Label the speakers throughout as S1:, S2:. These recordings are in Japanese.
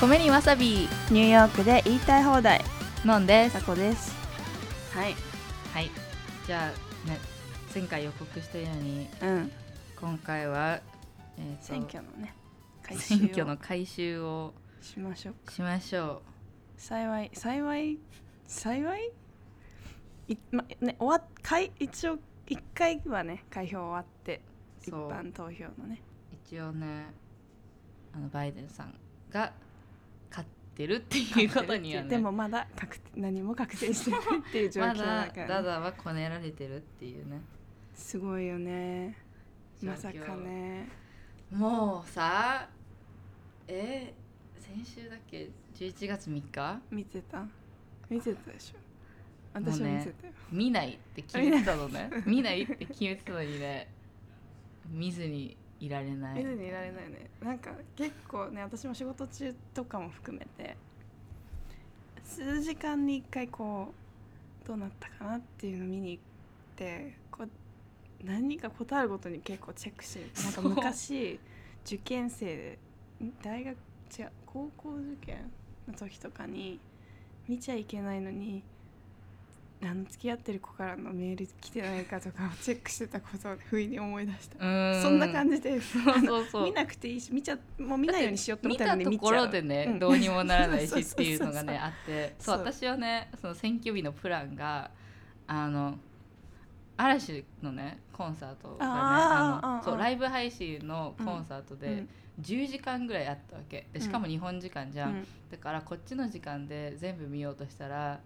S1: 米にわさび。
S2: ニューヨークで言いたい放題。
S1: 飲んで
S2: タコです。はい。
S1: はい。じゃあね前回予告したように
S2: うん。
S1: 今回は、えーと
S2: 選挙のね回収
S1: 選挙
S2: を
S1: の回収を
S2: しましょうか。
S1: しましょ
S2: 幸い幸い？幸い？いまね終わっ開一応一回はね開票終わって一般投票のね。
S1: 一応ねあのバイデンさんが勝ってるっていうことにはね
S2: でもまだ確定何も確定してないっていう状況
S1: ま
S2: だ
S1: だ
S2: から、
S1: ダダはこねられてるっていうね。
S2: すごいよね。まさかね。
S1: もうさえー先週だっけ？11月3日？
S2: 見てた。見てたでしょ。私も見てたよ、
S1: 見ないって決めてたのね。見ないって決めてたのにね。見ずにいられない。
S2: 見ずにいられないね。なんか結構ね私も仕事中とかも含めて数時間に1回こうどうなったかなっていうのを見に行ってこう何か答えるごとに結構チェックしてるなんか昔受験生でん大学違う高校受験の時とかに見ちゃいけないのにあの付き合ってる子からのメール来てないかとかをチェックしてたことを不意に思い出した。そんな感じで
S1: そうそうそう。
S2: 見なくていいし見ちゃもう見ないようにしようと思
S1: 見
S2: ったのに
S1: たところでね、
S2: う。ん
S1: どうにもならないしっていうのがねあって。そう私はねその選挙日のプランがあの嵐のねコンサートがね
S2: あ
S1: のそうライブ配信のコンサートで
S2: うん
S1: 10時間ぐらいあったわけ。でしかも日本時間じゃん、
S2: うん。
S1: だからこっちの時間で全部見ようとしたら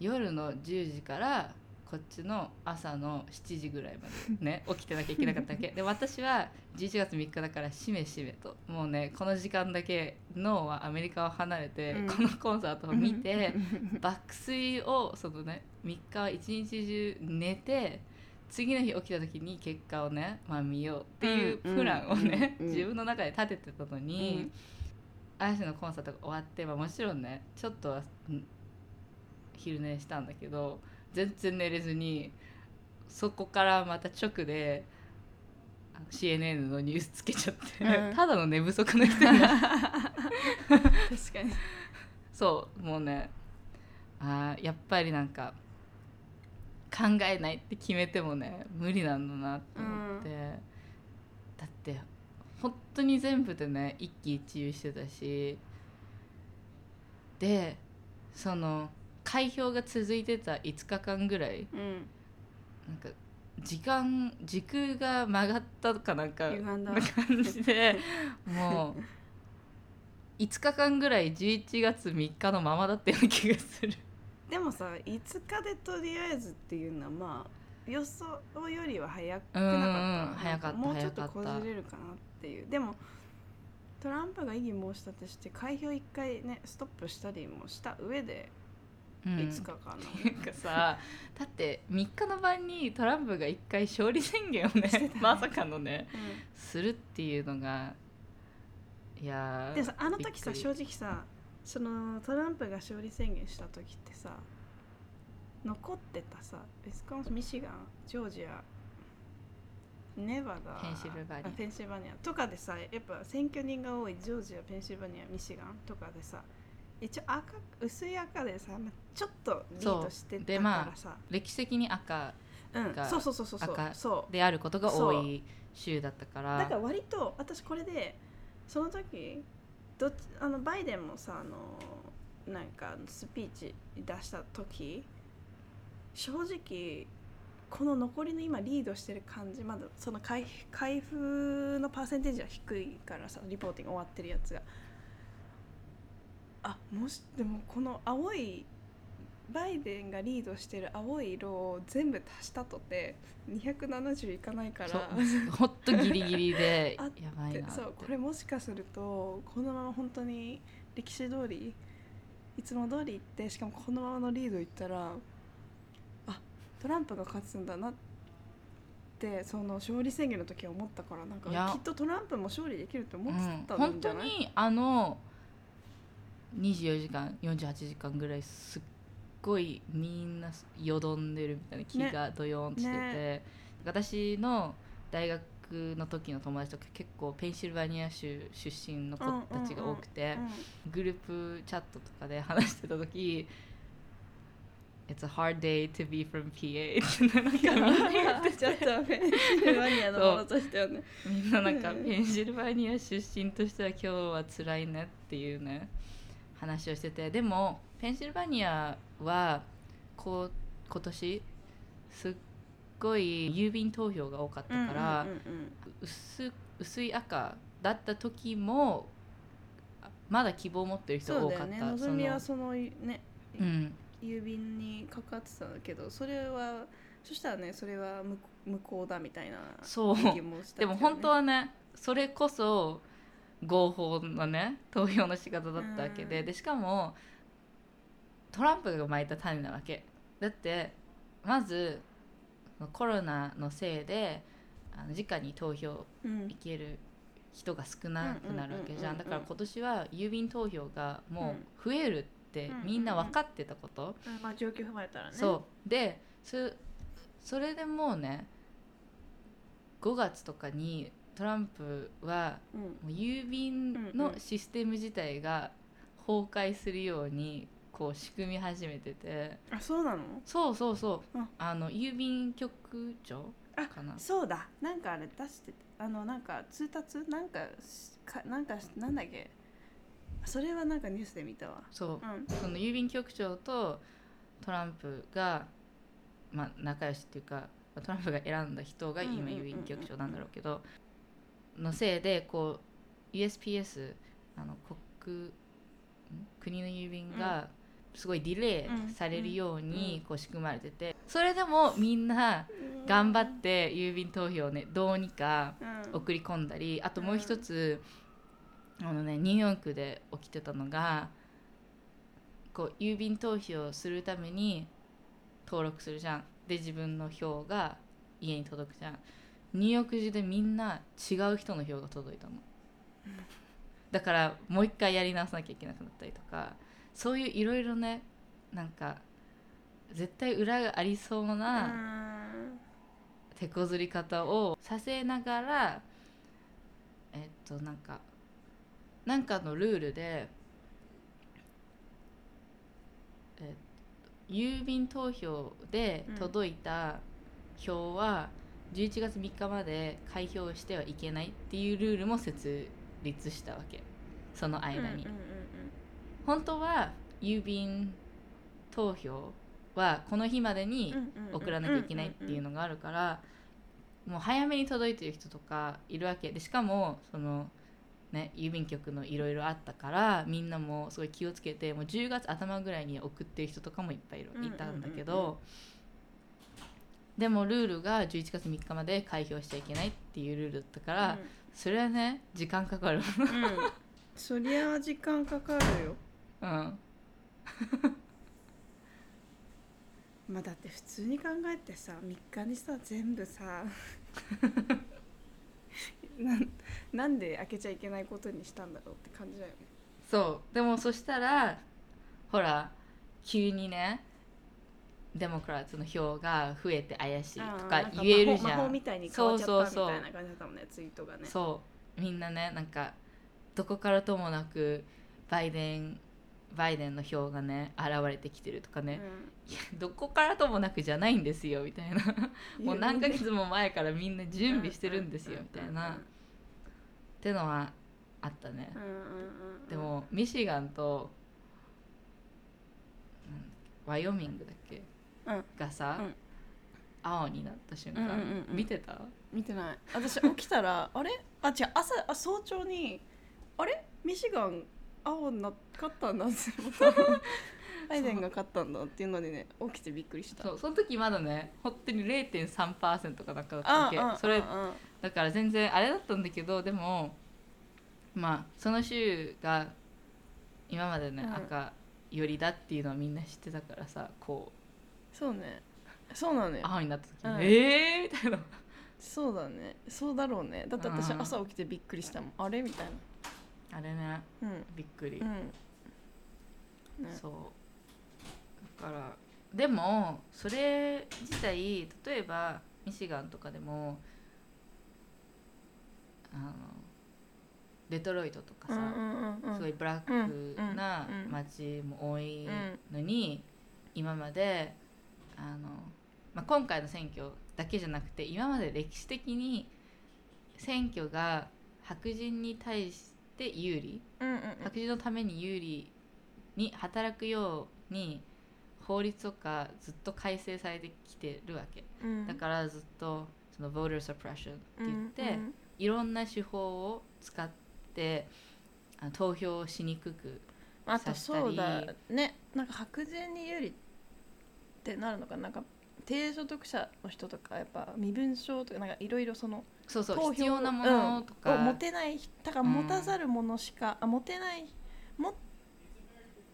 S1: 夜の10時からこっちの朝の7時ぐらいまでね 起きてなきゃいけなかったわけ。で私は11月3日だからしめしめと。もうねこの時間だけ脳はアメリカを離れて、
S2: うん。
S1: このコンサートを見て爆睡をそのね3日は一日中寝て次の日起きた時に結果をね、まあ、見よう。っていうプランをね、
S2: うん
S1: 自分の中で立ててたのに、嵐のコンサートが終わって、まあ、もちろんねちょっとはん昼寝したんだけど全然寝れずにそこからまた直で CNN のニュースつけちゃって、
S2: うん。
S1: ただの寝不足の人に
S2: 確かに。
S1: そうもうねあーやっぱりなんか考えないって決めてもね無理なんだなって思って、だって本当に全部でね一喜一憂してたし。でその開票が続いてた5日間ぐらい
S2: うん。
S1: なんか時間時空が曲がったかなんかな感じでもう5日間ぐらい11月3日のままだったような気がする。
S2: でもさ5日でとりあえずっていうのはまあ予想よりは早くなかった
S1: 早かった
S2: もうちょっとこじれるかなっていう。でもトランプが異議申し立てして開票1回ねストップしたりもした上で
S1: うん。
S2: 5日間の、
S1: っていうかさだって3日の晩にトランプが1回勝利宣言をねまさかのね
S2: う
S1: するっていうのがいや
S2: でさあの時さ正直さそのトランプが勝利宣言した時ってさ残ってたさウィスコンミシガンジョージアネバダ
S1: ペンシルバニア。
S2: あペンシルバニアとかでさやっぱ選挙人が多いジョージアペンシルバニアミシガンとかでさ一応赤薄い赤でさ、まあ、ちょっとリードしてた
S1: でま
S2: からさ。
S1: 歴史的に赤
S2: うん。
S1: が
S2: そうそうそうそうそう。
S1: 赤であることが多い州だったから。
S2: だから割と私これでその時どっちあのバイデンもさあのなんかスピーチ出した時正直この残りの今リードしてる感じまだその開開封のパーセンテージは低いからさリポーティング終わってるやつがあもしでもこの青いバイデンがリードしてる青い色を全部足したとて270いかないから。
S1: ほんとギリギリで
S2: あ
S1: やばいな
S2: そうこれもしかするとこのまま本当に歴史通りいつも通り行ってしかもこのままのリード行ったらあトランプが勝つんだなってその勝利宣言の時は思ったからなんかきっとトランプも勝利できると思ってた
S1: うん本当
S2: んじゃない、
S1: にあの24時間48時間ぐらいすっごいみんなよどんでるみたいな気がドヨーンとしてて、
S2: ね。
S1: 私の大学学の時の友達とか結構ペンシルバニア州出身の子たちが多くて、グループチャットとかで話してた時 It's a hard day to be from PA ってなんかみんな言って
S2: ちょっとペンシルバニアのものとしてはね。
S1: みんななんかペンシルバニア出身としては今日は辛いねっていうね話をしててでもペンシルバニアはこう今年すっごい郵便投票が多かったから、
S2: う
S1: 薄薄い赤だった時もまだ希望を持ってる人多かった。
S2: ね。のぞみはそのね
S1: うん、
S2: 郵便にかかってたんだけどそれはそしたらねそれは無無効だみたいな
S1: そう。でも本当はねそれこそ合法なね投票の仕方だったわけで,、
S2: うん。
S1: でしかもトランプが巻いた種なわけ。だってまずコロナのせいであの直に投票
S2: うん。
S1: 行ける人が少なくなるわけじゃ
S2: うんんうんうんうん
S1: だから今年は郵便投票がもう増えるって
S2: うん
S1: みんな分かってたこと、
S2: あまあ状況踏まえたらね。
S1: そう。でそそれでもうね5月とかにトランプは
S2: うん。
S1: もう郵便のシステム自体が崩壊するようにこう仕組み始めてて。
S2: あそうなの？
S1: そうそうそう。
S2: うん。
S1: あの郵便局長
S2: あ
S1: かな。
S2: そうだ。なんかあれ出してあのなんか通達？なんかしかなんかなんだっけ？それはなんかニュースで見たわ。
S1: そう。
S2: うん。
S1: その郵便局長とトランプが、まあ、仲良しっていうかトランプが選んだ人が今郵便局長なんだろうけどのせいでこう USPS あの国ん？国の郵便がすごいディレイされるようにこう仕組まれててそれでもみんな頑張って郵便投票をねどうにか
S2: うん。
S1: 送り込んだりあともう一つ、あのねニューヨークで起きてたのがこう郵便投票するために登録するじゃん。で自分の票が家に届くじゃんニューヨーク中でみんな違う人の票が届いたの。だからもう一回やり直さなきゃいけなくなったりとかそういういろいろねなんか絶対裏がありそう
S2: う
S1: なん。手こずり方をさせながらえっとなんかなんかのルールで、えっと、郵便投票で届いた票は11月3日まで開票してはいけないっていうルールも設立したわけ。その間に。
S2: うんうんうん
S1: 本当は郵便投票はこの日までに
S2: うんうんうん
S1: 送らなきゃいけないっていうのがあるからもう早めに届いてる人とかいるわけ。でしかもそのね郵便局のいろいろあったからみんなもすごい気をつけてもう10月頭ぐらいに送ってる人とかもいっぱいいる
S2: うんうんうんうん。
S1: いたんだけどでもルールが11月3日まで開票しちゃいけないっていうルールだったからそれはね時間かかる。
S2: うん。うんそりゃあ時間かかるよ。
S1: うん。
S2: まあだって普通に考えてさ3日にさ全部さ なんなんで開けちゃいけないことにしたんだろうって感じだよね。
S1: そう。でもそしたらほら急にねデモクラッツの票が増えて怪しいとか言えるじゃん。そうそうそう
S2: たいな感じだったもんねツイートがね。
S1: そう。みんなねなんかどこからともなくバイデンバイデンの票がね現れてきてるとかね、いやどこからともなくじゃないんですよみたいな。
S2: うん
S1: もう何ヶ月も前からみんな準備してるんですよみたいな。ってのはあったね。
S2: うんうんうんうん。
S1: でもミシガンと、うんワイオミングだっけ、
S2: うん
S1: がさ、
S2: うん。
S1: 青になった瞬間、
S2: うんうんうんうん。
S1: 見てた？
S2: 見てない。私起きたら あれ？あ違う。朝あ早朝にあれ？ミシガン青にな勝ったんだって思った。バイデンが勝ったんだっていうのでね起きてびっくりした。
S1: そうその時まだね本当に0.3%かなんかだった
S2: あ
S1: わけそれだから全然あれだったんだけどでもまあその州が今までね、
S2: うん
S1: 赤寄りだっていうのはみんな知ってたからさこ
S2: そうね。そうなの
S1: う
S2: よ
S1: 青になった時に、
S2: うん
S1: えーみたいな。
S2: そうだね。そうだろうね。だって私
S1: うん
S2: 朝起きてびっくりしたもん。あれみたいな。
S1: あれね。
S2: うん。
S1: びっくり、
S2: うん。ね。
S1: そう。だからでもそれ自体例えばミシガンとかでもあのデトロイトとかさ、
S2: うんうんうんうん。
S1: すごいブラックな街も多いのに、今まであの、まあ、今回の選挙だけじゃなくて今まで歴史的に選挙が白人に対して有利
S2: うんうん
S1: 白人のために有利に働くように法律とかずっと改正されてきてるわけ。
S2: うん。
S1: だからずっとその voter suppression って言って、
S2: うん
S1: いろんな手法を使って投票をしにくくさしたり
S2: そうだね。なんか白人に有利ってなるのかな？なんか低所得者の人とかやっぱ身分証とかなんかいろいろその
S1: そうそう
S2: 投票
S1: 必要なものとか、
S2: を持てないだから持たざるものしか、あ持てない持っ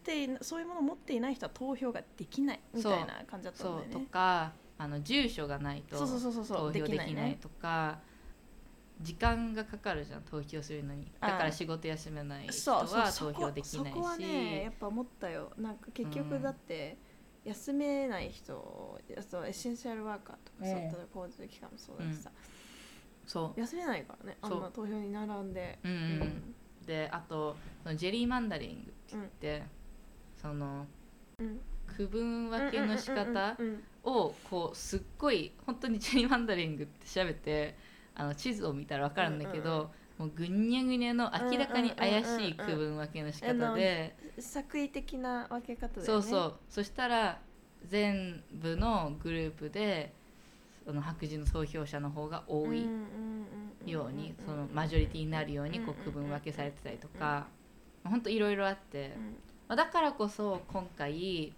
S2: てそういうものを持っていない人は投票ができないみたいな感じだったん
S1: そうと
S2: だよね。
S1: かあの住所がないと
S2: そうそうそうそうそう
S1: 投票できない
S2: ね
S1: とか時間がかかるじゃん投票するのに。だから仕事休めない人は投票できない
S2: そこはねや
S1: し
S2: っぱ思ったよ。なんか結
S1: うん
S2: 局だって休めない人、そうエッセンシャルワーカーとかさ、えば交通機関もそうだしさ、
S1: そ
S2: 休めないからねあんな投票に並んで、
S1: う、うんうん。うであとそのジェリーマンダリングって言って、その
S2: うん。
S1: 区分分けの仕方
S2: うんうんうん
S1: をこうすっごい本当にジェリーマンダリングって調べてあの地図を見たら分かるんだけど、もうぐにゃぐにゃの明らかに怪しい区分分けの仕方で、
S2: 作為的な分け方ね。
S1: そうそう。そしたら全部のグループでその白人の投票者の方が多いようにそのマジョリティになるようにこう区分分けされてたりとか。本当いろいろあって、まあだからこそ今回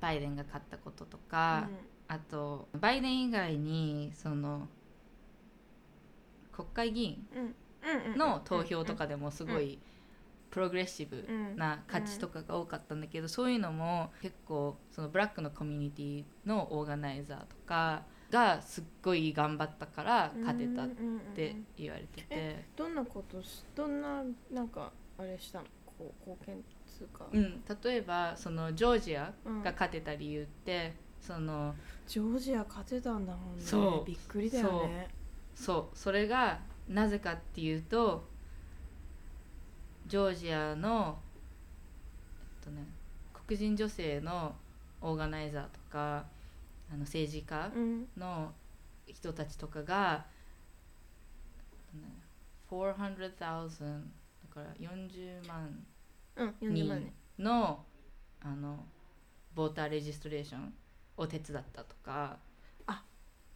S1: バイデンが勝ったこととか、あとバイデン以外にその国会議員の投票とかでもすごいプログレッシブな価値とかが多かったんだけど、そういうのも結構そのブラックのコミュニティのオーガナイザーとかがすっごい頑張ったから勝てたって言われてて、
S2: どんなことしどんななんかあれしたの？こう貢献つうか、
S1: うん、例えばそのジョージア
S2: うん。
S1: が勝てた理由ってその
S2: ジョージア勝てたんだもんね。
S1: そう。
S2: びっくりだよね。
S1: そう。それがなぜかっていうとジョージアの、えっとね、黒人女性のオーガナイザーとかあの政治家
S2: うん。
S1: の人たちとかが、えっとね、400,000だから40万
S2: うん40万ね。
S1: 人のあのボーターレジストレーションを手伝ったとか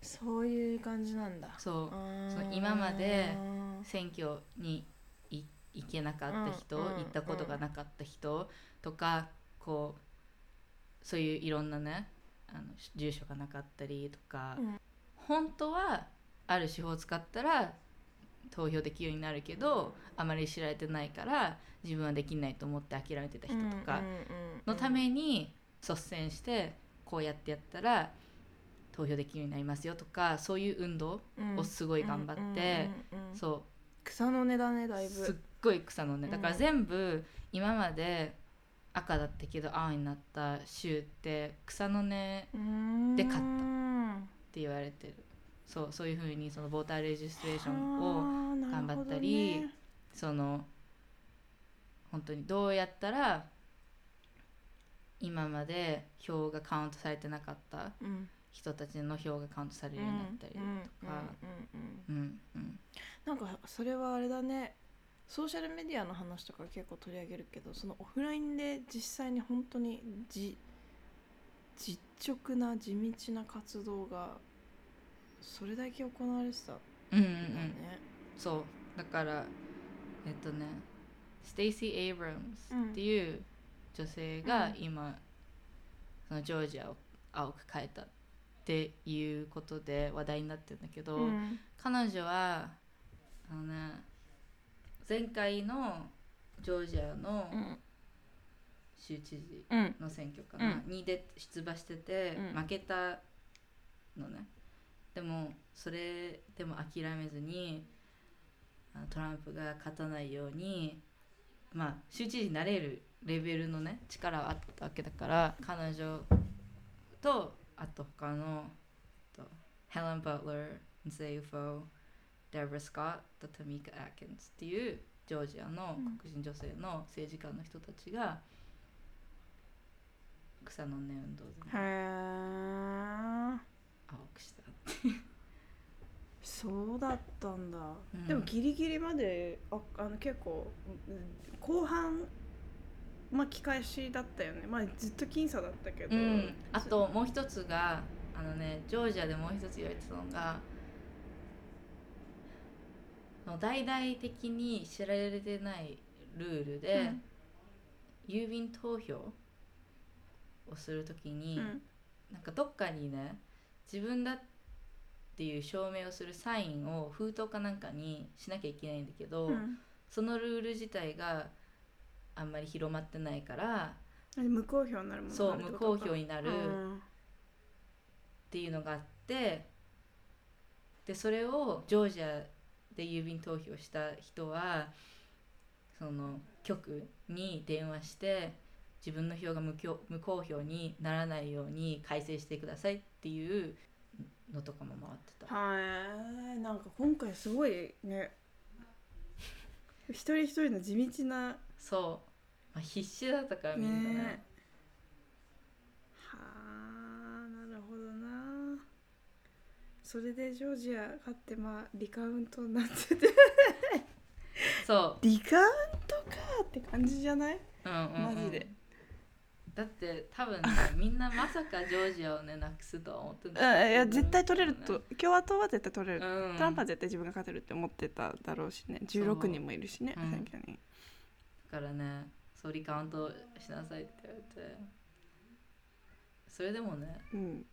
S2: そういう感じなんだ。
S1: そう。の今まで選挙にい行けなかった人、
S2: うんうん
S1: 行ったことがなかった人とかこうそういういろんなねあの住所がなかったりとか、
S2: うん。
S1: 本当はある手法を使ったら投票できるようになるけどあまり知られてないから自分はできないと思って諦めてた人とかのために率先してこうやってやったら投票できるようになりますよとかそういう運動をすごい頑張って、
S2: う
S1: そう。
S2: 草の根だねだい
S1: すっ
S2: ぶ
S1: ごい草のね
S2: うん
S1: だから全部今まで赤だったけど青になった州って草の根で勝ったって言われてる。そうそういうふうにそのボーターレジストレーションを
S2: を
S1: 頑張ったりその本当にどうやったら今まで票がカウントされてなかった
S2: うん
S1: 人たちの票がカウントされるようになったりとか。
S2: なんかそれはあれだね。ソーシャルメディアの話とか結構取り上げるけどそのオフラインで実際に本当にじ実直な地道な活動がそれだけ行われてた。んだ
S1: うんうん。うん
S2: ね。
S1: そう。だからえっとねステイシー・エイブラムスっていう女性が
S2: うん。
S1: 今、そのジョージアを青く変えたっていうことで話題になってるんだけど、
S2: うん。
S1: 彼女はあのね前回のジョージアの
S2: うん。
S1: 州知事
S2: うん。
S1: の選挙かな、にで出馬してて
S2: うん。
S1: 負けたのね、でもそれでも諦めずにトランプが勝たないようにまあ州知事になれるレベルのね力はあったわけだから彼女とあと他のとヘレン・バトラーゼイフォデブラ・スコットとタミカ・アキンズっていうジョージアの黒人女性の政治家の人たちが草の根運動で
S2: へえ
S1: 青くした
S2: そうだったんだ、
S1: うん。
S2: でもギリギリまでああの結構うん後半巻き返しだったよね。まあずっと僅差だったけど、
S1: うん、あともう一つがあのねジョージアでもう一つ言われてたのが大々的に知られてないルールで、
S2: うん。
S1: 郵便投票をするときに、
S2: うん。
S1: なんかどっかにね自分だっていう証明をするサインを封筒かなんかにしなきゃいけないんだけど、
S2: うん。
S1: そのルール自体があんまり広まってないから
S2: 無公表になるもん
S1: そう無公表になる。
S2: うん
S1: っていうのがあってでそれをジョージアで郵便投票した人はその局に電話して自分の票が無票無公表にならないように改正してくださいっていうのとかも回ってた。
S2: はいなんか今回すごいね一人一人の地道な
S1: そう、まあ、必死だったからみんな。ね
S2: ねはあなるほどな。それでジョージア勝ってまあリカウントになってて。
S1: そ
S2: リカウントかって感じじゃない、
S1: う、うんうんうん。
S2: マジで。
S1: だって多分ね みんなまさかジョージアをねなくすとは思って
S2: うん、
S1: ない
S2: や絶対取れると。共和党は絶対取れる、
S1: うん。
S2: トランプは絶対自分が勝てるって思ってただろうしね。16人もいるしね
S1: う。ん。
S2: 選挙に
S1: だからねリカウントしなさいって言われて。それでもね
S2: うん。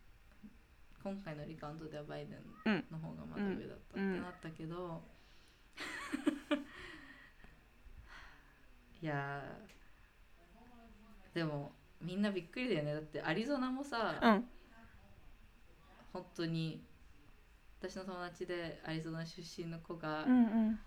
S1: 今回のリカウントではバイデ
S2: うん
S1: ンの方がまだ上だったってなったけど、いやーでもみんなびっくりだよね。だってアリゾナもさ、
S2: うん。
S1: 本当に私の友達でアリゾナ出身の子が、
S2: うんうん。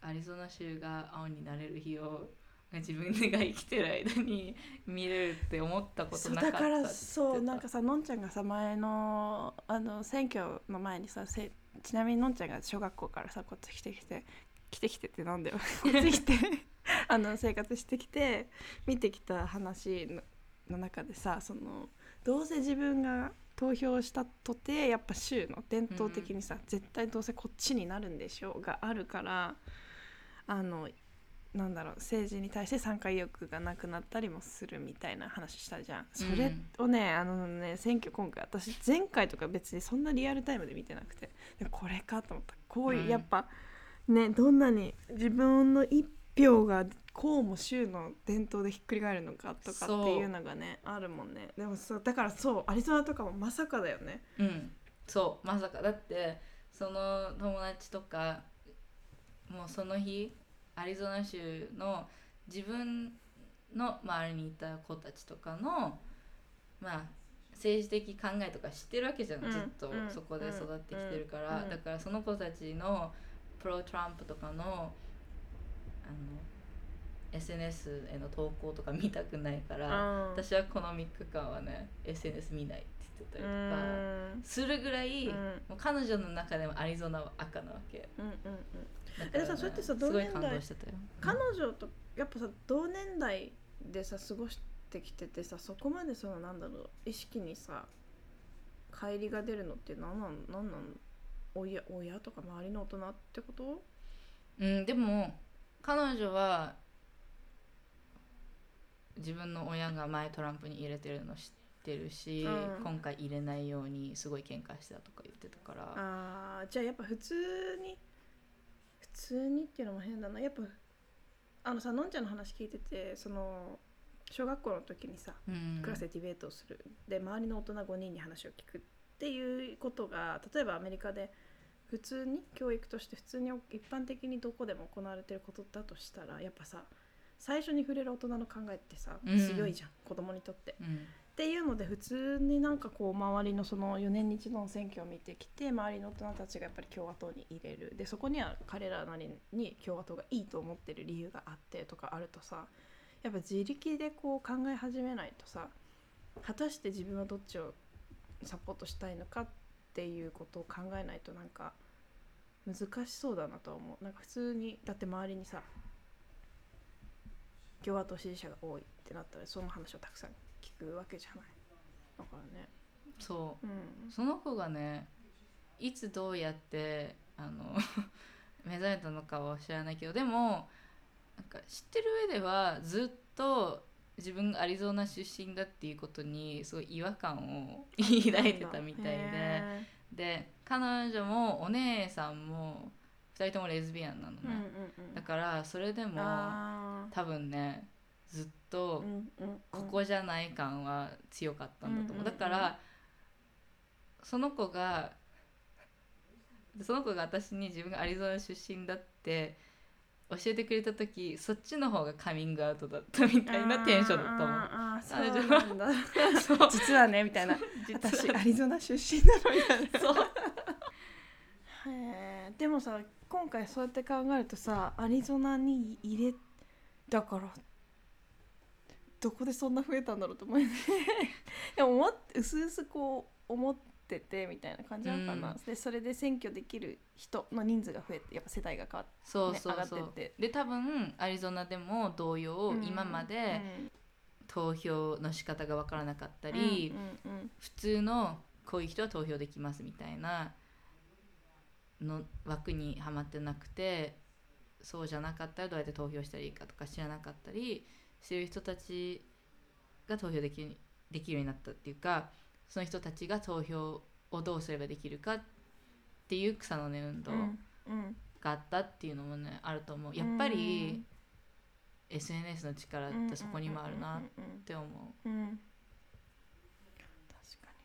S1: アリゾナ州が青になれる日を自分 が生きてる間に見れるって思ったことなかった
S2: だからそうなんかさのんちゃんがさ前のあの選挙の前にさせちなみにのんちゃんが小学校からさこっち来てきて来てきてってなんだよ。こっち来てあの生活してきて見てきた話のの中でさそのどうせ自分が投票したとてやっぱ州の伝統的にさ、絶対どうせこっちになるんでしょうがあるからあのなんだろう政治に対して参加意欲がなくなったりもするみたいな話したじゃん。それをね、あのね選挙今回私前回とか別にそんなリアルタイムで見てなくてでこれかと思った。こういう、
S1: うん
S2: やっぱねどんなに自分の一票がこうも州の伝統でひっくり返るのかとかっていうのがねあるもんね。でもそうだからそうアリゾナとかもまさかだよね。
S1: うん。そうまさか。だってその友達とかもうその日アリゾナ州の自分の周りにいた子たちとかのまあ政治的考えとか知ってるわけじゃん、
S2: うん
S1: ずっと
S2: うん
S1: そこで育ってきてるから、
S2: うん
S1: だからその子たちのプロトランプとかのあの SNS への投稿とか見たくないから、
S2: 私
S1: 私はこの3日間はね SNS 見ないって言ってたりとか。するぐらい、
S2: うん。
S1: もう彼女の中でもアリゾナは赤なわけ。
S2: うんうんうんえさそれってさ同年代彼女とやっぱさ同年代でさ過ごしてきててさそこまでそのなんだろう意識にさ乖離が出るのって何なんなんなん親親とか周りの大人ってこと？
S1: うんでも彼女は自分の親が前トランプに入れてるの知ってるし、
S2: うん。
S1: 今回入れないようにすごい喧嘩してたとか言ってたから。
S2: あーじゃあやっぱ普通に普通にっていうのも変だな。やっぱあのさのんちゃんの話聞いててその小学校の時にさ
S1: うん。
S2: クラスでディベートをする。で周りの大人5人に話を聞くっていうことが例えばアメリカで普通に教育として普通に一般的にどこでも行われてることだとしたらやっぱさ最初に触れる大人の考えってさ
S1: うん。
S2: 強いじゃん、子供にとって。
S1: うん
S2: っていうので普通になんかこう周りのその4年に一度の選挙を見てきて周りの大人たちがやっぱり共和党に入れる。でそこには彼らなりに共和党がいいと思ってる理由があってとかあるとさやっぱ自力でこう考え始めないとさ果たして自分はどっちをサポートしたいのかっていうことを考えないとなんか難しそうだなとは思う。なんか普通にだって周りにさ共和党支持者が多いってなったらその話をたくさんくわけじゃない。だからね。
S1: そう。
S2: うん。
S1: その子がねいつどうやってあの 目覚めたのかは知らないけどでもなんか知ってる上ではずっと自分がアリゾナ出身だっていうことにすごい違和感を抱いてたみたいで。
S2: へ
S1: で彼女もお姉さんも2人ともレズビアンなのね、だからそれでも
S2: あ
S1: 多分ねずっとここじゃない感は強かったんだと思う、だからその子がその子が私に自分がアリゾナ出身だって教えてくれた時そっちの方がカミングアウトだったみたいなテンションだったもん。
S2: あーあーそうなんだ。実はねみたいな。
S1: 実
S2: 私
S1: は
S2: アリゾナ出身なのみたいな。
S1: そう。
S2: へー。でもさ今回そうやって考えるとさアリゾナに入れだからどこでそんな増えたんだろうと思うよねでも思っうすうすこう思っててみたいな感じなのかな、
S1: うん。
S2: でそれで選挙できる人の人数が増えてやっぱ世代が変わって
S1: そうそうそう、
S2: ね上がってって。
S1: で多分アリゾナでも同様、今まで投票の仕方が分からなかったり、
S2: うんうんうん。
S1: 普通のこういう人は投票できますみたいなの枠にはまってなくてそうじゃなかったらどうやって投票したらいいかとか知らなかったりしてる人たちが投票できるできるようになったっていうかその人たちが投票をどうすればできるかっていう草の根運動があったっていうのもねあると思う。やっぱり SNS の力ってそこにもあるなって思う。
S2: 確か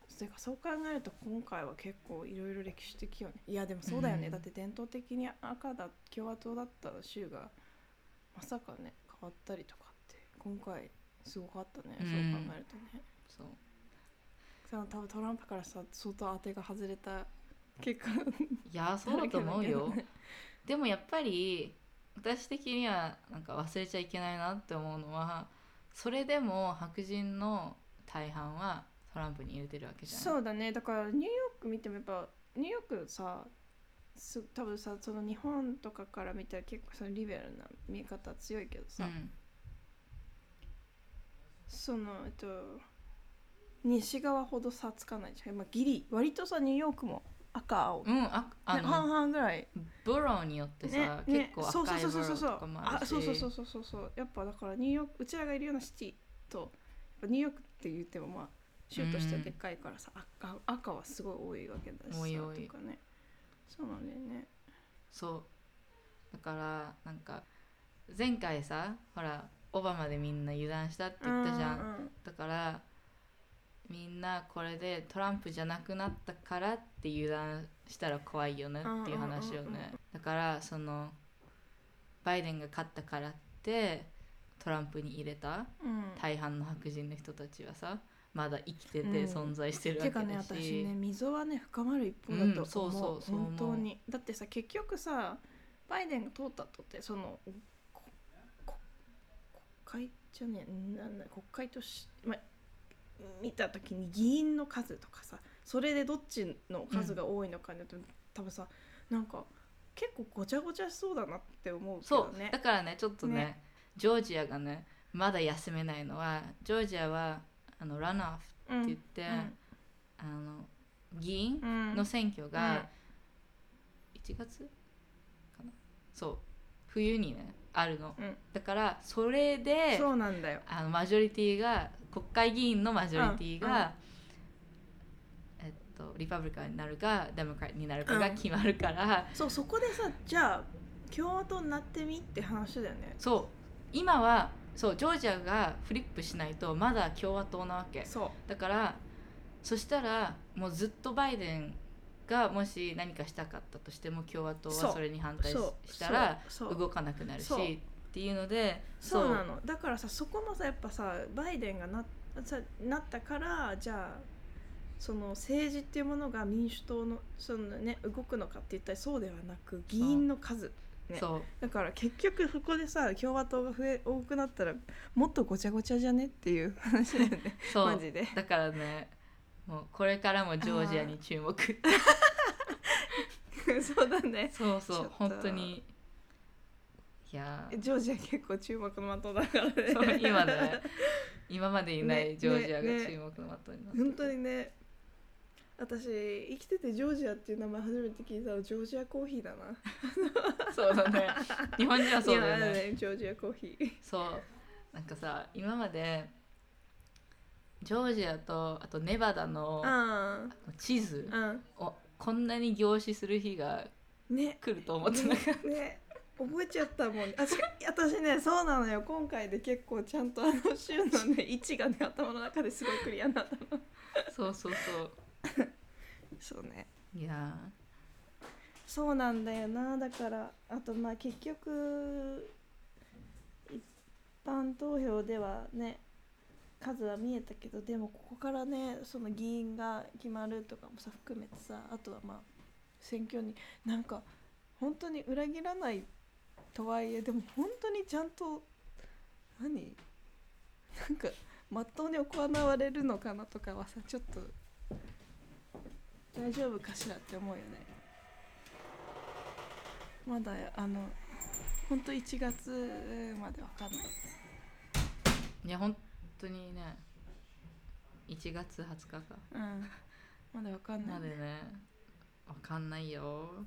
S2: に。それかそう考えると今回は結構いろいろ歴史的よね。いやでもそうだよね、
S1: うん。
S2: だって伝統的に赤だ共和党だった州がまさかね変わったりとか今回すごかったね、
S1: うん。
S2: そう考えるとね。
S1: そう。
S2: その多分トランプからさ相当当てが外れた結果。
S1: いやそうだと思うよ。でもやっぱり私的にはなんか忘れちゃいけないなって思うのはそれでも白人の大半はトランプに入れてるわけじゃん。
S2: そうだね。だからニューヨーク見てもやっぱニューヨークさす多分さその日本とかから見たら結構そのリベラルな見え方強いけどさ、
S1: うん
S2: そのえっと西側ほど差つかないじゃん、まあ、ギリ割とさニューヨークも赤青、
S1: うんああ
S2: ね半
S1: の
S2: 々ぐらい。
S1: ボローによってさ、
S2: ねね
S1: 結構赤いボロ
S2: そうそうそうそう。
S1: ーとかもあるし。
S2: あそうそうそうそうそうそう。やっぱだからニューヨークうちらがいるようなシティとニューヨークって言ってもまあ州としてはでっかいからさ、赤赤はすごい多いわけだしさ
S1: 多い。
S2: とかね。そうなんだよね。
S1: そう。だからなんか前回さほらオバマでみんな油断したって言ったじゃん、
S2: うんうん
S1: だからみんなこれでトランプじゃなくなったからって油断したら怖いよねっていう話を
S2: うんうんうんうん。
S1: ね。だからそのバイデンが勝ったからってトランプに入れた。
S2: うん。
S1: 大半の白人の人たちはさまだ生きてて
S2: うん。
S1: 存在してるわ
S2: てか
S1: けだし、
S2: ね私ね溝はね深まる一方だと思う,、
S1: うんそうそうそう。
S2: 本当に。だってさ結局さバイデンが通ったとってその会じゃねえなんだ国会とし、ま、見た時に議員の数とかさそれでどっちの数が多いのかによって、多分さなんか結構ごちゃごちゃしそうだなって思うけ
S1: そう
S2: どね
S1: だからねちょっとね
S2: ね。
S1: ジョージアがねまだ休めないのはジョージアはあのランオフ
S2: うん
S1: って言って、あの議員
S2: うん。
S1: の選挙が1月かな？そう冬にねあるの。
S2: うん。
S1: だからそれで
S2: そうなんだよ。
S1: あのマジョリティが国会議員のマジョリティが、えっと、リパブリカンになるかデモクラットになるかが決まるから、
S2: そうそこでさじゃあ共和党になってみって話だよね。
S1: そう。今はそうジョージアがフリップしないとまだ共和党なわけ。
S2: そう。
S1: だからそしたらもうずっとバイデンがもし何かしたかったとしても共和党はそれに反対したら動かなくなるしっていうので
S2: そう。なの。だからさそこもさやっぱさバイデンがなさなったからじゃあその政治っていうものが民主党のその、ね、動くのかって言ったらそうではなく議員の数ね。だから結局そこでさ共和党が増え多くなったらもっとごちゃごちゃじゃねっていう話だよね。
S1: そう。
S2: マジで。
S1: だからねもうこれからもジョージアに注目。
S2: そうだね。
S1: そうそう本当に。いや。ー
S2: ジョージア結構注目の的だからね。
S1: 今ね。今までいな
S2: ね
S1: いジョージアが
S2: ね
S1: 注目の的になって
S2: 本当にね。私生きててジョージアっていう名前初めて聞いたのジョージアコーヒーだな。
S1: そうだね。日本人はそうだよね
S2: ジョージアコーヒー。
S1: そう。なんかさ今までジョージアとあとネバダの
S2: あ
S1: 地図をこんなに凝視する日が
S2: ね。
S1: 来ると思ってなかっ
S2: ね。覚えちゃったもん。あし 私ねそうなのよ。今回で結構ちゃんとあの週のね 位置がね頭の中ですごいクリアになったの。
S1: たそうそうそう。
S2: そうね。
S1: いや
S2: そうなんだよな。だからあとまあ結局一般投票ではね数は見えたけどでもここからねその議員が決まるとかもさ含めてさあとはまあ選挙になんか本当に裏切らないとはいえでも本当にちゃんと何？なんかまっとうに行われるのかなとかはさちょっと大丈夫かしらって思うよね。まだあの本当1月までわかんない。
S1: いや本当にね1月20日か。
S2: うん。まだわかんない。
S1: までねわかんないよ。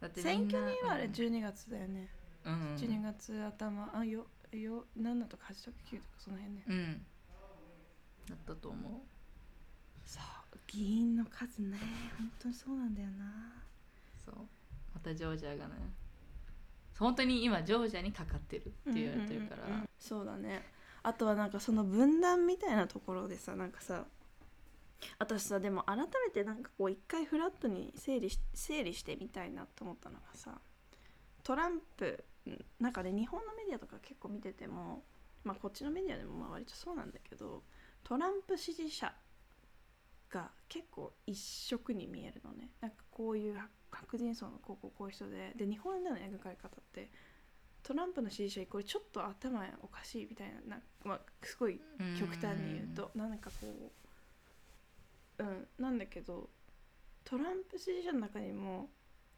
S1: だってみ
S2: 選
S1: んな
S2: 挙にはあれ
S1: うん。
S2: 12月だよね。
S1: うん。
S2: 12月頭。あよよ7とか8とか9とかその辺ね。
S1: うん。だったと思う。
S2: そう。議員の数ね。本当にそうなんだよな。
S1: そう。またジョージアがね。本当に今ジョージアにかかってるって言われてるから、
S2: うんうん。うんうんそうだね。あとはなんかその分断みたいなところでさなんかさ私さでも改めてなんかこう一回フラットに整理し整理してみたいなと思ったのがさトランプなんかね日本のメディアとか結構見ててもまあこっちのメディアでもまあ割とそうなんだけどトランプ支持者が結構一色に見えるのね。なんかこういう白人層のこうこうこういう人でで日本での描かれ方ってトランプの支持者これちょっと頭おかしいみたいなな、まあ、すごい極端に言うとなんかこううんなんだけどトランプ支持者の中にも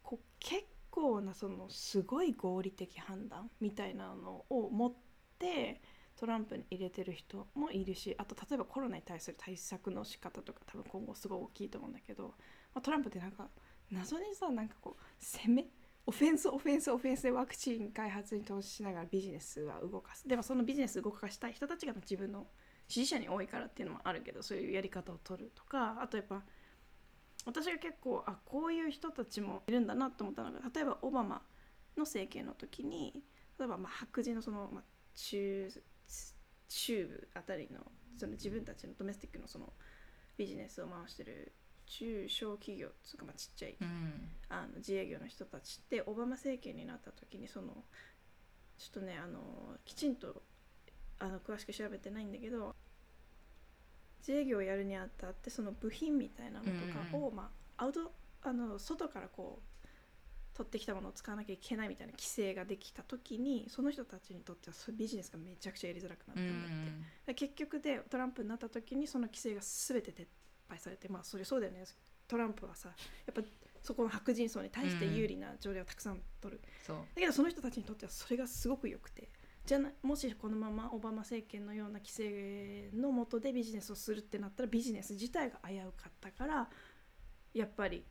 S2: こう結構なそのすごい合理的判断みたいなのを持ってトランプに入れてる人もいるしあと例えばコロナに対する対策の仕方とか多分今後すごい大きいと思うんだけど、まあ、トランプってなんか謎にさなんかこう攻めオフェンスオフェンスオフェンスでワクチン開発に投資しながらビジネスは動かす。でもそのビジネス動かしたい人たちが自分の支持者に多いからっていうのもあるけどそういうやり方を取るとか。あとやっぱ私が結構あこういう人たちもいるんだなと思ったのが例えばオバマの政権の時に例えばまあ白人のその、まあ、中中部あたりのその自分たちのドメスティックのそのビジネスを回してる中小企業つうかまあちっちゃい
S1: うん。
S2: あの自営業の人たちってオバマ政権になった時にそのちょっとねあのきちんとあの詳しく調べてないんだけど自営業をやるにあたってその部品みたいなのとかを、
S1: うん。
S2: まあ、アウトあの外からこう取ってきたものを使わなきゃいけないみたいな規制ができた時にその人たちにとってはそビジネスがめちゃくちゃやりづらくなった
S1: うん
S2: だって。で結局でトランプになった時にその規制が全て撤廃されてまあそれそうだよね。トランプはさやっぱそこの白人層に対して有利な条例をたくさん取る、
S1: そう。
S2: だけどその人たちにとってはそれがすごく良くてじゃなもしこのままオバマ政権のような規制の下でビジネスをするってなったらビジネス自体が危うかったからやっぱり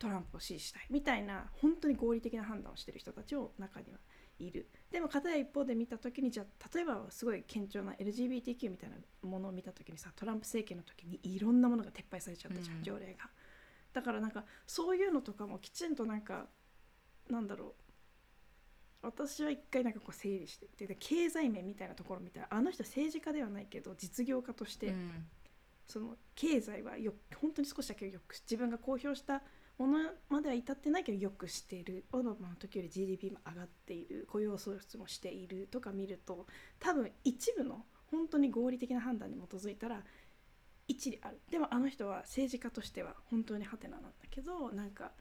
S2: トランプを支持したいみたいな本当に合理的な判断をしてる人たちを中にはいるでも片や一方で見た時にじゃあ例えばすごい顕著な LGBTQ みたいなものを見た時にさトランプ政権の時にいろんなものが撤廃されちゃったじゃん、
S1: うん。
S2: 条例が。だからなんかそういうのとかもきちんとなんかなんだろう。私は一回なんかこう整理してでで経済面みたいなところ見たらあの人政治家ではないけど実業家として、
S1: うん。
S2: その経済はよ本当に少しだけよく自分が公表したものまでは至ってないけどよくしてる。オバマの時より GDP も上がっている。雇用創出もしているとか見ると多分一部の本当に合理的な判断に基づいたら一理ある。でもあの人は政治家としては本当にハテナなんだけどなんか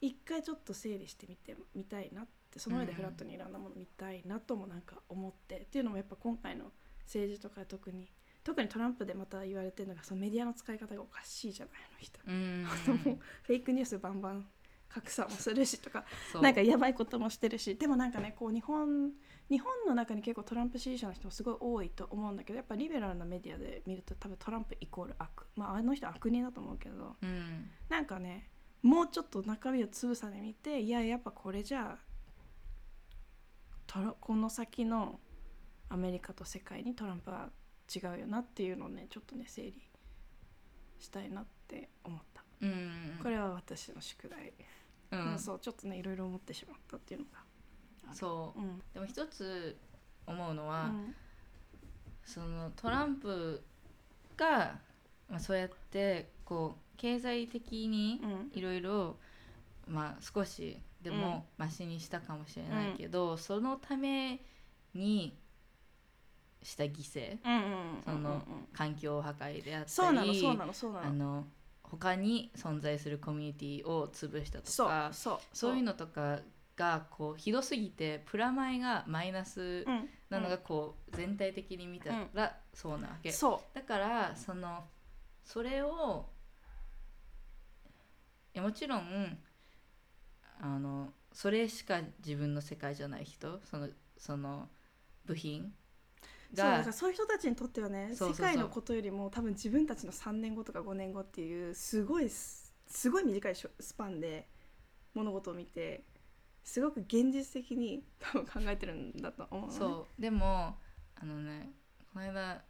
S2: 一回ちょっと整理してみてみたいなってその上でフラットにいろんなもの見たいなともなんか思って、っていうのもやっぱ今回の政治とか特に特にトランプでまた言われてるのがそのメディアの使い方がおかしいじゃないあの人。フェイクニュースバンバン格差もするしとかなんかやばいこともしてるしでもなんかねこう日本日本の中に結構トランプ支持者の人もすごい多いと思うんだけどやっぱリベラルなメディアで見ると多分トランプイコール悪。まああの人悪人だと思うけど。
S1: うん。
S2: なんかねもうちょっと中身をつぶさで見ていややっぱこれじゃあこの先のアメリカと世界にトランプは違うよなっていうのをねちょっとね整理したいなって思った。
S1: うん。
S2: これは私の宿題、
S1: うん。
S2: うんそうちょっとねいろいろ思ってしまったっていうのが
S1: そう。
S2: うん。
S1: でも一つ思うのは、
S2: うん。
S1: そのトランプが、まあ、そうやってこう経済的に
S2: うん。
S1: いろいろまあ少しでもマシにしたかもしれないけど、そのためにした犠牲。
S2: うんうん。うんうん
S1: その環境破壊であったり
S2: そうなのそうなのそうなの。
S1: あの他に存在するコミュニティを潰したと
S2: そう
S1: か
S2: そう。
S1: そういうのとかがこうひどすぎてプラマイがマイナス
S2: うん
S1: なのがこう全体的に見たらそうなわけ、
S2: そ
S1: だからそのそれをいやもちろんあのそれしか自分の世界じゃない人そのその部品
S2: うそうだか
S1: が
S2: らそういう人たちにとってはね世界のことよりも多分自分たちの3年後とか5年後っていうすごいすすごい短いスパンで物事を見てすごく現実的に多分考えてるんだと思うのね。
S1: そう。でもあのねこの間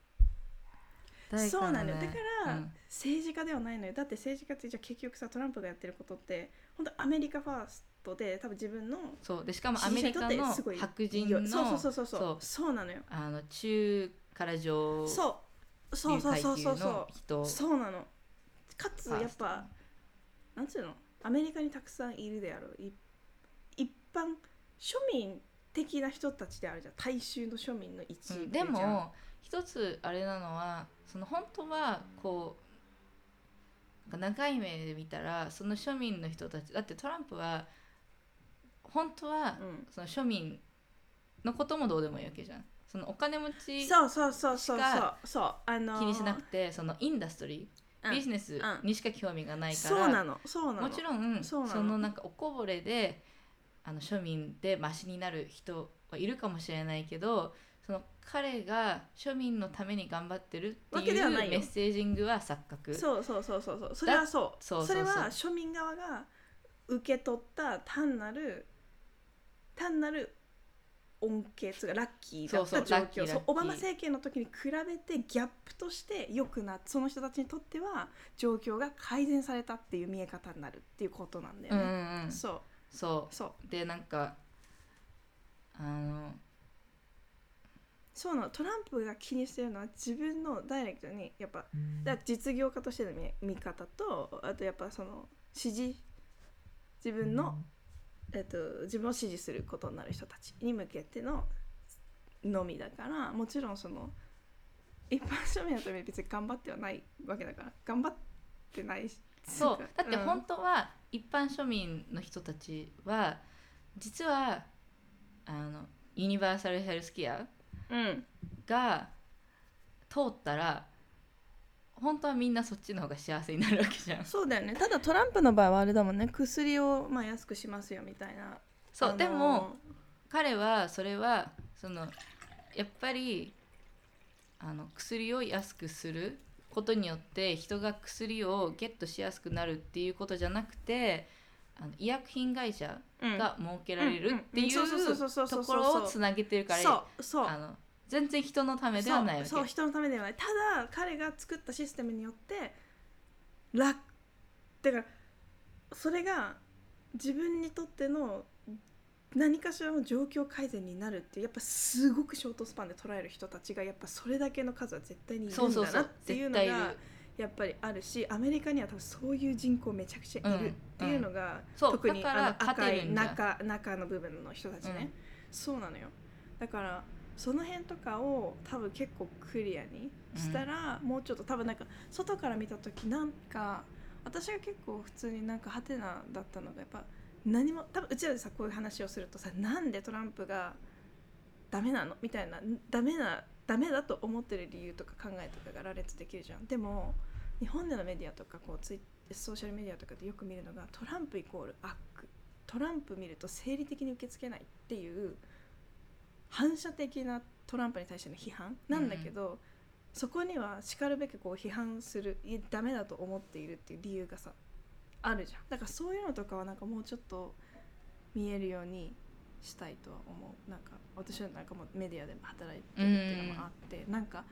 S1: 誰か
S2: そうなのよ。だから、
S1: うん。
S2: 政治家ではないのよ。だって政治家ってじゃあ結局さトランプがやってることって本当アメリカファーストで多分自分の
S1: そうでしかもアメリカの白人の
S2: そうそうそうそうそう。なのよ。
S1: あの中から上
S2: そう。そうそうそうそうそう。そうなの。かつやっぱなんつうの？アメリカにたくさんいるであろう。い一般庶民的な人たちであるじゃん。大衆の庶民の一部
S1: うん。でも一つあれなのはその本当はこう長い目で見たらその庶民の人たちだってトランプは本当は
S2: うん。
S1: その庶民のこともどうでもいいわけじゃん。そのお金持ち
S2: そうそうそうそうそう。そう。あのー。
S1: 気にしなくてそのインダストリー
S2: うん。
S1: ビジネスにしか興味がないから、
S2: そうなの。そうなの。
S1: もちろん
S2: そうなの。
S1: そのなんかおこぼれであの庶民でマシになる人はいるかもしれないけどその彼が庶民のために頑張ってるって
S2: わけ
S1: いう
S2: ではないよ。
S1: メッセージングは錯覚。
S2: そうそうそうそうそう。それはそう。
S1: そうそうそう。
S2: れは庶民側が受け取った単なる単なる恩恵つうかラッキーだった
S1: そうそう
S2: 状況そうオバマ政権の時に比べてギャップとして良くなその人たちにとっては状況が改善されたっていう見え方になるっていうことなんだよ
S1: うんう
S2: ね、
S1: んうん。
S2: そう。
S1: そ
S2: そう。
S1: うでなんかあの
S2: そうなの。トランプが気にしてるのは自分のダイレクトにやっぱだから実業家としての見見方とあとやっぱその支持自分の、えっと、自分を支持することになる人たちに向けてののみだからもちろんその一般庶民のために別に頑張ってはないわけだから頑張ってないし
S1: そう。だって
S2: うん。
S1: 本当は一般庶民の人たちは実はあのユニバーサルヘルスケア
S2: うん。
S1: が通ったら本当はみんなそっちの方が幸せになるわけじゃん。
S2: そうだよね。ただトランプの場合はあれだもんね。薬をまあ安くしますよみたいな。
S1: そう、
S2: あのー
S1: でも彼はそれはそのやっぱりあの薬を安くすることによって人が薬をゲットしやすくなるっていうことじゃなくてあの医薬品会社
S2: うん。
S1: が設けられるってい
S2: う。
S1: ところをつなげてるから
S2: そうそう。
S1: あの全然人のためではないわけ。
S2: そう人のためではない。ただ彼が作ったシステムによって楽。だからそれが自分にとっての何かしらの状況改善になるってやっぱすごくショートスパンで捉える人たちがやっぱそれだけの数は絶対にいるんだなっていうのがやっぱりあるしアメリカには多分そういう人口めちゃくちゃいるっていうのが、特にあの赤い中中の部分の人たちね、そうなのよ。だからその辺とかを多分結構クリアにしたら、もうちょっと多分なんか外から見た時なんか私が結構普通になんかハテナだったのがやっぱ何も多分うちらでさこういう話をするとさなんでトランプがダメなのみたいなダメなダメだと思ってる理由とか考えとかが羅列できるじゃん。でも日本でのメディアとかこうツイソーシャルメディアとかでよく見るのがトランプイコール悪トランプ見ると生理的に受け付けないっていう反射的なトランプに対しての批判なんだけど、そこにはしかるべきこう批判するダメだと思っているっていう理由がさあるじゃん。だからそういうのとかはなんかもうちょっと見えるようにしたいとは思う。なんか私はなんかもうメディアでも働いてるっていうのもあって、なんか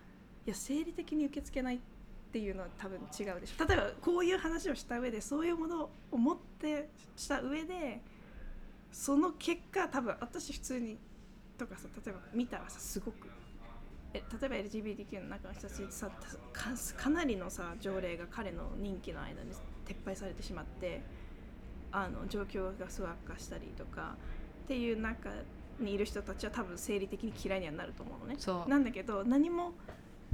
S2: いや生理的に受け付けないっていうのは多分違うでしょ。例えばこういう話をした上でそういうものを持ってした上でその結果多分私普通にとかさ例えば見たらさすごくえ例えば LGBTQ の中の人たちさかかなりのさ条例が彼の任期の間に撤廃されてしまってあの状況がすごい悪化したりとかっていう中にいる人たちは多分生理的に嫌いにはなると思うのね。
S1: そう
S2: なんだけど何も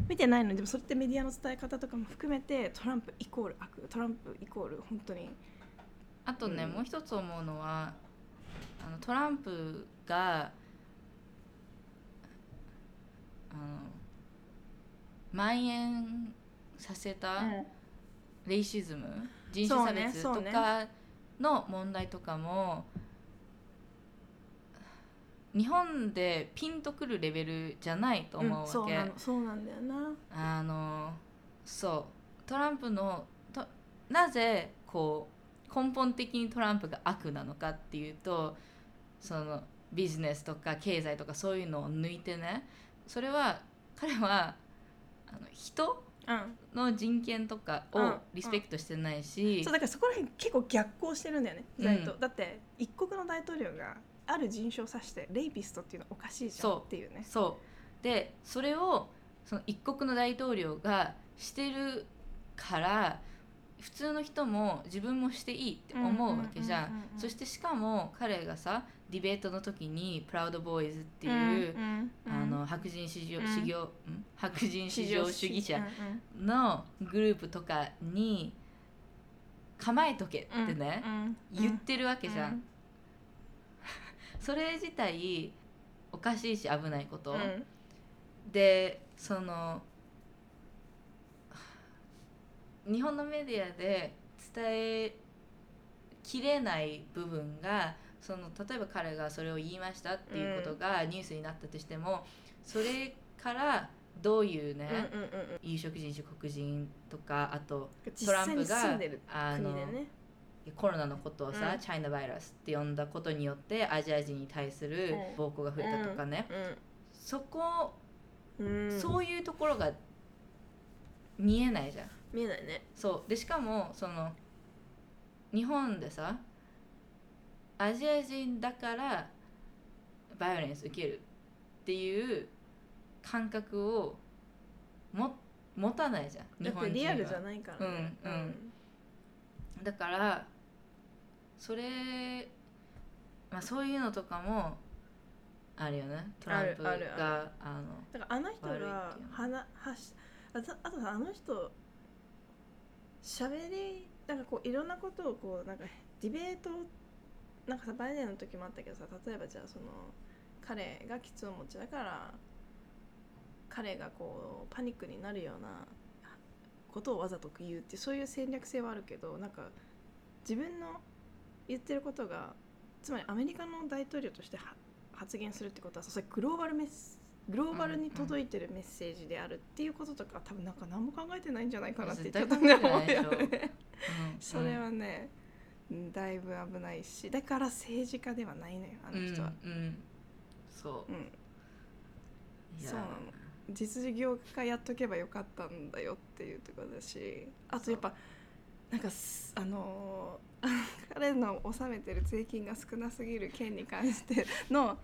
S2: 見てないのにでもそれってメディアの伝え方とかも含めてトランプイコール悪トランプイコール本当に
S1: あとね、
S2: うん
S1: もう一つ思うのはあのトランプがあの蔓延させたレイシズム、人種差別とかの問題とかも、日本でピンとくるレベルじゃないと思うわけ、
S2: そうなのそうなんだよな。
S1: あのそう。トランプのとなぜこう根本的にトランプが悪なのかっていうとそのビジネスとか経済とかそういうのを抜いてねそれは彼はあの人
S2: うん。
S1: の人権とかを
S2: うん。
S1: リスペクトしてないし、
S2: そうだからそこら辺結構逆行してるんだよね、
S1: うん。
S2: だって一国の大統領がある人種を指してレイピストっていうのはおかしいじゃんっていうね。
S1: そう。でそれをその一国の大統領がしてるから普通の人も自分もしていいって思うわけじゃん,、
S2: うんうんうんうんうん。
S1: そしてしかも彼がさディベートの時に「プラウドボーイズ」っていう、
S2: んうん
S1: あの白人至上,、白人至上主義者
S2: うん
S1: のグループとかに構えとけってね、言ってるわけじゃん、
S2: うん。
S1: それ自体おかしいし危ないこと、
S2: うん。
S1: でその日本のメディアで伝えきれない部分がその例えば彼がそれを言いましたっていうことがニュースになったとしても、それからどういうね、
S2: うんうんうん
S1: 有色人種黒人とかあと
S2: 実
S1: トランプが
S2: んでる
S1: あのコロナのことをさ、
S2: うん。
S1: チャイナバイラスって呼んだことによってアジア人に対する
S2: うん。
S1: 暴行が増えたとかね、そこ、
S2: うん。
S1: そういうところが見えないじゃん。
S2: 見えないね。
S1: そう。でしかもその日本でさアジア人だからバイオレンス受けるっていう感覚をも持たないじゃん日本人
S2: リアルじゃないからね。
S1: うんうん。だからそれ、まあ、そういうのとかもあるよね。トランプが
S2: あるある。
S1: あの
S2: だからあの人がはなはしあとあとさあの人しゃべりなんかこういろんなことをこうなんかディベートなんかさバイデンの時もあったけどさ例えばじゃあその彼が喫音持ちだから彼がこうパニックになるようなことをわざと言うってそういう戦略性はあるけどなんか自分の言ってることがつまりアメリカの大統領としては発言するってことはさそれグローバルメスグローバルに届いてるメッセージであるっていうこととか多分なんか何も考えてないんじゃないかなって
S1: 絶
S2: ちょっと
S1: 対考えて
S2: 思うよね。
S1: うん。
S2: それはね、うんだいぶ危ないしだから政治家ではないのよあの人は。
S1: うんうんそ
S2: う。ん。
S1: ういや
S2: そうなの。実事業家やっとけばよかったんだよっていうところだしあとやっぱなんかすあのー 彼の納めてる税金が少なすぎる件に関してのあ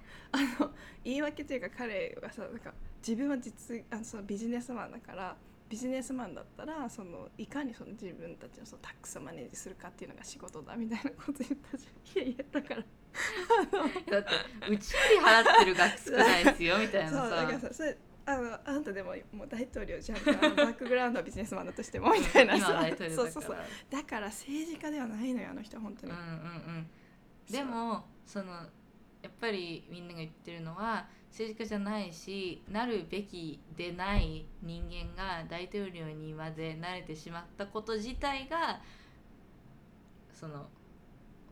S2: の言い訳というか彼はさなんか自分は実あのそのビジネスマンだからビジネスマンだったらそのいかにその自分たちのそのタックスをマネージするかっていうのが仕事だみたいなこと言ったじゃん。いやいやだから
S1: だってうちより払ってる額少ないですよみたいな
S2: そうだから
S1: さ
S2: さそれあのあなたでももう大統領じゃん。あのバックグラウンドはビジネスマンだとしてもみたいなさ。
S1: 今は大統領だから
S2: そうそうそう。だから政治家ではないのよあの人は本当に、
S1: うんうんうん。でもそのやっぱりみんなが言ってるのは政治家じゃないしなるべきでない人間が大統領にまで慣れてしまったこと自体がその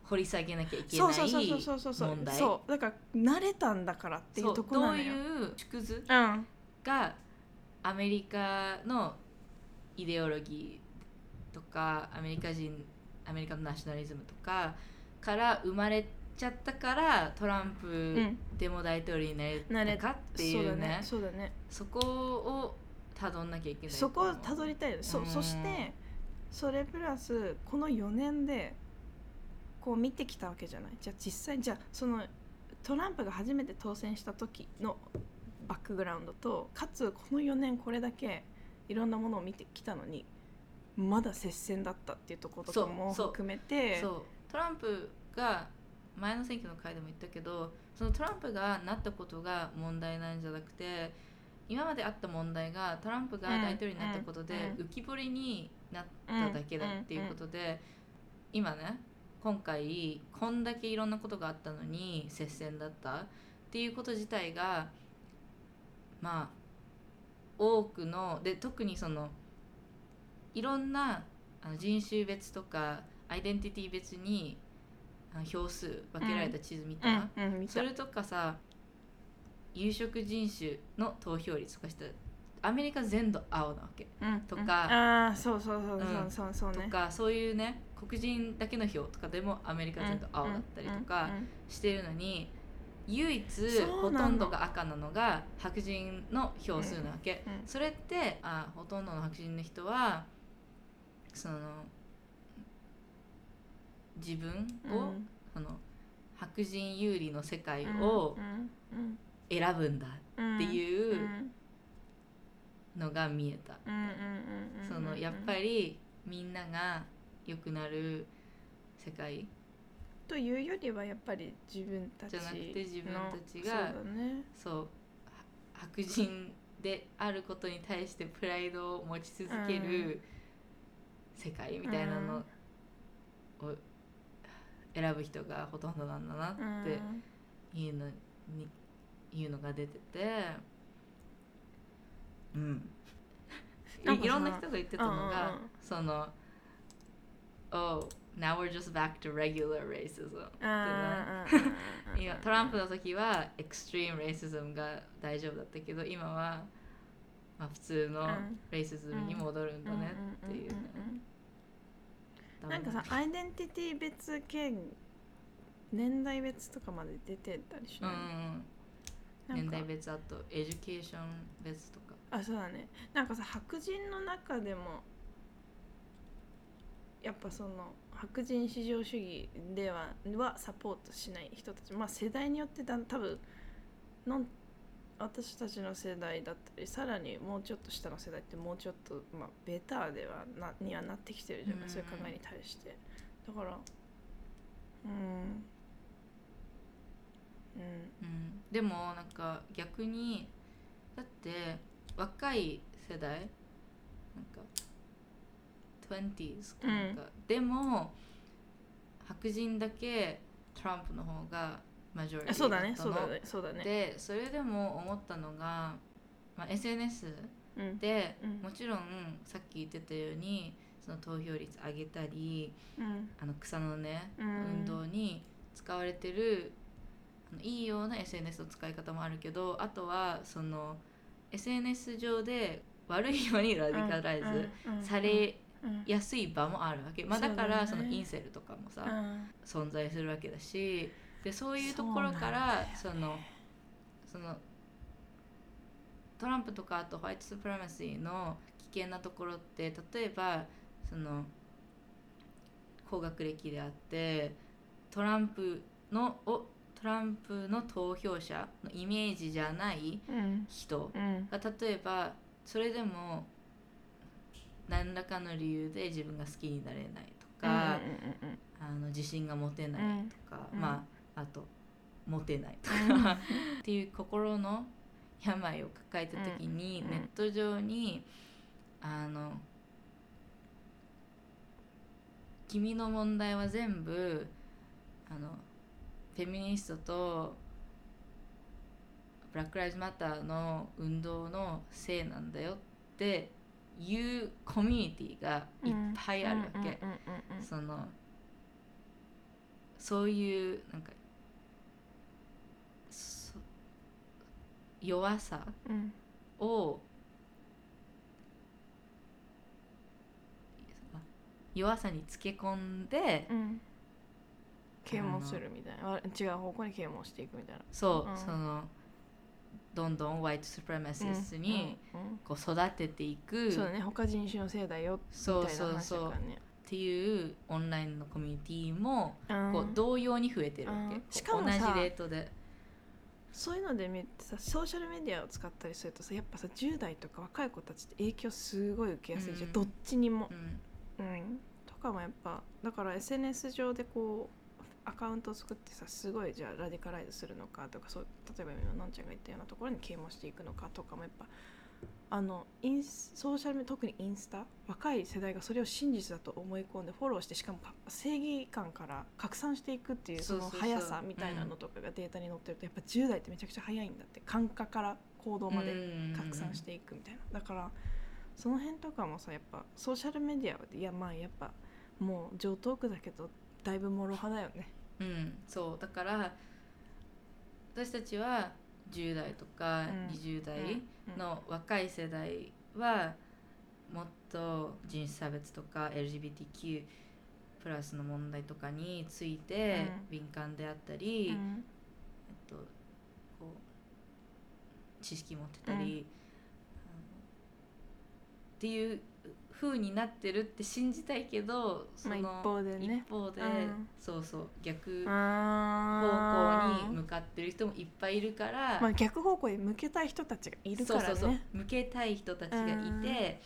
S1: 掘り下げなきゃいけない
S2: そうそうそうそうそう
S1: 問題。
S2: そう。だから慣れたんだからっていうところ
S1: どういう縮図
S2: うん。
S1: がアメリカのイデオロギーとかアメリカ人アメリカのナショナリズムとかから生まれちゃったからトランプ
S2: ん。
S1: でも大統領になれたかってい
S2: そう
S1: ね
S2: ね。そうだね。
S1: そこをたどんなきゃいけない
S2: そこをたどりたいよそ
S1: うん。
S2: そしてそれプラスこの4年でこう見てきたわけじゃない？じゃあ実際じゃあそのトランプが初めて当選した時のバックグラウンドとかつこの4年これだけいろんなものを見てきたのにまだ接戦だったっていうところとかも含めて
S1: トランプが前の選挙の回でも言ったけどそのトランプがなったことが問題なんじゃなくて今まであった問題がトランプが大統領になったことで
S2: うん
S1: 浮き彫りになっただけだっていうことで今ね今回こんだけいろんなことがあったのに接戦だったっていうこと自体がまあ多くので特にそのいろんなあの人種別とかアイデンティティ別に票数分けられた地図見た、
S2: うんうん
S1: それとかさ有色人種の投票率とかしたらアメリカ全土青なわけ、
S2: うん
S1: とか
S2: うんああそうそうそう
S1: うん
S2: そうそうね。
S1: とかそういうね黒人だけの票とかでもアメリカ全土青だったりとかしてるのに唯一ほとんどが赤なのが白人の票数なわけ、それってあほとんどの白人の人はその自分を、
S2: うん。
S1: その白人有利の世界を選ぶんだ
S2: うん
S1: っていう
S2: うん
S1: のが見えた、そのやっぱりみんなが良くなる世界。
S2: というよりはやっぱり自分たち
S1: じゃなくて自分
S2: の
S1: たちが
S2: そうだね。
S1: 白人であることに対してプライドを持ち続ける世界みたいなのを選ぶ人がほとんどなんだなっていうのにいうのが出てて。うん。いいろんな人が言ってたのが
S2: うん
S1: その「Oh now we're just back to regular racism」
S2: あーうんうんうんうん
S1: 今トランプの時はエクストリーム・レイシズムが大丈夫だったけど今は、まあ、普通の
S2: うん
S1: レイシズムに戻るんだねっていうね
S2: なんかさアイデンティティ別系年代別とかまで出てたりし
S1: うんう
S2: ない、
S1: ん。
S2: なんか。
S1: 年代別あと education 別とか。
S2: あそうだね。なんかさ白人の中でもやっぱその白人至上主義でははサポートしない人たち。まあ世代によってだ多分の私たちの世代だったりさらにもうちょっと下の世代ってもうちょっと、まあ、ベターではなにはなってきてるじゃない、
S1: うん。
S2: そういう考えに対して。だからうん。うん。
S1: うん、でもなんか逆にだって若い世代なんか 20s かなん。か、でも白人だけトランプの方がマジョリティ
S2: あそうだね。そうだね。そうだね。
S1: でそれでも思ったのが、まあ、SNS
S2: うん。
S1: で、
S2: うん。
S1: もちろんさっき言ってたようにその投票率上げたり
S2: うん。
S1: あの草のね、
S2: うん。
S1: 運動に使われてるいいような SNS の使い方もあるけどあとはその SNS 上で悪いようにラディカライズされ
S2: うん
S1: やすい場もあるわけ、まあ、だからそのインセルとかもさ、
S2: うん。
S1: 存在するわけだしでそういうところからそのそのトランプとかあとホワイトスプラマシーの危険なところって例えばその高学歴であってトランプのをトランプの投票者のイメージじゃない
S2: うん。
S1: 人
S2: うん。
S1: が例えばそれでも何らかの理由で自分が好きになれないとか、あの自信が持てないとか、
S2: うん。
S1: まああとモテないと
S2: うん
S1: かっていう心の病を抱えた時に、
S2: うん。
S1: ネット上にあの君の問題は全部あのフェミニストとブラック・ライズ・マターの運動のせいなんだよっていうコミュニティがいっぱいあるわけ。そのそういうなんかそ弱さ
S2: うん。
S1: を弱さにつけ込んで
S2: うん。啓蒙するみたいな。あ違う方向に啓蒙していくみたいな。
S1: そう、
S2: うん。
S1: そのどんどんホワイトスプレマシスに
S2: うん。うん。
S1: こう育てていく、
S2: そうだね他人種のせいだよみ
S1: そう
S2: たいな話だ
S1: そうそうっていうオンラインのコミュニティも
S2: うん。
S1: こう同様に増えてるわけ、
S2: うん。しかもさ
S1: 同じレートで
S2: そういうので見てさソーシャルメディアを使ったりするとさやっぱさ10代とか若い子たちって影響すごい受けやすいじゃん、
S1: うん。
S2: どっちにも。
S1: う、ん。
S2: うん、とかもやっぱだから SNS 上でこうアカウントを作ってさすごいじゃあラディカライズするのかとかそう例えば今のんちゃんが言ったようなところに啓蒙していくのかとかもやっぱあのインスソーシャルメディア特にインスタ若い世代がそれを真実だと思い込んでフォローしてしかもパ正義感から拡散していくっていうその速さみたいなのとかがデータに載ってるとやっぱ10代ってめちゃくちゃ速いんだって。感覚から行動まで拡散していくみたいな。だからその辺とかもさやっぱソーシャルメディアはいやまあやっぱもう上等句だけどだいぶもろ派だよね。
S1: うん。そう。だから私たちは10代とか
S2: うん。
S1: 20代
S2: うん。
S1: の若い世代はもっと人種差別とか LGBTQ プラスの問題とかについて
S2: うん。
S1: 敏感であったり、
S2: うん。
S1: えっと、こう知識持ってたり、
S2: うん。
S1: っていう風になってるって信じたいけどその、
S2: まあ一方でね。
S1: 一方で、
S2: うん
S1: そうそう逆方
S2: あ
S1: 向に向かってる人もいっぱいいるから、
S2: まあ、逆方向に向けたい人たちがいるからね。
S1: そうそうそう向けたい人たちがいて、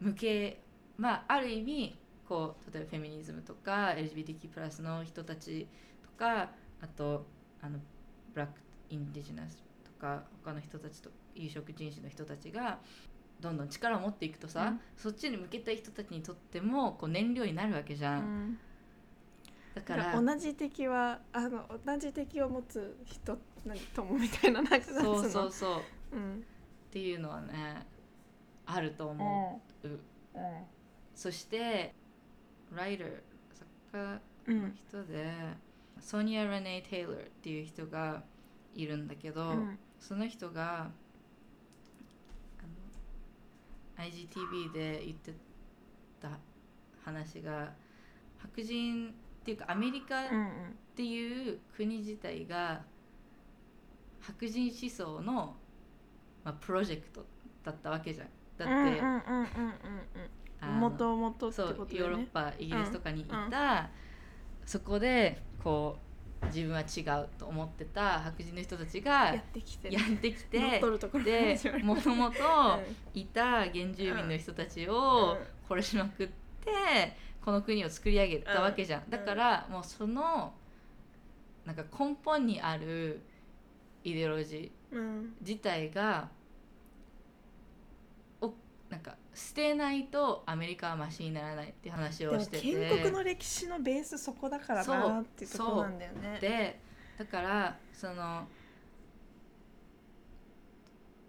S1: 向けまあある意味こう例えばフェミニズムとか LGBTQ+ プラスの人たちとかあとあのブラック・インディジナスとか他の人たちと有色人種の人たちがどんどん力を持っていくとさ、
S2: うん。
S1: そっちに向けたい人たちにとってもこう燃料になるわけじゃん、
S2: うん。
S1: だから
S2: 同じ敵はあの同じ敵を持つ人何友みたいななんか
S1: そう
S2: の
S1: そうそう。っ
S2: うん。
S1: ていうのはねあると思う、そしてライター作家の
S2: うん
S1: 人で、ソニア・レネイ・テイラーっていう人がいるんだけど、
S2: うん。
S1: その人が IGTV で言ってた話が白人っていうかアメリカっ
S2: うんうん。
S1: ていう国自体が白人思想の、まあ、プロジェクトだったわけじゃん。だって、
S2: もともと
S1: ヨーロッパイギリスとかにいた、そこでこう自分は違うと思ってた白人の人たちが
S2: やってきて。
S1: やってき
S2: て
S1: もともと
S2: うん。
S1: いた原住民の人たちを殺しまくってこの国を作り上げたわけじゃん、
S2: うん。
S1: だからもうそのなんか根本にあるイデオロジ
S2: うん。
S1: ー自体がおなんか捨てないとアメリカはマシにならないって話をしてて。
S2: 建国の歴史のベースそこだからなってとなんだよね。
S1: でだからその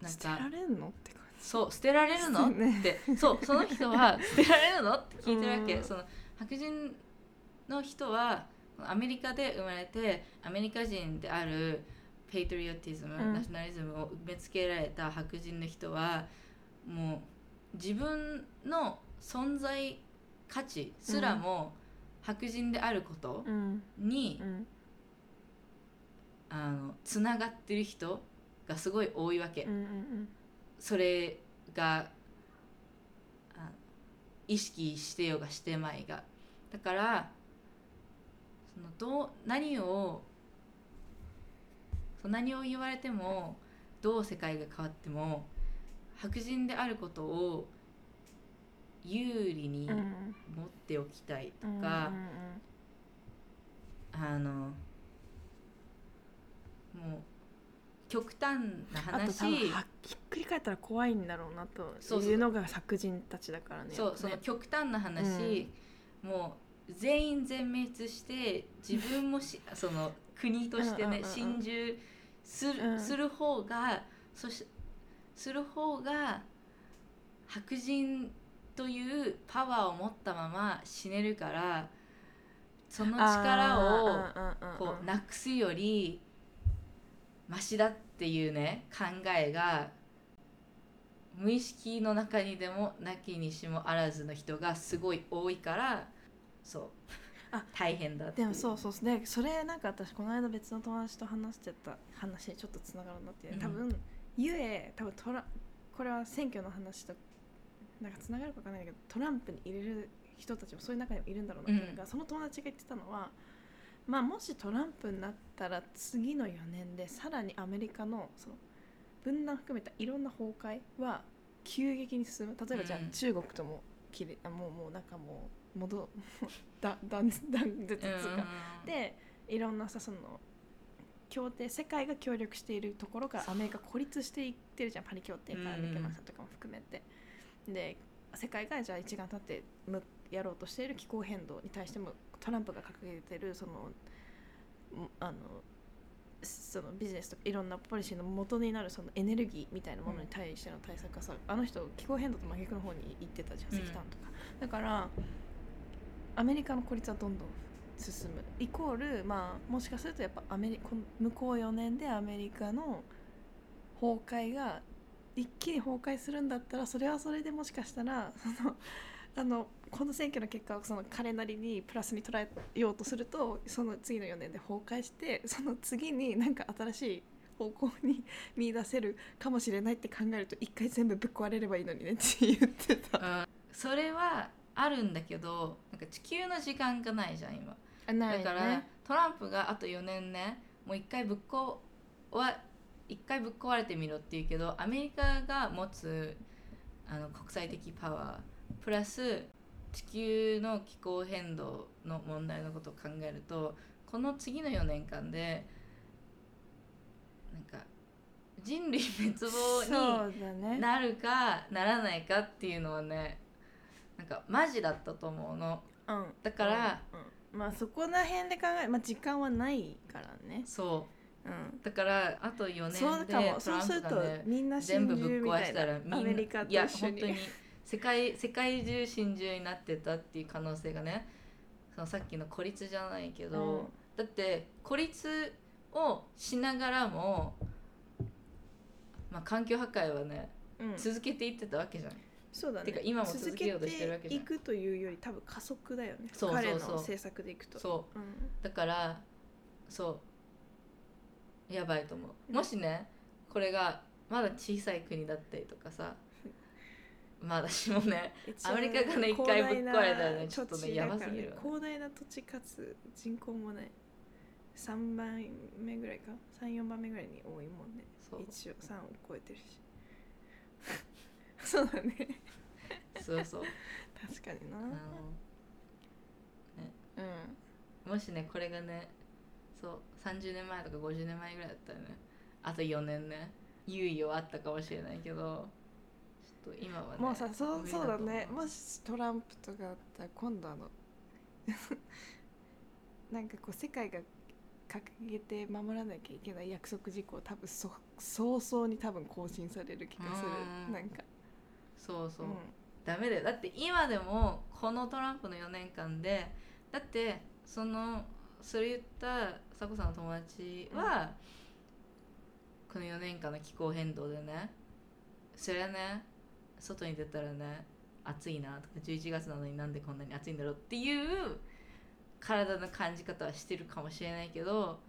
S1: なん
S2: 捨て
S1: から
S2: れんのって感
S1: そう捨てられるのって。そうその人は 捨てられるのって聞いてるわけ、
S2: うん。
S1: その白人の人はアメリカで生まれてアメリカ人であるペイトリオティズム、
S2: うん。
S1: ナショナリズムを植え付けられた白人の人はもう自分の存在価値すらも白人であることに、
S2: うん。
S1: あのつながってる人がすごい多いわけ、
S2: うんうん
S1: それがあ意識してようがしてまいが。だからそのどう何を何を言われてもどう世界が変わっても白人であることを有利に
S2: うん。うん
S1: 持っておきたいと
S2: うん
S1: か、
S2: うん。
S1: あのもう極端な
S2: あと
S1: 話
S2: 多分はひっくり返ったら怖いんだろうなと
S1: そう
S2: いうのが白人たちだからね
S1: そう、その極端な話、もう全員全滅して自分もし その国としてね
S2: うんうんうんうん。
S1: 心中する,、
S2: うん。
S1: する方がそしする方が白人というパワーを持ったまま死ねるからその力をこうなくすよりマシだっていうね考えが無意識の中にでもなきにしもあらずの人がすごい多いからそう。
S2: あ
S1: 大変だって
S2: でもそうそうでそれなんか私この間別の友達と話してた話にちょっとつながるなってう
S1: ん。
S2: 多分ゆえ多分トラこれは選挙の話となんかつながるかわかんないけどトランプに入れる人たちもそういう中にもいるんだろうなっていうのが、その友達が言ってたのはまあもしトランプになったら次の4年でさらにアメリカのその分断含めたいろんな崩壊は急激に進む。例えばじゃあ
S1: うん。
S2: 中国とも切れあもうもうなんかもう戻 だ断断絶つ
S1: うん
S2: うか、でいろんなさその協定世界が協力しているところからアメリカ孤立していってるじゃんパリ協定から抜けましたとかも含めて、で世界がじゃあ一丸立ってむやろうとしている気候変動に対してもトランプが掲げてるそのんあのそのビジネスとかいろんなポリシーの元になるそのエネルギーみたいなものに対しての対策がさ、あの人気候変動と真逆の方に行ってたじゃん
S1: うん
S2: 石炭とか、だからアメリカの孤立はどんどん進むイコールまあもしかするとやっぱアメリこ向こう4年でアメリカの崩壊が一気に崩壊するんだったらそれはそれでもしかしたらそのあのこの選挙の結果をその彼なりにプラスに捉えようとするとその次の4年で崩壊してその次になんか新しい方向に見出せるかもしれないって考えると一回全部ぶっ壊れればいいのにねって言ってた。
S1: それはあるんだけどなんか地球の時間がないじゃん今だから、トランプがあと4年ねもう一回ぶっ壊は一回ぶっ壊れてみろって言うけどアメリカが持つあの国際的パワープラス地球の気候変動の問題のことを考えるとこの次の4年間でなんか人類滅亡になるかならないかっていうのはねなんかマジだったと思うの。
S2: うん、
S1: だから、
S2: うんうんまあそこら辺で考えまあ時間はないからね、
S1: そう。
S2: うん、
S1: だからあと4
S2: そう
S1: 年で
S2: かも。
S1: トラン
S2: そうすると
S1: プがね
S2: みんな
S1: 全部
S2: 真珠み
S1: ぶっ壊した
S2: たいな。
S1: らみんな
S2: アメリカと
S1: いや
S2: 一緒に。
S1: 本当に世界世界中真珠になってたっていう可能性がねそのさっきの孤立じゃないけど、
S2: うん。
S1: だって孤立をしながらも、まあ、環境破壊はね
S2: うん、
S1: 続けていってたわけじゃん。
S2: そうだね。
S1: てか今も続けようとしてるわけじゃん。
S2: いくというより多分加速だよね。
S1: そうそうそう。
S2: 彼の政策でいくと、
S1: そう。
S2: ん、
S1: だからそう。やばいと思う。
S2: うん。
S1: もしねこれがまだ小さい国だったりとかさ まだしもねアメリカがね一回ぶっ壊れたらねちょっとねやばすぎるわね。
S2: 広大な土地かつ人口もね3番目ぐらいか。34番目ぐらいに多いもんね。
S1: そう。
S2: 一応3を超えてるしそうだね。
S1: そうそう。
S2: 確かにな。
S1: あの
S2: うん。
S1: もしねこれがねそう30年前とか50年前ぐらいだったらねあと4年ね猶予あったかもしれないけどちょっと今はね
S2: もうさそう。そうだね。もしトランプとかあったら今度あの なんかこう世界が掲げて守らなきゃいけない約束事項多分そ早々に多分更新される気がする。
S1: うん。
S2: なんか
S1: そうそう、
S2: うん。
S1: ダメだよ。だって今でもこのトランプの4年間でだってそのそれ言ったさこさんの友達は、この4年間の気候変動でねそれはね外に出たらね暑いなとか11月なのになんでこんなに暑いんだろうっていう体の感じ方はしてるかもしれないけど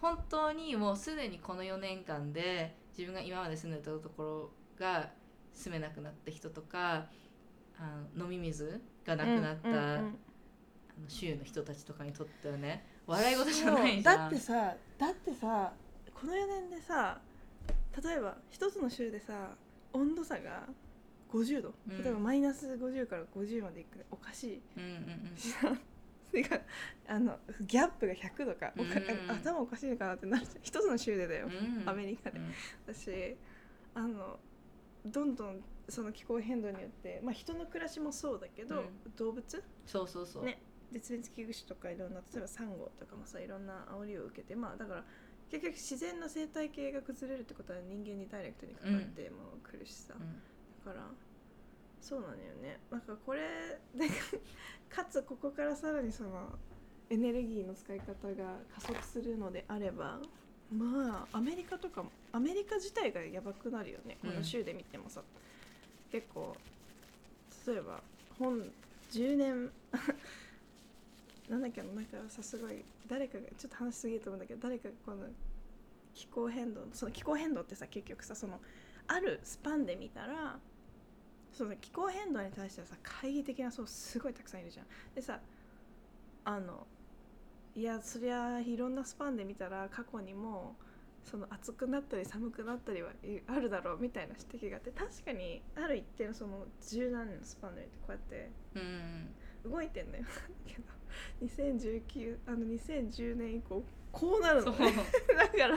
S1: 本当にもうすでにこの4年間で自分が今まで住んでたところが住めなくなった人とかあの飲み水がなくなった、
S2: うんうんうん。
S1: あの州の人たちとかにとってはね笑い事じゃないじゃん。
S2: だってさだってさこの4年でさ例えば一つの州でさ温度差が50度、
S1: うん。
S2: 例えばマイナス50から50までいくおかしい。
S1: うんうんうん。
S2: あのギャップが100度かおか
S1: うん
S2: 頭おかしいのかなってなる一つの州でだよ、
S1: うん
S2: アメリカで。
S1: うん
S2: 私あのどんどんその気候変動によって、まあ、人の暮らしもそうだけど、
S1: うん。
S2: 動物？
S1: そうそうそう、
S2: ね。絶滅危惧種とかいろんな例えばサンゴとかもさいろんな煽りを受けてまあだから結局自然の生態系が崩れるってことは人間にダイレクトにかかってもくるしさ、
S1: うん。
S2: だからそうなのよね。なんかこれでかつここからさらにそのエネルギーの使い方が加速するのであればまあアメリカとかもアメリカ自体がやばくなるよね。この州で見てもさ、結構例えば本10年 なんだっけななんかさすごい誰かがちょっと話しすぎると思うんだけど誰かがこの気候変動その気候変動ってさ結局さそのあるスパンで見たらその気候変動に対してはさ懐疑的なそうすごいたくさんいるじゃん。でさあのいやそりゃいろんなスパンで見たら過去にもその暑くなったり寒くなったりはあるだろうみたいな指摘があって確かにある一定のその十何年のスパンで見てこうやって
S1: うん
S2: 動いてんだよ。けど2019あの2010年以降こうなるのね。だか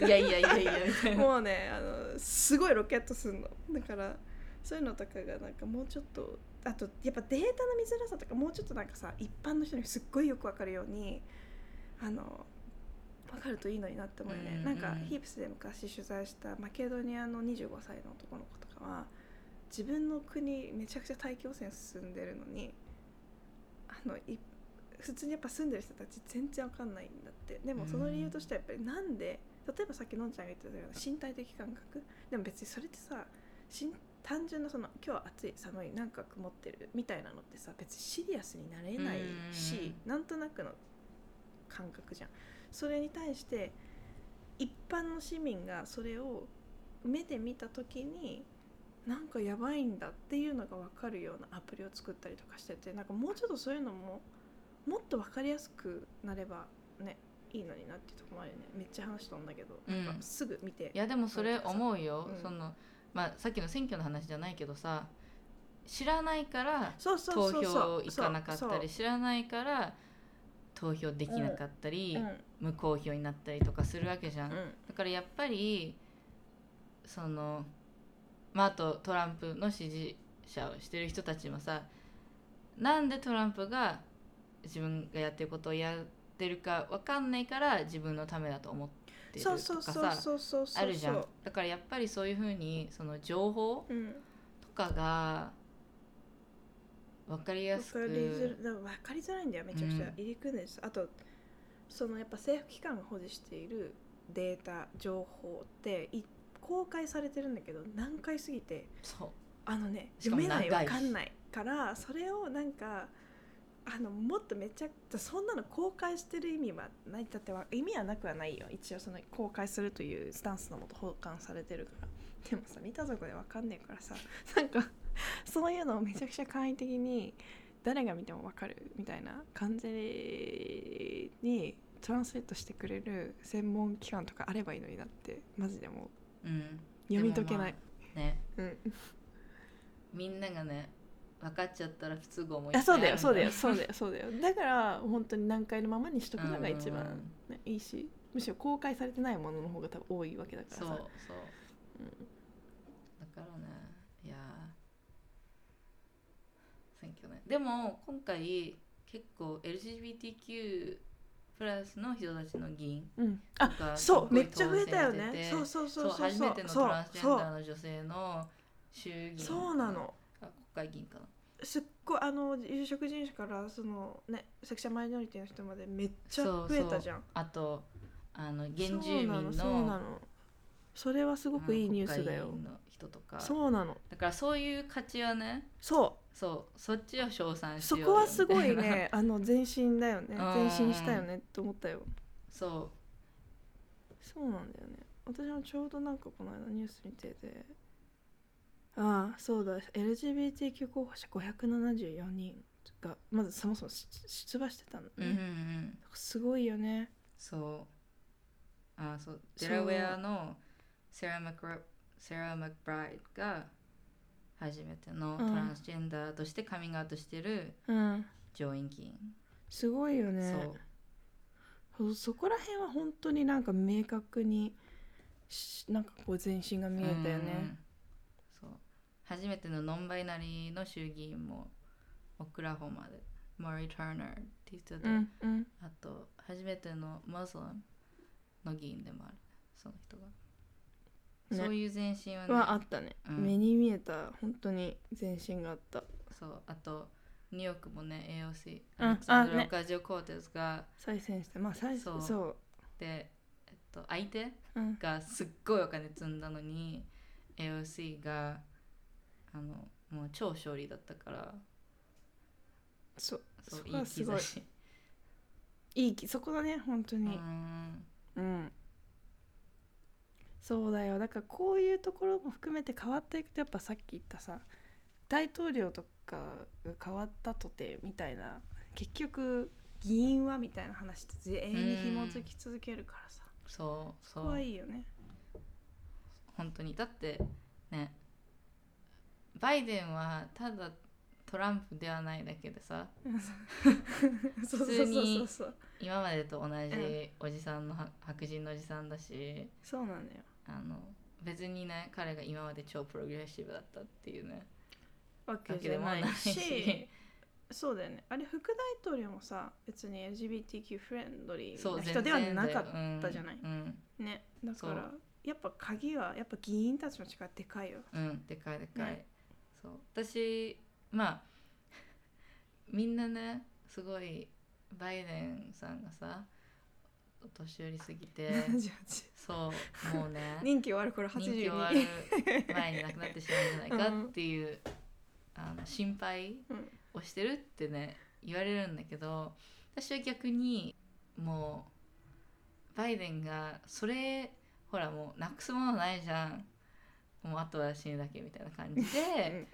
S2: ら
S1: いやいやいやいや。
S2: もうねあのすごいロケットすんの。だからそういうのとかがなんかもうちょっとあとやっぱデータの見づらさとかもうちょっとなんかさ一般の人にすっごいよくわかるようにあの分かるといいのになって思うよね、
S1: うんうん
S2: なんかヒープスで昔取材したマケドニアの25歳の男の子とかは自分の国めちゃくちゃ大気汚染進んでるのにあのい普通にやっぱ住んでる人たち全然わかんないんだって。でもその理由としてはやっぱりなんで例えばさっきのんちゃんが言ってたような身体的感覚？でも別にそれってさしん単純なその今日は暑い寒いなんか曇ってるみたいなのってさ別にシリアスになれないしなんとなくの感覚じゃん。それに対して一般の市民がそれを目で見た時になんかやばいんだっていうのが分かるようなアプリを作ったりとかしててなんかもうちょっとそういうのももっと分かりやすくなればねいいのになっていうところもあるよね。めっちゃ話したんだけど、
S1: うん
S2: なん。かすぐ見て
S1: いやでもそれ思うよ、
S2: うん。
S1: そのまあさっきの選挙の話じゃないけどさ知らないから投票行かなかったり知らないから投票できなかったり、
S2: うん。
S1: 無効票になったりとかするわけじゃん、
S2: うん。
S1: だからやっぱりそのまああとトランプの支持者をしてる人たちもさなんでトランプが自分がやってることをやってるかわかんないから自分のためだと思ってると
S2: そう
S1: かさ
S2: そうそうそうそうそう
S1: あるじゃん。だからやっぱりそういうふうにその情報
S2: うん
S1: とかが分かりや
S2: 分
S1: すく
S2: ら分かりづらいんだよめちゃくちゃ、
S1: うん。
S2: 入り組んでるあとそのやっぱ政府機関が保持しているデータ情報ってい公開されてるんだけど難解すぎて。
S1: そう。
S2: あのね読めない分かんないからそれをなんかあのもっとめちゃそんなの公開してる意味はないだっては意味はなくはないよ。一応その公開するというスタンスのもと保管されてるから。でもさ見たとこで分かんねえからさ。なんかそういうのをめちゃくちゃ簡易的に誰が見ても分かるみたいな感じにトランスレートしてくれる専門機関とかあればいいのになってマジでもう。
S1: うん。
S2: 読み解けない、
S1: まあね。
S2: うん。
S1: みんながね分かっちゃったら不都合もいっぱい
S2: あそうだよそうだよそうだよそうだよ。だから本当に難解のままにしとくのが一
S1: うん。
S2: 番、ね、いいしむしろ公開されてないものの方が多分多いわけだからさ。
S1: そうそう。
S2: うん
S1: だからねいやー選挙ね。でも今回結構 LGBTQ プラスの人たちの議員
S2: うん、
S1: と
S2: あ
S1: か
S2: そうめっちゃ増えたよね。そうそうそ
S1: そう
S2: う。そう
S1: 初めてのトランスジェンダーの女性の衆議院。
S2: そうなの
S1: 会議員かな。
S2: すっごいあの有色人種からそのねセクシャルマイノリティの人までめっちゃ増えたじゃん。
S1: あとあの原住民の
S2: そうなのそうなの。それはすごくいいニュースだよ。
S1: 人とか。
S2: そうなの。
S1: だからそういう価値はね
S2: そ
S1: そう。そっちを称賛
S2: う
S1: しよ
S2: そうこはすごいねあの前進だよね。
S1: うん。
S2: 前進したよねって思ったよ。
S1: そ
S2: そうなんだよね。私もちょうどなんかこの間ニュース見ててああそうだ。LGBTQ 候補者574人がまずそもそもし出馬してたのね、
S1: ううんうんうん
S2: すごいよね
S1: そう。あそう。
S2: そう。
S1: デラウェアのセラ・マクラセラ・マクブライドが初めてのトランスジェンダーとしてカミングアウトしてる
S2: うん。
S1: 上院議員、
S2: すごいよね。
S1: そう。
S2: そそこら辺は本当になんか明確にしなんかこう前進が見えたよ
S1: うん
S2: ね
S1: そう初めてのノンバイナリーの衆議院もオクラホマでモリー・ターナーっていう人で、
S2: うんうん。
S1: あと初めてのムスリムの議員でもあるその人が、
S2: ね。
S1: そういう前進はね
S2: はあったね、
S1: うん。
S2: 目に見えた本当に前進があった。
S1: そうあとニューヨークもね AOC
S2: うん
S1: アレクサンド
S2: あね。
S1: ラオカジオ・コーテスが
S2: 再選してまあ最初
S1: そ
S2: そう。う
S1: で、えっと、相手
S2: うん。
S1: がすっごいお金積んだのに AOC があのもう超勝利だったから。
S2: そう
S1: そう
S2: そこはすごい。
S1: いい兆し。
S2: いいきそこだね本当
S1: う
S2: に
S1: ん。
S2: うん。そうだよ。だからこういうところも含めて変わっていくとやっぱさっき言ったさ大統領とかが変わったとてみたいな結局議員はみたいな話って永遠に紐づき続けるからさ。
S1: そうそう。
S2: いいよね。
S1: 本当に。だってねバイデンはただトランプではないだけでさ
S2: そうそうそう
S1: 普通に今までと同じおじさんのは白人のおじさんだし
S2: そうなんだよ。
S1: あの別にね彼が今まで超プログレッシブだったっていうね
S2: わけ
S1: でもない
S2: し。
S1: し
S2: そうだよね。あれ副大統領もさ別に LGBTQ フレンドリーな人ではなかったじゃない？
S1: うん。
S2: ね。だ
S1: そう。
S2: からやっぱ鍵はやっぱ議員たちの力でかいよ。
S1: うん、うん、でかいでかい、
S2: ね
S1: そう。私まあ みんなねすごいバイデンさんがさお年寄りすぎて そうもうね
S2: 任期終わる頃
S1: 人気終わる
S2: 82
S1: 前に亡くなってしまうんじゃないかっていう、あの心配
S2: うん。
S1: をしてるってね言われるんだけど私は逆にもうバイデンがそれほらもうなくすものないじゃんもうあとは死ぬだけみたいな感じで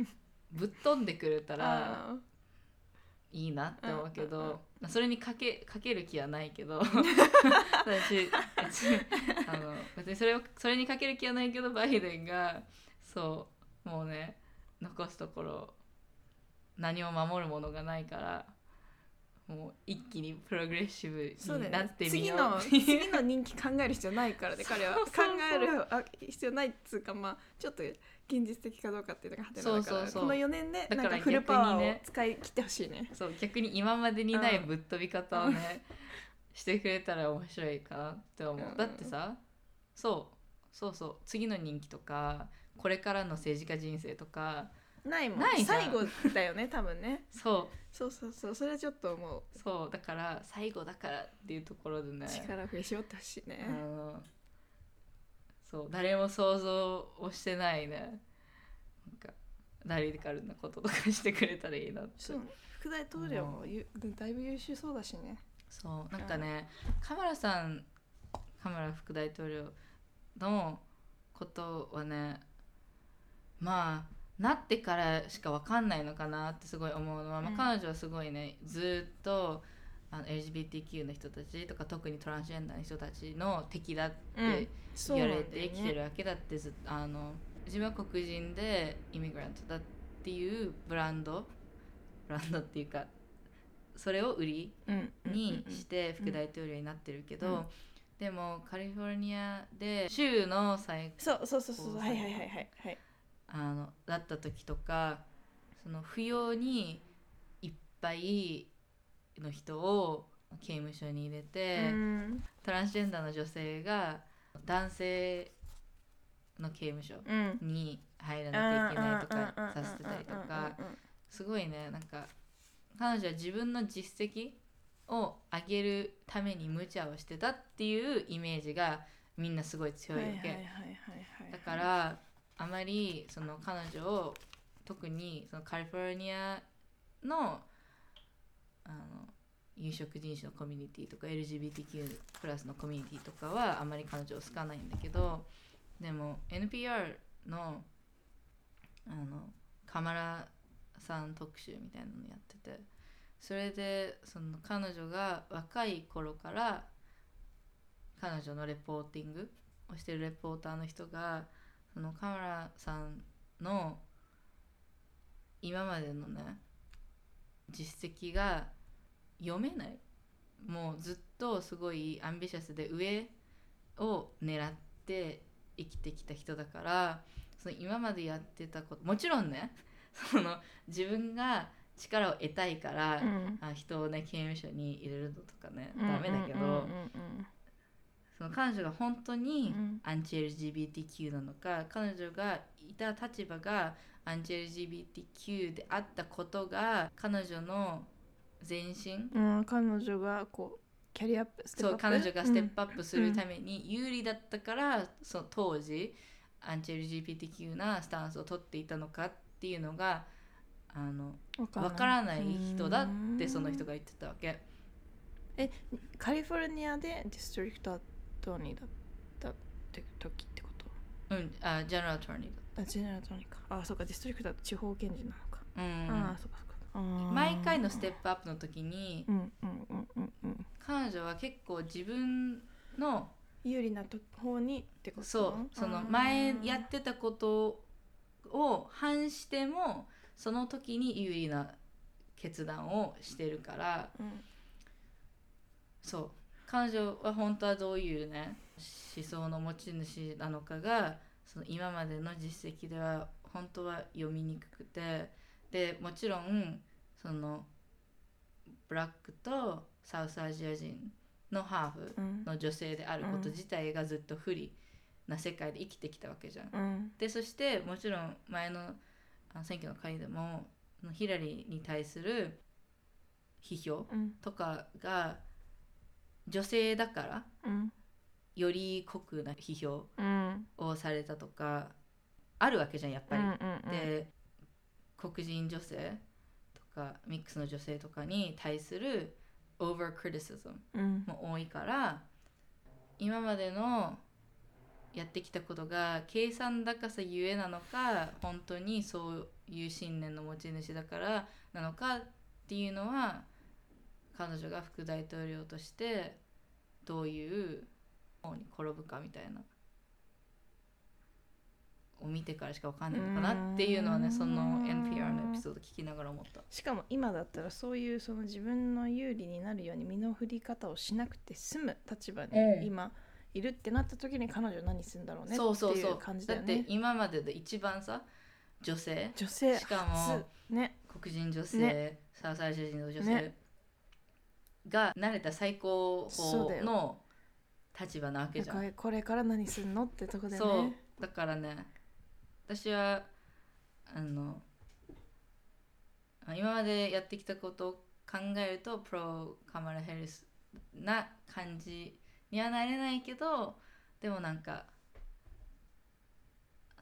S1: ぶっ飛んでくれたら
S2: あ
S1: いいなって思うけどそれにかけかける気はないけど 私あの別にそれをそれにかける気はないけどバイデンがそうもうね残すところ何も守るものがないからもう一気にプログレッシブになってみよう。
S2: 次の
S1: っていう
S2: 次の任期考える必要ないからね彼は。考えるあ必要ないっつうかまあちょっと現実的かどうかっていうのがハテナだから。
S1: そうそうそう。
S2: この4年でなんかフルパワー
S1: 逆にね
S2: を使い切ってほしいね。
S1: そう逆に今までにない
S2: うん。
S1: ぶっ飛び方をね、してくれたら面白いかなって思う、
S2: うん。
S1: だってさそう。そうそう。次の人気とかこれからの政治家人生とか
S2: ないもん。
S1: ないじゃん。
S2: 最後だよね 多分ね。
S1: そ
S2: そうそうそう。それはちょっと思う。
S1: うそう。だから最後だからっていうところでね。
S2: 力増やしよってほしい
S1: あ
S2: ね
S1: のそう。誰も想像をしてないね。なんかラリカルなこととかしてくれたらいいなって。
S2: そう。副大統領もゆだいぶ優秀そうだしね。
S1: そう。なんかねカマラさんカマラ副大統領のことはねまあなってからしか分かんないのかなってすごい思うのは、まあ
S2: うん。
S1: 彼女はすごいねずっとあの LGBTQ の人たちとか特にトランスジェンダーの人たちの敵だって言われて生きて
S2: ね
S1: るわけだってずっとあの自分は黒人でイミグラントだっていうブランドブランドっていうかそれを売り
S2: うん。
S1: に
S2: うん。
S1: して副大統領になってるけど、
S2: うん。
S1: でもカリフォルニアで州の最
S2: そうそうそうそう。はいはいはいはい
S1: あのだった時とかその不要にいっぱいの人を刑務所に入れて、
S2: うん。
S1: トランスジェンダーの女性が男性の刑務所
S2: うん。
S1: に入らなきゃいけないとかさせてたりとかすごいねなんか彼女は自分の実績を上げるために無茶をしてたっていうイメージがみんなすごい強いわけ、だからあまりその彼女を特にそのカリフォルニアのあの有色人種のコミュニティとか LGBTQ プラスのコミュニティとかはあまり彼女を好かないんだけどでも NPR のあのカマラさん特集みたいなのやっててそれでその彼女が若い頃から彼女のレポーティングをしてるレポーターの人がそのカマラさんの今までのね実績が読めない。もうずっとすごいアンビシャスで上を狙って生きてきた人だからその今までやってたこともちろんね その自分が力を得たいから、
S2: うん。
S1: あ人をね刑務所に入れるのとかね、
S2: うん。
S1: ダメだけど、その彼女が本当に
S2: うん。
S1: アンチ LGBTQ なのか彼女がいた立場がアンチ LGBTQ であったことが彼女の前進？
S2: うん、彼女がこうキャリアアップステッ
S1: そう
S2: プアップ？
S1: 彼女がステップアップするために有利だったから、その当時アンチ LGBTQ なスタンスを取っていたのかっていうのがあの
S2: わ
S1: わからない人だって
S2: うん
S1: その人が言ってたわけ。
S2: カリフォルニアで district attorney だったって時ってこと？
S1: うん、あ general attorney
S2: あ general attorney か。あそうか district は地方検事なのか、
S1: だ。うん。
S2: ああそうかそうか。
S1: 毎回のステップアップの時に
S2: うんうんうんうん。うん
S1: 彼女は結構自分の
S2: 有利なと方にってこと？
S1: そうその前やってたことを反してもその時に有利な決断をしてるから
S2: うん。
S1: そう彼女は本当はどういうね思想の持ち主なのかがその今までの実績では本当は読みにくくてでもちろんそのブラックとサウスアジア人のハーフ
S2: うん。
S1: の女性であること
S2: うん。
S1: 自体がずっと不利な世界で生きてきたわけじゃん。
S2: うん。
S1: でそしてもちろん前の選挙の会でもヒラリーに対する批評
S2: うん。
S1: とかが女性だから
S2: うん。
S1: より酷な批評
S2: うん。
S1: をされたとかあるわけじゃんやっぱり。で黒人女性とかミックスの女性とかに対する over criticism
S2: うん。
S1: も多いから今までのやってきたことが計算高さゆえなのか本当にそういう信念の持ち主だからなのかっていうのは彼女が副大統領としてどういう方に転ぶかみたいなを見てからしかわかんないのかなっていうのはねその NPR のエピソード聞きながら思った。
S2: しかも今だったらそういうその自分の有利になるように身の振り方をしなくて済む立場に
S1: うん
S2: 今いるってなった時に彼女何するんだろうね
S1: そうそう
S2: ってい
S1: そうう
S2: 感じ
S1: だって
S2: だよね。
S1: 今までで一番さ女性
S2: 女性
S1: しかも
S2: 初ね
S1: 黒人女性、
S2: ね
S1: サウスアジア人の女性
S2: ね
S1: が慣れた最高峰の立場なわけ
S2: だ
S1: じゃん。
S2: これから何するのってとこだ
S1: そう。
S2: よね
S1: だからね私はあのあ今までやってきたことを考えるとプロカマラ・ヘリスな感じにはなれないけどでもなんか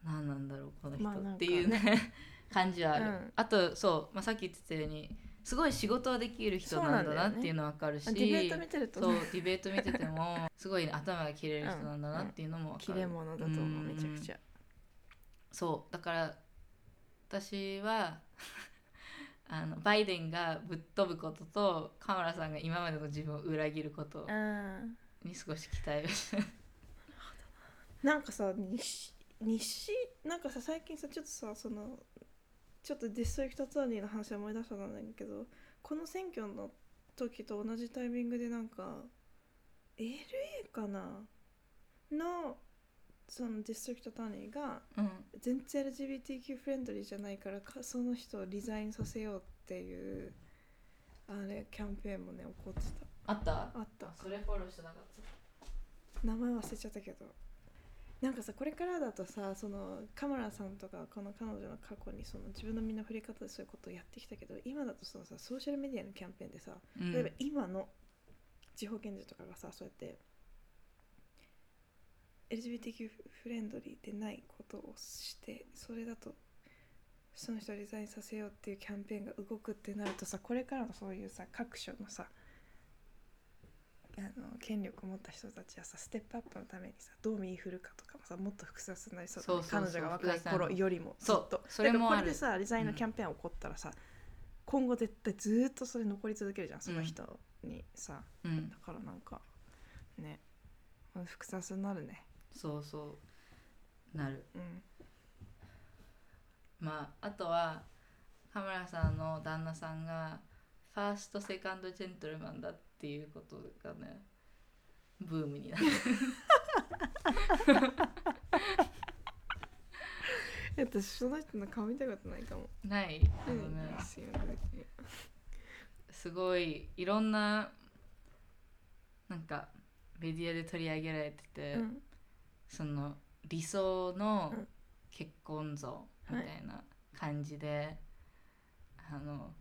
S1: 何なんだろうこの人っていうね。感じはある、
S2: うん。
S1: あとそう、まあ、さっき言ってたようにすごい仕事はできる人なんだなっていうのは分かるし。
S2: ディベート見てると
S1: そうディベート見てても すごい、ね、頭が切れる人なんだなっていうのも分かる、
S2: 切れ者だと思うめちゃくちゃ。
S1: そうだから私は あのバイデンがぶっ飛ぶこととカマラさんが今までの自分を裏切ること
S2: うん
S1: に少し期待を。して
S2: なんかさ西西なんかさ最近さちょっとさそのちょっと district attorney の話を思い出したんだけどこの選挙の時と同じタイミングでなんか LA かな？のその district attorney が
S1: うん。
S2: 全然 LGBTQ フレンドリーじゃないからかその人を resign させようっていうあれキャンペーンもね起こって
S1: あった
S2: た？あった。
S1: それフォローしてなかった？
S2: 名前忘れちゃったけどなんかさこれからだとさそのカマラさんとかこの彼女の過去にその自分の身の振り方でそういうことをやってきたけど今だとそのさソーシャルメディアのキャンペーンでさ
S1: うん。
S2: 例えば今の地方検事とかがさそうやって LGBTQ フレンドリーでないことをしてそれだとその人をリザインさせようっていうキャンペーンが動くってなるとさこれからのそういうさ各所のさあの権力を持った人たちはさステップアップのためにさどう身振るかとかもさもっと複雑になりそうだね。
S1: そうそうそう。
S2: 彼女が若い頃よりもず
S1: そう。
S2: っと。
S1: それも
S2: これでさリザインのキャンペーン起こったらさ、今後絶対ずーっとそれ残り続けるじゃんその人にさ、
S1: うん。
S2: だからなんかね。複雑になるね。
S1: そうそう。なる。
S2: うん。
S1: まああとはカメラさんの旦那さんがファーストセカンドジェントルマンだっていうことがねブームになる
S2: 私その人の顔見たことないかも。
S1: ない。あのね
S2: です
S1: ごいいろんななんかメディアで取り上げられてて、
S2: うん。
S1: その理想の
S2: うん。
S1: 結婚像みたいな感じで、あの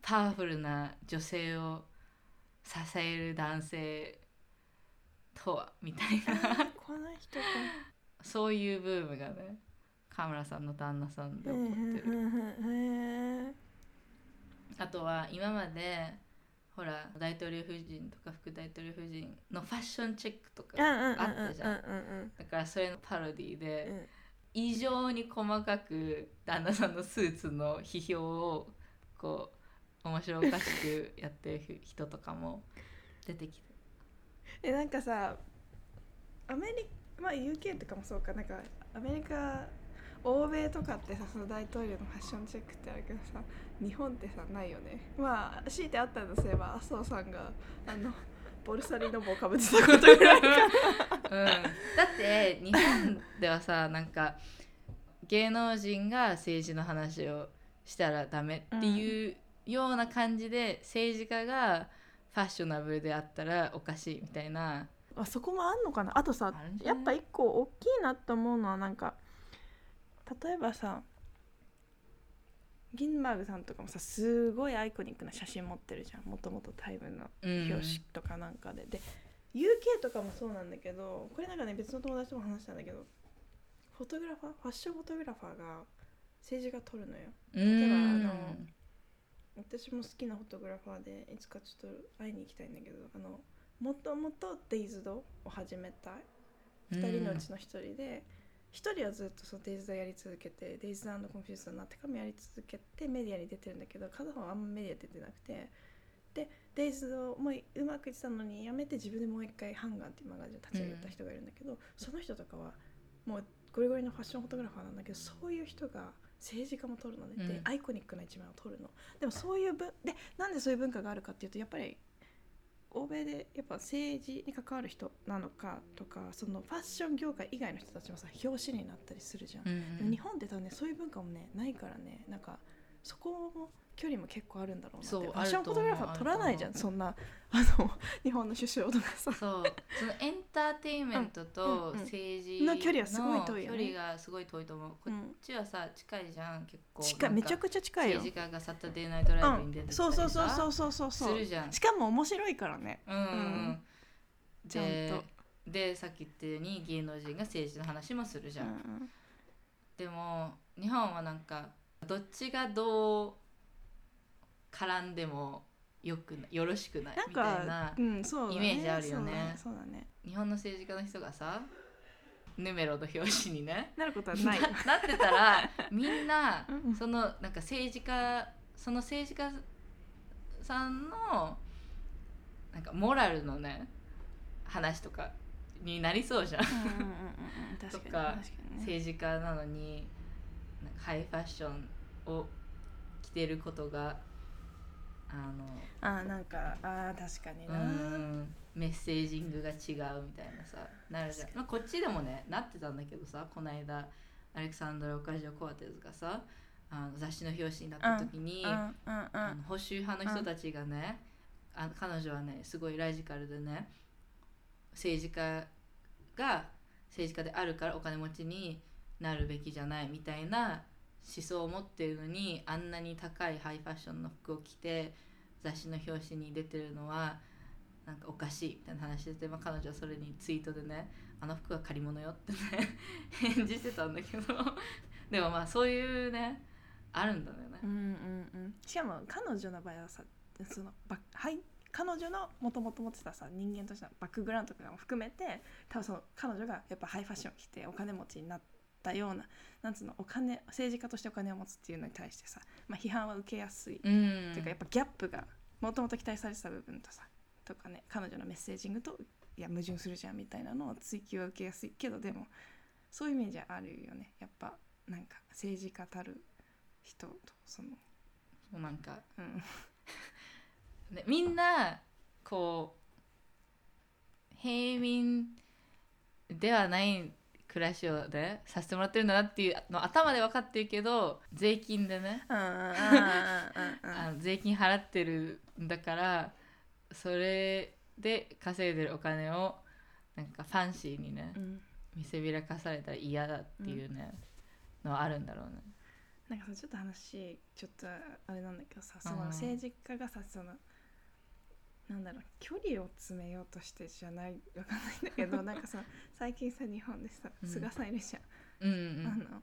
S1: パワフルな女性を支える男性とはみたいな。
S2: この人か。
S1: そういうブームがね河村さんの旦那さんで起こってる。あとは今までほら大統領夫人とか副大統領夫人のファッションチェックとかあったじゃん。だからそれのパロディ
S2: うん。
S1: で異常に細かく旦那さんのスーツの批評をこう面白おかしくやってる人とかも出てきて。
S2: えなんかさアメリカまあ UK とかもそうか。なんかアメリカ欧米とかってさその大統領のファッションチェックってあるけどさ日本ってさないよね。まあ強いてあったとすれば麻生さんがあのボルサリの帽かぶってたことぐらいか。な
S1: うん、だって日本ではさなんか芸能人が政治の話をしたらダメっていうような感じで、政治家がファッショナブルであったらおかしいみたいな。
S2: あそこもあんのかな？あとさやっぱ一個大きいなと思うのはなんか例えばさギンバーグさんとかもさすごいアイコニックな写真持ってるじゃん。もともとタイムの
S1: うん
S2: 表紙とかなんかで、で UK とかもそうなんだけどこれなんかね別の友達とも話したんだけどフォトグラファー？ファッションフォトグラファーが政治が撮るのよ。
S1: う
S2: 例えばあ
S1: ん。
S2: の私も好きなフォトグラファーでいつかちょっと会いに行きたいんだけどあのもともと Dazed を始めた2人のうちの1人で、1人はずっとその Dazed やり続けて Dazed & Confused になってからもやり続けてメディアに出てるんだけど片方はあんまメディア出てなくて。で Dazed もううまくいってたのにやめて自分でもう一回 Hunger っていうマガジンを立ち上げた人がいるんだけど、その人とかはもうゴリゴリのファッションフォトグラファーなんだけどそういう人が政治家も撮るのね、で
S1: うん。
S2: アイコニックな一枚を撮るの。でもそういう文でなんでそういう文化があるかっていうとやっぱり欧米でやっぱ政治に関わる人なのかとかそのファッション業界以外の人たちもさ表紙になったりするじゃん、
S1: うん。
S2: でも日本って多分ねそういう文化もねないからね。なんかそこも距離も結構あるんだろうなって。
S1: そう
S2: ファッションフォトグラファー撮らないじゃんそんなあの 日本の首相とかさ。
S1: そうそのエンターテインメントと政治
S2: の距離はすごい遠いよね。
S1: 距離がすごい遠いと思う。こっちはさ近いじゃん結構。
S2: 近いめちゃくちゃ近いよ、
S1: 政治家がサタデーナイトライブに出て
S2: うん、
S1: きた
S2: そうそうそうそうそうそう。
S1: するじゃん。
S2: しかも面白いからね。
S1: うん。
S2: ちゃん
S1: で
S2: と。
S1: でさっき言ったように芸能人が政治の話もするじゃん。でも日本はなんかどっちがどう絡んでもよくなよろしくないみたい
S2: か
S1: なイメージあるよね。
S2: そうだね。
S1: 日本の政治家の人がさヌメロの表紙にね
S2: なることはない。
S1: な なってたらみんなそのなんか政治家その政治家さんのなんかモラルのね話とかになりそうじゃん。とか
S2: ね。
S1: 政治家なのにハイファッションを着てることがあ
S2: あーなんかあー確かに
S1: の
S2: な。
S1: うん。メッセージングが違うみたいなさなるじゃん、まあ、こっちでもねなってたんだけどさこの間アレクサンドラ・オカジオ・コアテズがさあの雑誌の表紙になった時に、あの保守派の人たちがね、あの彼女はねすごいラジカルでね政治家が政治家であるからお金持ちになるべきじゃないみたいな思想を持ってるのにあんなに高いハイファッションの服を着て雑誌の表紙に出てるのはなんかおかしいみたいな話でて、まあ、彼女はそれにツイートでね「あの服は借り物よ」ってね返事してたんだけどでもまあそういうねあるんだよね。
S2: うんうん。うんしかも彼女の場合はさそのバはい彼女のもともと持ってたさ人間としてのバックグラウンドとかも含めて多分その彼女がやっぱハイファッション着てお金持ちになってたようななんつうのお金政治家としてお金を持つっていうのに対してさ、まあ、批判は受けやすい、
S1: うん。
S2: っていうかやっぱギャップがもともと期待されてた部分とさとかね彼女のメッセージングといや矛盾するじゃんみたいなのを追求は受けやすいけどでもそういうイメージはあるよね。やっぱなんか政治家たる人とその
S1: もうなんか、
S2: うん。
S1: ね、みんなこう平民ではない暮らしをねさせてもらってるんだなっていうの頭で分かってるけど税金でね
S2: うんうんうんうんうん
S1: あの税金払ってるんだからそれで稼いでるお金をなんかファンシーにね
S2: うん。
S1: 見せびらかされたら嫌だっていうね、のはあるんだろうね。
S2: なんかさちょっと話ちょっとあれなんだけどさそ
S1: うん。
S2: の政治家がさそのなんだろう距離を詰めようとしてじゃないわかんないんだけど なんかさ最近さ日本でさ
S1: うん。
S2: 菅さんいるじゃん、
S1: うんうん
S2: あの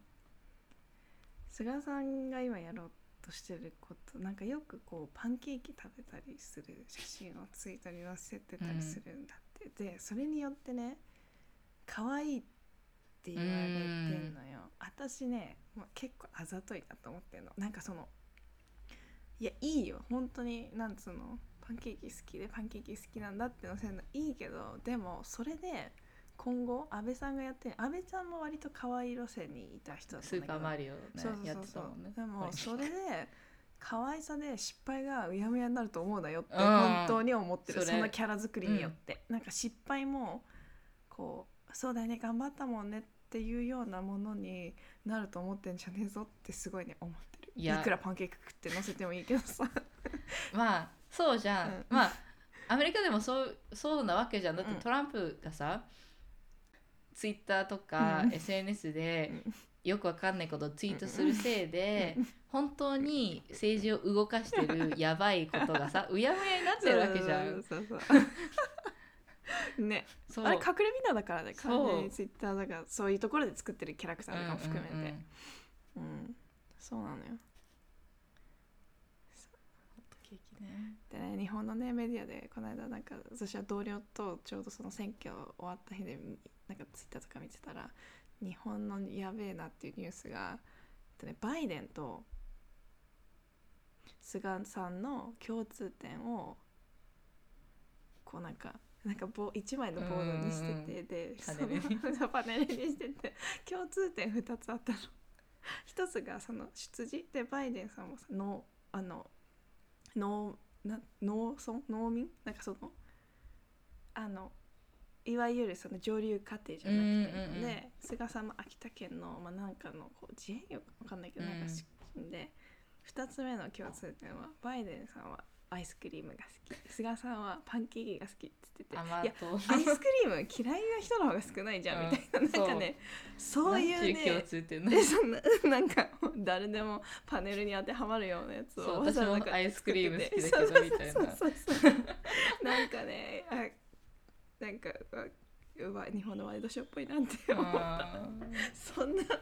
S2: 菅さんが今やろうとしてることなんかよくこうパンケーキ食べたりする写真をツイートに載せてたりするんだって、でそれによってね可愛いって言われてんのよ。私ね、まあ、結構あざといなと思ってんの。なんかそのいやいいよ。本当になんつうの？パンケーキ好きでパンケーキ好きなんだって載せるのいいけどでもそれで今後安倍さんがやって安倍さんも割と可愛い路線にいた人だった
S1: スー
S2: んだけど。
S1: パーマリオね
S2: そうそう
S1: やってたもんね。
S2: でも
S1: はい
S2: それで可愛さで失敗がうやむやになると思うなよって
S1: うん
S2: 本当に思ってる、
S1: それ。
S2: そのキャラ作りによって、なんか失敗もこうそうだよね頑張ったもんねっていうようなものになると思ってんじゃねえぞってすごいね思っい
S1: いや
S2: くらパンケーキ食って乗せてもいいけどさ。
S1: まあそうじゃん、
S2: うん。
S1: まあアメリカでもそうそうなわけじゃん。だって
S2: うん。
S1: トランプがさ、ツイッターとか
S2: うん。
S1: SNS で
S2: うん。
S1: よくわかんないことをツイートするせいで
S2: うん。
S1: 本当に政治を動かしてるやばいことがさ うやむやになってるわけじゃん。
S2: そうそうそうね。
S1: そう。
S2: あれ隠れみなだからね完全にツイッターだからそういうところで作ってるキャラクターとかも含めて、
S1: うんうんうん。
S2: うん、そうなのよ。
S1: ケーキね。
S2: でね日本のねメディアでこの間なんか私は同僚とちょうどその選挙終わった日でなんかツイッターとか見てたら日本のやべえなっていうニュースが、えっとね、バイデンと菅さんの共通点をこうなんかなんか棒一枚のボードにしててで
S1: パネルに。
S2: してて共通点2つあったの。一つがその出自でバイデンさんもさ農あの農な農村？農民？なんかそのあのいわゆるその上流家庭じゃなくて、
S1: うんうん
S2: 菅さんも秋田県の、まあ、なんかのこう自営業かわかんないけど、
S1: うん。
S2: なんか出身で2つ目の共通点はバイデンさんはアイスクリームが好き。菅さんはパンケーキが好きって言ってて。いやアイスクリーム嫌いな人の方が少ないじゃん、
S1: うん
S2: みたいな。なんかねそういう
S1: なんちゅ共
S2: ね
S1: 通点
S2: そんななんか誰でもパネルに当てはまるようなやつを
S1: 私も
S2: なんか
S1: アイスクリーム好きだけどみたいな。
S2: なんかねあなんかあうわ日本のワイドショーっぽいなって思った。
S1: あ
S2: そんななんか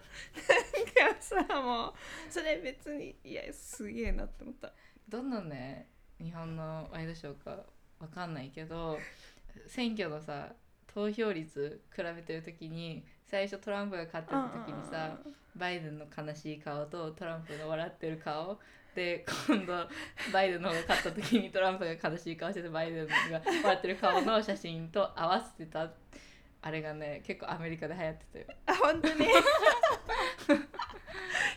S2: さもうそれ別にいやすげえなって思った。
S1: ーどんなね日本のワイドショーかわかんないけど選挙のさ投票率比べてる時に最初トランプが勝ってた時にさバイデンの悲しい顔とトランプの笑ってる顔。で今度バイデンの方が勝った時にトランプが悲しい顔しててバイデンが笑ってる顔の写真と合わせてた。あれがね結構アメリカで流行ってたよ。
S2: あ本当に？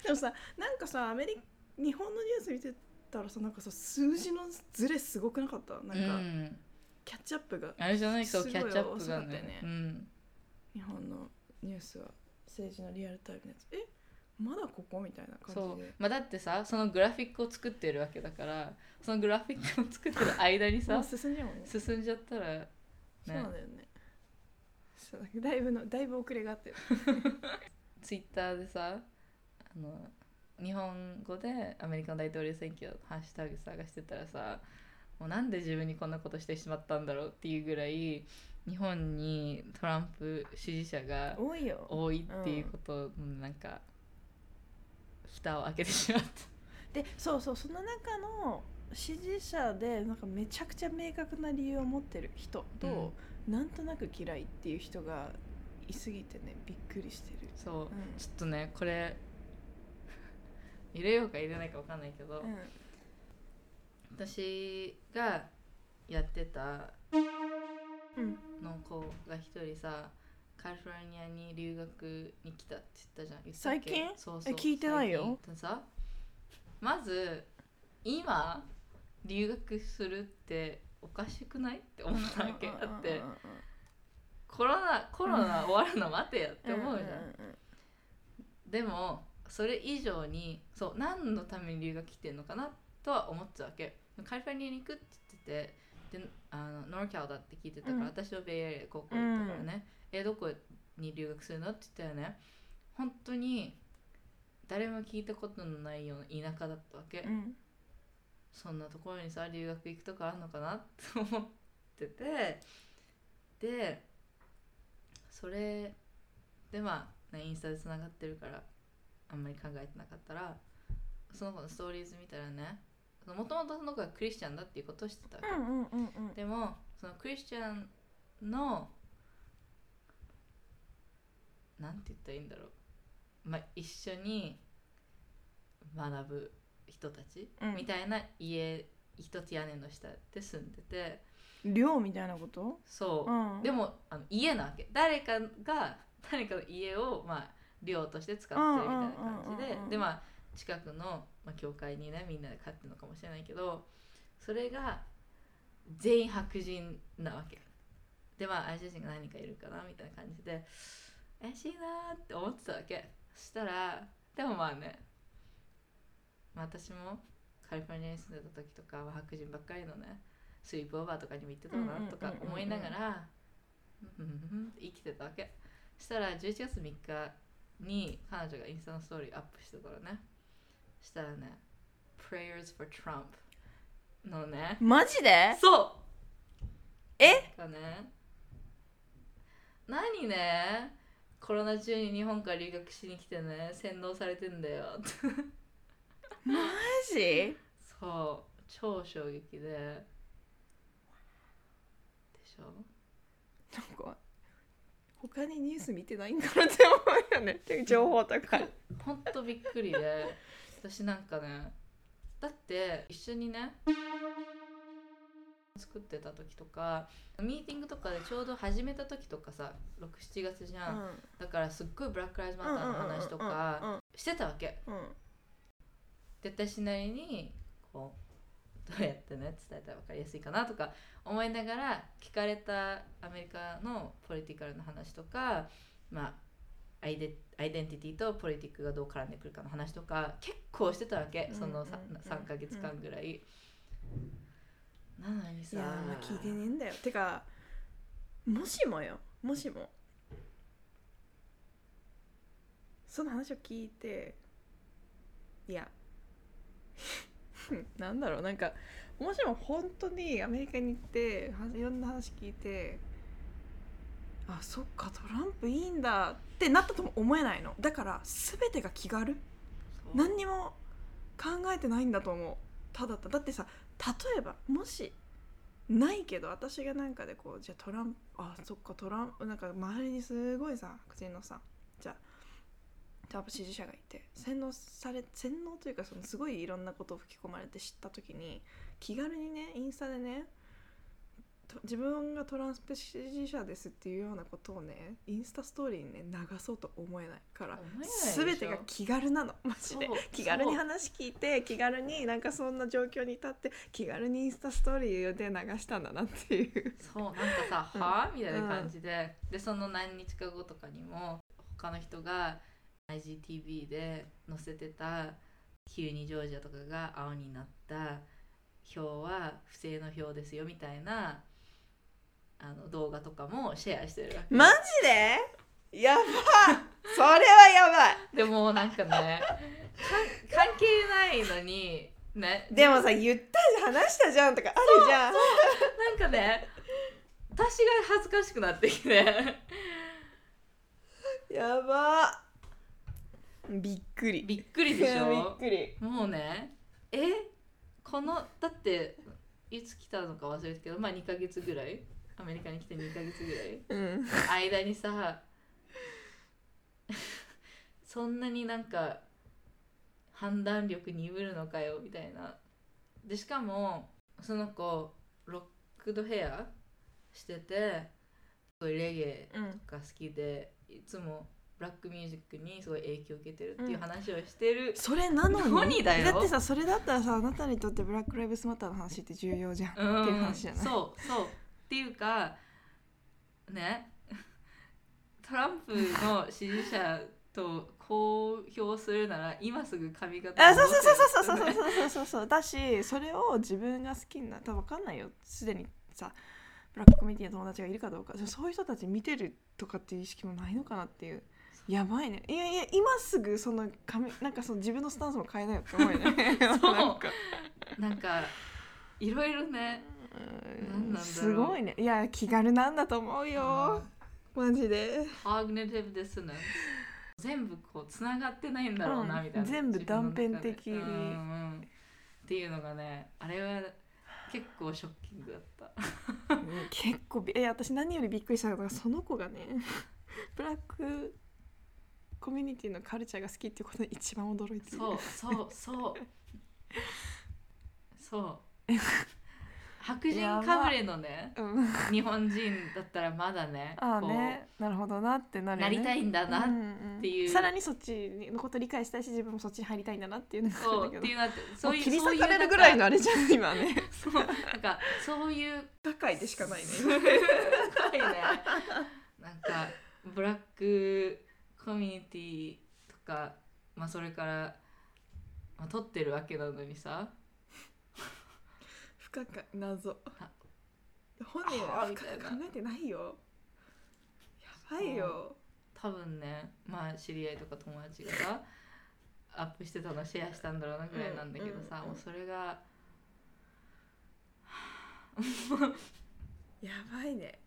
S2: でもさなんかさアメリ日本のニュース見てたらさなんかさ数字のズレすごくなかった？なんか、
S1: うん、
S2: キャッチアップが。
S1: あれじゃない？そうキャッチアップがね。
S2: ね。
S1: うん、
S2: 日本のニュースは政治のリアルタイムのやつ。え？まだここ？みたいな
S1: そう
S2: 感じで。
S1: まあだってさそのグラフィックを作ってるわけだからそのグラフィックを作ってる間に
S2: も
S1: さ
S2: う進んじゃうもんね。
S1: 進んじゃったら
S2: そうなんだよね。そうだいぶのだいぶ遅れがあってる
S1: ツイッターでさあの日本語でアメリカの大統領選挙のハッシュタグ探してたらさもうなんで自分にこんなことしてしまったんだろうっていうぐらい日本にトランプ支持者が
S2: 多いよ。
S1: 多いっていうことのなんか蓋を開けてしまった。
S2: でそうそうその中の支持者でなんかめちゃくちゃ明確な理由を持ってる人と、なんとなく嫌いっていう人がいすぎてねびっくりしてる。
S1: そう。
S2: う
S1: ちょっとねこれ入れようか入れないか分かんないけど、
S2: ん、
S1: 私がやってた
S2: うん、
S1: の子が一人さカリフォルニアに留学に来たって言ったじゃん言ったっけ？
S2: 最近？
S1: そうそう。
S2: え聞いてないよ。
S1: さまず今留学するっておかしくない？って思ったわけ。だってコロナコロナ終わるの待てやって思うじゃん,、でもそれ以上にそう何のために留学来てんのかなとは思ってたわけ。カリフォルニアに行くって言っててであのノーキャルだって聞いてたから、
S2: うん。
S1: 私はベイエリア高校行ったからね、えどこに留学するのって言ったよね。本当に誰も聞いたことのないような田舎だったわけ、
S2: うん。
S1: そんなところにさ留学行くとかあるのかなって思ってて。でそれでまあ、ね、インスタでつながってるからあんまり考えてなかったらその子のストーリーズ見たらねもともとその子がクリスチャンだっていうことを知ってたわけ、でもそのクリスチャンのなんて言ったらいいんだろう、まあ、一緒に学ぶ人たち、
S2: うん。
S1: みたいな家一つ屋根の下で住んでて。
S2: 寮みたいなこと？
S1: そう、
S2: うん。
S1: でもあの家なわけ。誰かが誰かの家を、まあ、寮として使ってるみたいな感じででまあ近くの、まあ、教会にねみんなで飼ってるのかもしれないけどそれが全員白人なわけ。でまあアジア人が何人かいるかなみたいな感じで怪しいなーって思ってたわけ。そしたらでもまあね、まあ、私もカリフォルニアに住んでた時とかは白人ばっかりのねスイープオーバーとかにも行ってたかなとか思いながら生きてたわけ。そしたら11月3日に彼女がインスタのストーリーアップしてたらね。そしたらね Prayers for Trump のね。
S2: マジで？
S1: そう。
S2: え？
S1: かね何ねコロナ中に日本から留学しに来てね洗脳されてんだよ。
S2: マジ？
S1: そう。超衝撃で。でしょ？
S2: なんか他にニュース見てないんだろうって思うよね。情報とか。
S1: ほんとびっくりで。私なんかねだって一緒にね作ってた時とかミーティングとかでちょうど始めた時とかさ67月じゃん、だからすっごいブラック・ライズ・マターの話とかしてたわけ。
S2: うん。うん
S1: で私なりにこうどうやってね伝えたら分かりやすいかなとか思いながら聞かれたアメリカのポリティカルな話とかまあアイデアイデンティティとポリティックがどう絡んでくるかの話とか結構してたわけその 3,
S2: うんうんうん。
S1: 3ヶ月間ぐらい、なのにさ。
S2: いやーまあ聞いてねえんだよ。てかもしもよ。もしも。その話を聞いていや なんだろうなんかもしも本当にアメリカに行ってはいろんな話聞いてあそっかトランプいいんだってなったとも思えないの。だから全てが気軽。何にも考えてないんだと思う。ただただ。ってさ例えばもしないけど私がなんかでこうじゃあトランプあそっかトランプなんか周りにすごいさ白人のさトランプ支持者がいて洗脳され洗脳というかそのすごいいろんなことを吹き込まれて知った時に気軽にねインスタでねと自分がトランプ支持者ですっていうようなことをねインスタストーリーにね流そうと思えないから全てが気軽なの。マジで。気軽に話聞いて気軽になんかそんな状況に立って気軽にインスタストーリーで流したんだなっていう。
S1: そうなんかさ「
S2: うん。
S1: はあ?」みたいな感じで、でその何日か後とかにも他の人が IGTV で載せてた急にジョージアとかが青になった。票は不正の票ですよみたいなあの動画とかもシェアしてるわけ。
S2: マジで？やばそれはやばい。
S1: でもなんかねか関係ないのにね。
S2: でもさ言ったじゃん話したじゃんとかあるじゃん。
S1: なんかね私が恥ずかしくなってきて。
S2: やばびっくり。
S1: びっくりでしょ？
S2: びっくり。
S1: もうね。え？このだっていつ来たのか忘れたけどまあ2ヶ月ぐらい。アメリカに来て2ヶ月ぐらい。
S2: うん。
S1: 間にさ そんなになんか判断力鈍るのかよみたいな。でしかもその子ロックドヘアしててレゲエ
S2: うん
S1: が好きでいつもブラックミュージックにすごい影響を受けてるっていう話をしてる、
S2: それなのに？
S1: 何だよ？
S2: ってさそれだったらさあなたにとってブラック・ライブスマターの話って重要じゃん、
S1: うん
S2: っていう話じゃない？
S1: そうそう。っていうかね。トランプの支持者と公表するなら今すぐ髪型
S2: あそうそうそうそうそうそうそうそうそう。だしそれを自分が好きにな多分分かんないよ。すでにさブラックコミュニティの友達がいるかどうか。そういう人たち見てるとかっていう意識もないのかなっていうやばいね。いやいや今すぐその髪なんかその自分のスタンスも変えなよって思うよね。
S1: そう。
S2: なんか。
S1: なんかいろいろね。
S2: うん
S1: なんなんだろう。
S2: すごいね。いや気軽なんだと思うよ。マジで。
S1: コグネティブディスナンス。全部こうつながってないんだろうな、
S2: うん。
S1: みたいな。
S2: 全部断片的。に
S1: うんうん。っていうのがねあれは結構ショッキングだった。
S2: うん結構びえ私何よりびっくりしたのがその子がねブラックコミュニティのカルチャーが好きっていうことに一番驚いてる。
S1: そうそうそう。そう。白人かぶれのね
S2: うん、
S1: 日本人だったらまだね
S2: ああね。なるほどなってなるよね。
S1: なりたいんだな、
S2: って
S1: いう。
S2: さらにそっちのこと理解したいし自分もそっちに入りたいんだなっていうのがあ
S1: そうっていうのって
S2: そ
S1: そうういう
S2: 切り裂
S1: そういう
S2: かれるぐらいのあれじゃん今ね。
S1: そうなんかそういう
S2: 高いでしかないね。
S1: 深いね。なんかブラックコミュニティとか、まあ、それから、まあ、撮ってるわけなのにさ。
S2: 深か謎。
S1: あ
S2: 本人は考えてないよ。やばいよ。
S1: 多分ねまあ知り合いとか友達がさアップしてたのシェアしたんだろうなぐらいなんだけどさ、
S2: うんうんうん。
S1: もうそれが
S2: やばいね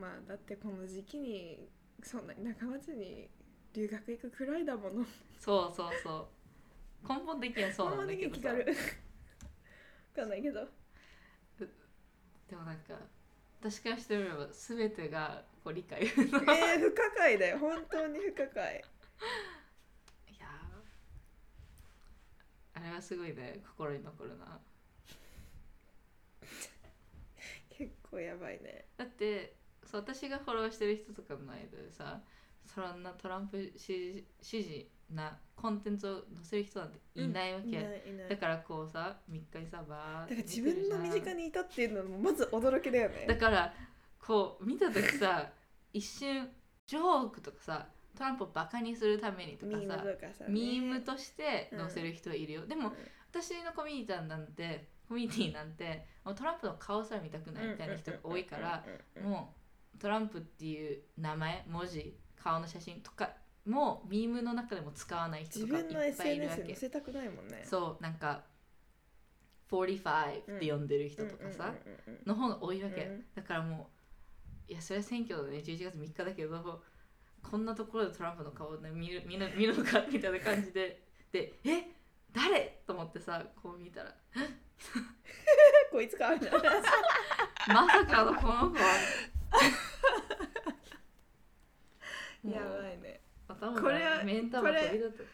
S2: まあだってこの時期にそんなに仲間町に留学行くくらいだもの。
S1: そうそうそう。根本的にはそうなんだけどさ。
S2: 気軽わかんないけど。
S1: でもなんか私からしてみれば全てがこう理解いや
S2: えー、不可解だよ。本当に不可解。
S1: あれはすごいね。心に残るな。
S2: 結構やばいね。
S1: だってそう私がフォローしてる人とかの間でさそんなトランプ支持支持なコンテンツを載せる人なんていないわけ、
S2: いないいない。
S1: だからこうさ3日にさバーって
S2: だから自分の身近
S1: に
S2: にいたっていうのもまず驚きだよね。
S1: だからこう見た時さ一瞬ジョークとかさトランプをバカにするためにとかさミームとして載せる人いるよ、でも
S2: うん。
S1: 私のコミュニティなんてコミュニティなんてもうトランプの顔すら見たくないみたいな人が多いから
S2: うん。うん。うん。うん。
S1: もうトランプっていう名前文字顔の写真とかもミームの中でも使わない人
S2: 自
S1: とかい
S2: 分の
S1: っぱいいるわ
S2: SNS に
S1: け。
S2: 載せたくないもんね
S1: そうなんか45って呼んでる人とかさ、の方が多いわけ、
S2: うん
S1: だからもういやそれは選挙だね11月3日だけどこんなところでトランプの顔を、ね、見る見る 見るのかみたいな感じででえ誰？と思ってさこう見たら。
S2: こいつかみたいな。
S1: まさかのこの子は
S2: やばいね。
S1: 頭
S2: これは
S1: が目ん玉
S2: これ
S1: 飛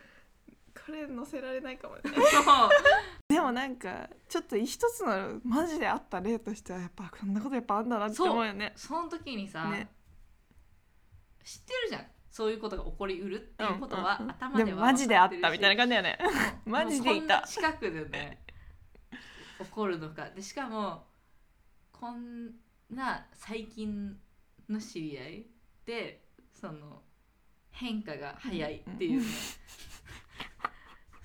S2: これ載せられないかもね。でもなんかちょっと一つのマジであった例としてはやっぱこんなことやっぱあんだなって思うよね。
S1: その時にさ、
S2: ね。
S1: 知ってるじゃん。そういうことが起こりうるっていうことは、
S2: うんうんうん。
S1: 頭では
S2: でもマジであったみたいな
S1: な
S2: 感じだよね。マジでいた。
S1: 近くでね起こるのか。でしかもこんな最近の知り合いでその変化が早いっていうね、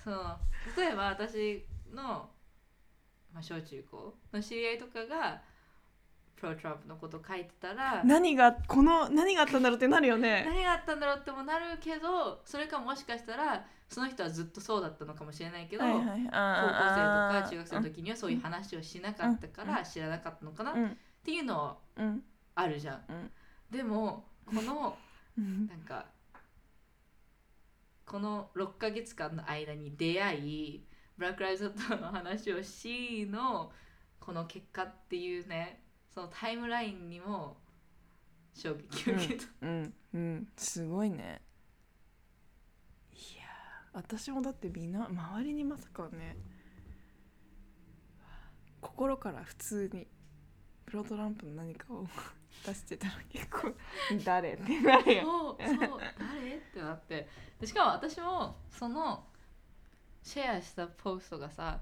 S1: その例えば私の、まあ、小中高の知り合いとかがプロトランプのこと書いてたら
S2: 何がこの何があったんだろうってなるよね。
S1: 何があったんだろうってもなるけどそれかもしかしたらその人はずっとそうだったのかもしれないけど、
S2: はいはい。
S1: 高校生とか中学生の時にはそういう話をしなかったから知らなかったのかなっ
S2: うん。
S1: ていうのは
S2: うん。
S1: あるじゃん。
S2: うん。
S1: でもこの
S2: うん
S1: なんかこの6ヶ月間の間に出会いブラック・ライズ・マターの話をしのこの結果っていうねそのタイムラインにも衝撃を受けた。
S2: うん。うん。すごいね。いやー私もだってみんな周りにまさかね心から普通にプロトランプの何かを出してたら結構 誰ってなるよ
S1: そうそう誰ってなって。でしかも私もそのシェアしたポストがさ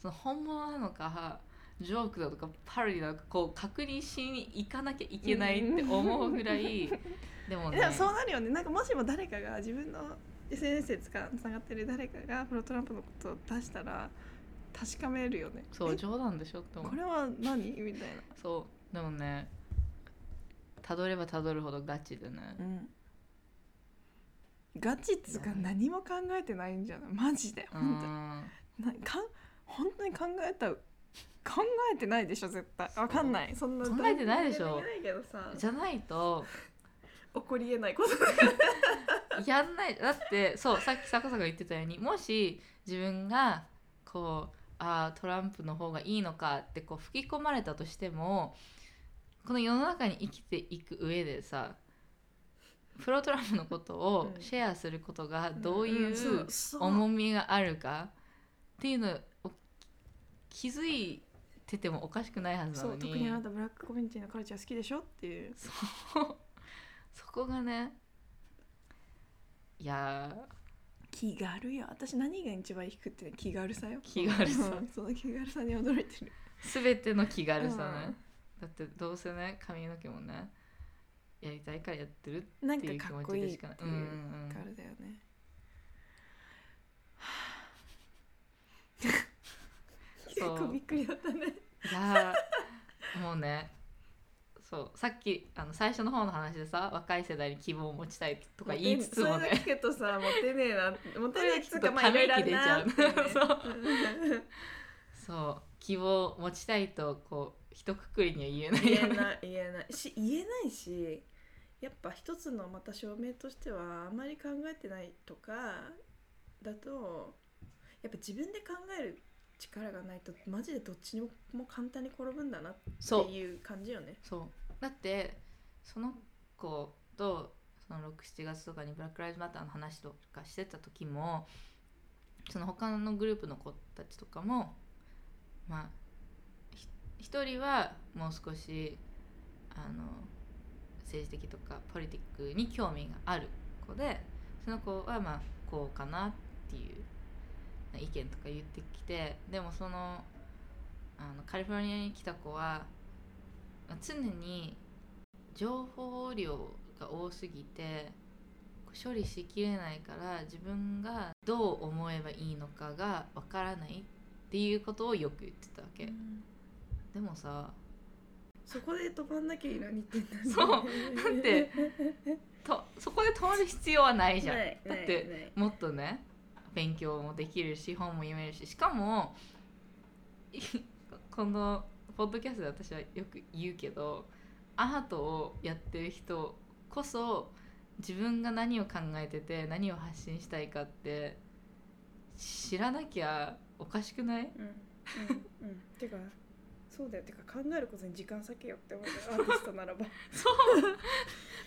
S1: その本物なのかジョークだとかパロディなのかこう確認しに行かなきゃいけないって思うぐらい でもね。
S2: そうなるよね。なんかもしも誰かが自分の SNS でつながってる誰かがプロトランプのことを出したら確かめるよね。
S1: そう
S2: え？
S1: 冗談でしょって思う。
S2: これは何？みたいな。
S1: そうでもねたどればたどるほどガチでね
S2: うん。ガチっつうか何も考えてないんじゃない？マジで。
S1: う
S2: 本当に。かん本当に考えた考えてないでしょ絶対。わかんない。そんな
S1: 考えてないでしょ。じゃないと。
S2: 起こりえないこと
S1: やんない。だってそうさっき坂さんが言ってたようにもし自分がこうあートランプの方がいいのかってこう吹き込まれたとしてもこの世の中に生きていく上でさプロトランプのことを
S2: うん。
S1: シェアすることがどうい
S2: う
S1: 重みがあるかっていうのを気づいててもおかしくないはずな
S2: そう
S1: のに
S2: 特にあなたブラックコミュニティのカルチャー好きでしょっていう。
S1: そう。そこがねいや
S2: 気軽よ。私何が一番低くって気軽さよ。
S1: 気軽さ。
S2: うんその気軽さに驚いてる。
S1: ー全ての気軽さね、
S2: うん
S1: だってどうせね髪の毛もねやりたいからやってる
S2: なん
S1: っていう気
S2: かかっこい
S1: 持ちでし
S2: い。っていう
S1: かないうんうんうん。
S2: あれだよね。
S1: そう。
S2: 結構びっくりだったね。
S1: いやーもうねそう。さっきあの最初の方の話でさ若い世代に希望を持ちたいとか言いつつも
S2: それ
S1: ね
S2: だけ聞くとさモテねえなモテねえっつうかまあいろいろ
S1: 出ちゃう。そう。希望を持ちたいとこう一括りには言えない
S2: 言えない言えない。し言えないしやっぱ一つのまた証明としてはあまり考えてないとかだとやっぱ自分で考える力がないとマジでどっちにも簡単に転ぶんだなっていう感じよね。
S1: そう。だってその子とその67月とかにブラック・ライズ・マターの話とかしてた時もその他のグループの子たちとかもまあひ一人はもう少しあの政治的とかポリティックに興味がある子でその子はまあこうかなっていう意見とか言ってきてでもそのあのカリフォルニアに来た子は常に情報量が多すぎて処理しきれないから自分がどう思えばいいのかがわからないっていうことをよく言ってたわけ、でもさ
S2: そこで止まんなきゃいいのにってんだね
S1: そう。だってとそこで止まる必要はないじゃん。だってもっとね勉強もできるし本も読めるししかもい このポッドキャストで私はよく言うけどアートをやってる人こそ自分が何を考えてて何を発信したいかって知らなきゃおかしくない？
S2: うんうんうん。てかそうだよ。てか考えることに時間割けよって思うよ。アーティストならば。
S1: そう。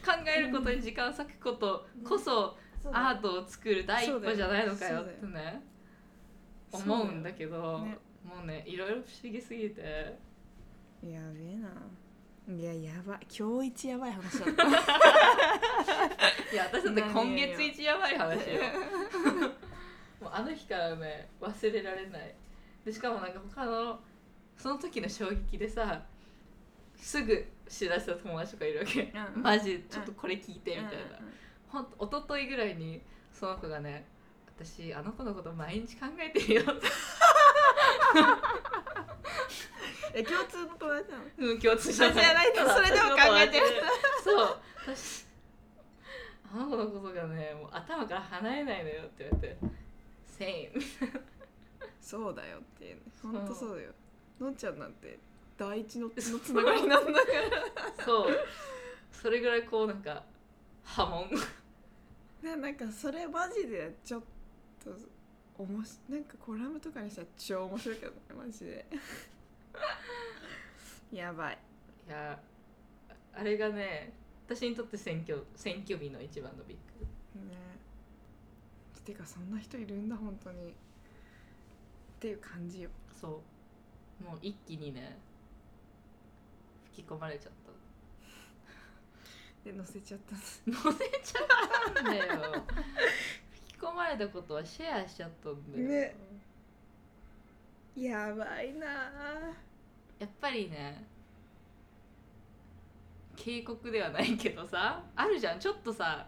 S1: 考えることに時間を割くことこそアートを作る第一歩じゃないのかよってね。思うんだけど
S2: ね。
S1: もうねいろいろ不思議すぎて。
S2: やべえな。いややばい。今日一やばい話だった。
S1: いや私だって今月一やばい話よ。もうあの日からね忘れられない。でしかもなんか他のその時の衝撃でさすぐ知らせた友達とかいるわけ。
S2: うん。
S1: マジちょっとこれ聞いてみたいな。
S2: うんうん
S1: ほんと一昨日ぐらいにその子がね私あの子のこと毎日考えてるよって。
S2: え共通の友達なの？
S1: うん共通じゃない
S2: それでも考えてる
S1: そう。私あの子のことがねもう頭から離れないのよって言われて「セイム
S2: そうだよって本当そうだよのんちゃんなんて第一ののつながりなんだから」
S1: そう。それぐらいこうなんか波紋。
S2: ねなんかそれマジでちょっとおもしなんかコラムとかにしたら超面白いけどねマジで。やばい。
S1: いやあれがね私にとって選挙選挙日の一番のビッグ。
S2: ね。てかそんな人いるんだ本当に。っていう感じよ。
S1: そうもう一気にね吹き込まれちゃった。
S2: で載せちゃった
S1: 乗せちゃったんだよ。吹き込まれたことはシェアしちゃったんだよ、
S2: ね。やばいな。
S1: やっぱりね警告ではないけどさあるじゃん。ちょっとさ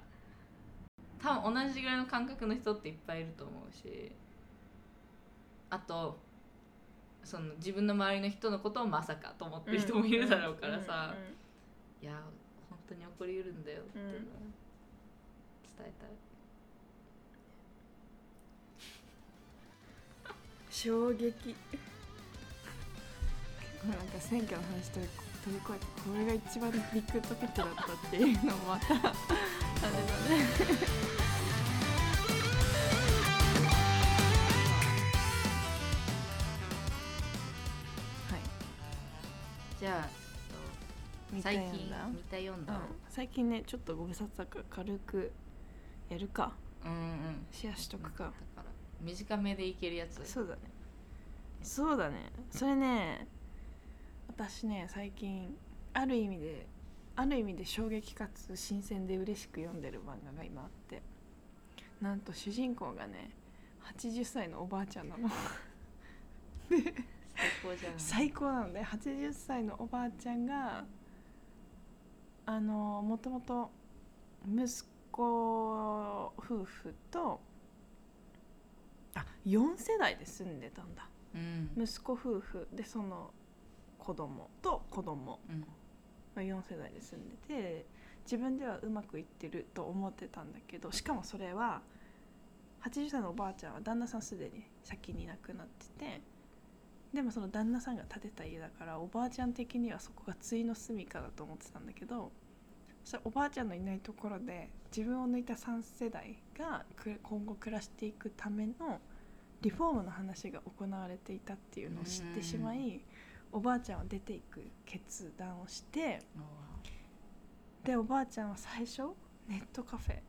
S1: 多分同じぐらいの感覚の人っていっぱいいると思うし。あとその自分の周りの人のことをまさかと思ってる人もいるだろうからさ、いや本当に起こりうるんだよっていうのを伝えたい。
S2: 衝撃。結構なんか選挙の話と飛び越えてこれが一番ビッグトピックだったっていうのもまた。あれだね
S1: ゃあ
S2: 見た
S1: 最近
S2: 読んだ
S1: 見た読んだ
S2: うん、最近ねちょっとご無沙汰だから軽くやるか。
S1: うんうん。
S2: シェアしとくか。
S1: だから短めでいけるやつ。
S2: そうだね。そうだね。それね私ね最近ある意味である意味で衝撃かつ新鮮で嬉しく読んでる漫画が今あって。なんと主人公がね80歳のおばあちゃんなの。
S1: 最 高じゃん。
S2: 最高なので80歳のおばあちゃんがあのもともと息子夫婦とあ4世代で住んでたんだ。
S1: うん。
S2: 息子夫婦。でその子供と子供。
S1: うん。
S2: が4世代で住んでて自分ではうまくいってると思ってたんだけどしかもそれは80歳のおばあちゃんは旦那さんすでに先に亡くなっててでもその旦那さんが建てた家だからおばあちゃん的にはそこが対の住みかだと思ってたんだけどそしたらおばあちゃんのいないところで自分を抜いた3世代がく今後暮らしていくためのリフォームの話が行われていたっていうのを知ってしまいおばあちゃんは出ていく決断をしてでおばあちゃんは最初ネットカフェ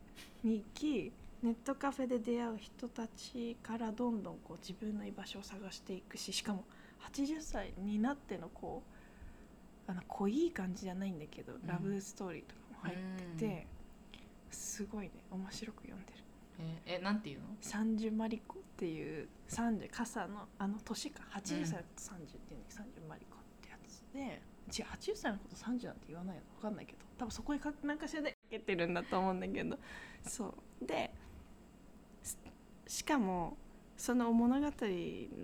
S2: に行きネットカフェで出会う人たちからどんどんこう自分の居場所を探していくししかも80歳になってのこうあの濃い感じじゃないんだけど、
S1: ん。
S2: ラブストーリーとかも入ってて、すごいね面白く読んでる。
S1: えーえなんていうの？
S2: 三十マリコっていう30傘のあの年か。80歳のこと30っていうのに三十マリコってやつで違う80歳のこと30なんて言わないの？分かんないけど。多分そこにか何かしらでかけてるんだと思うんだけど。そう。ですしかもその物語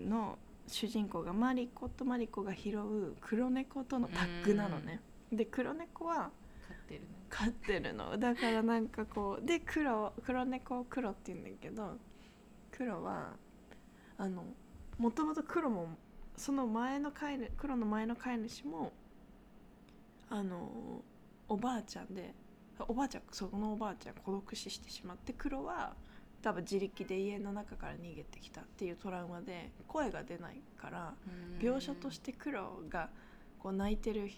S2: の主人公がマリコとマリコが拾う黒猫とのタッグなのね。で黒猫は
S1: 飼ってるね。
S2: 飼ってるの。だからなんかこうで黒黒猫を黒って言うんだけど黒はあのもともと黒もその前の飼い主黒の前の飼い主もあのおばあちゃんでおばあちゃんそのおばあちゃん孤独死してしまって黒は多分自力で家の中から逃げてきたっていうトラウマで声が出ないから描写として黒がこう泣いてる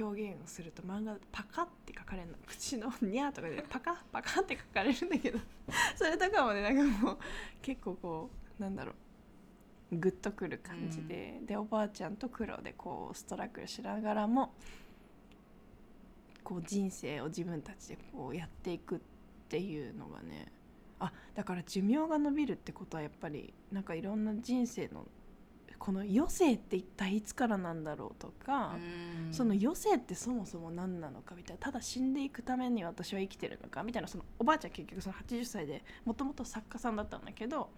S2: 表現をすると漫画パカって書かれるの口のニャーとかでパカパカって書かれるんだけど それとかもねなんかもう結構こうなんだろうグッとくる感じで、でおばあちゃんと黒でこうストラグルしながらもこう人生を自分たちでこうやっていくっていうのがねあだから寿命が延びるってことはやっぱりなんかいろんな人生のこの余生って一体いつからなんだろうとか、その余生ってそもそも何なのかみたいなただ死んでいくために私は生きてるのかみたいなそのおばあちゃん結局その80歳でもともと作家さんだったんだけど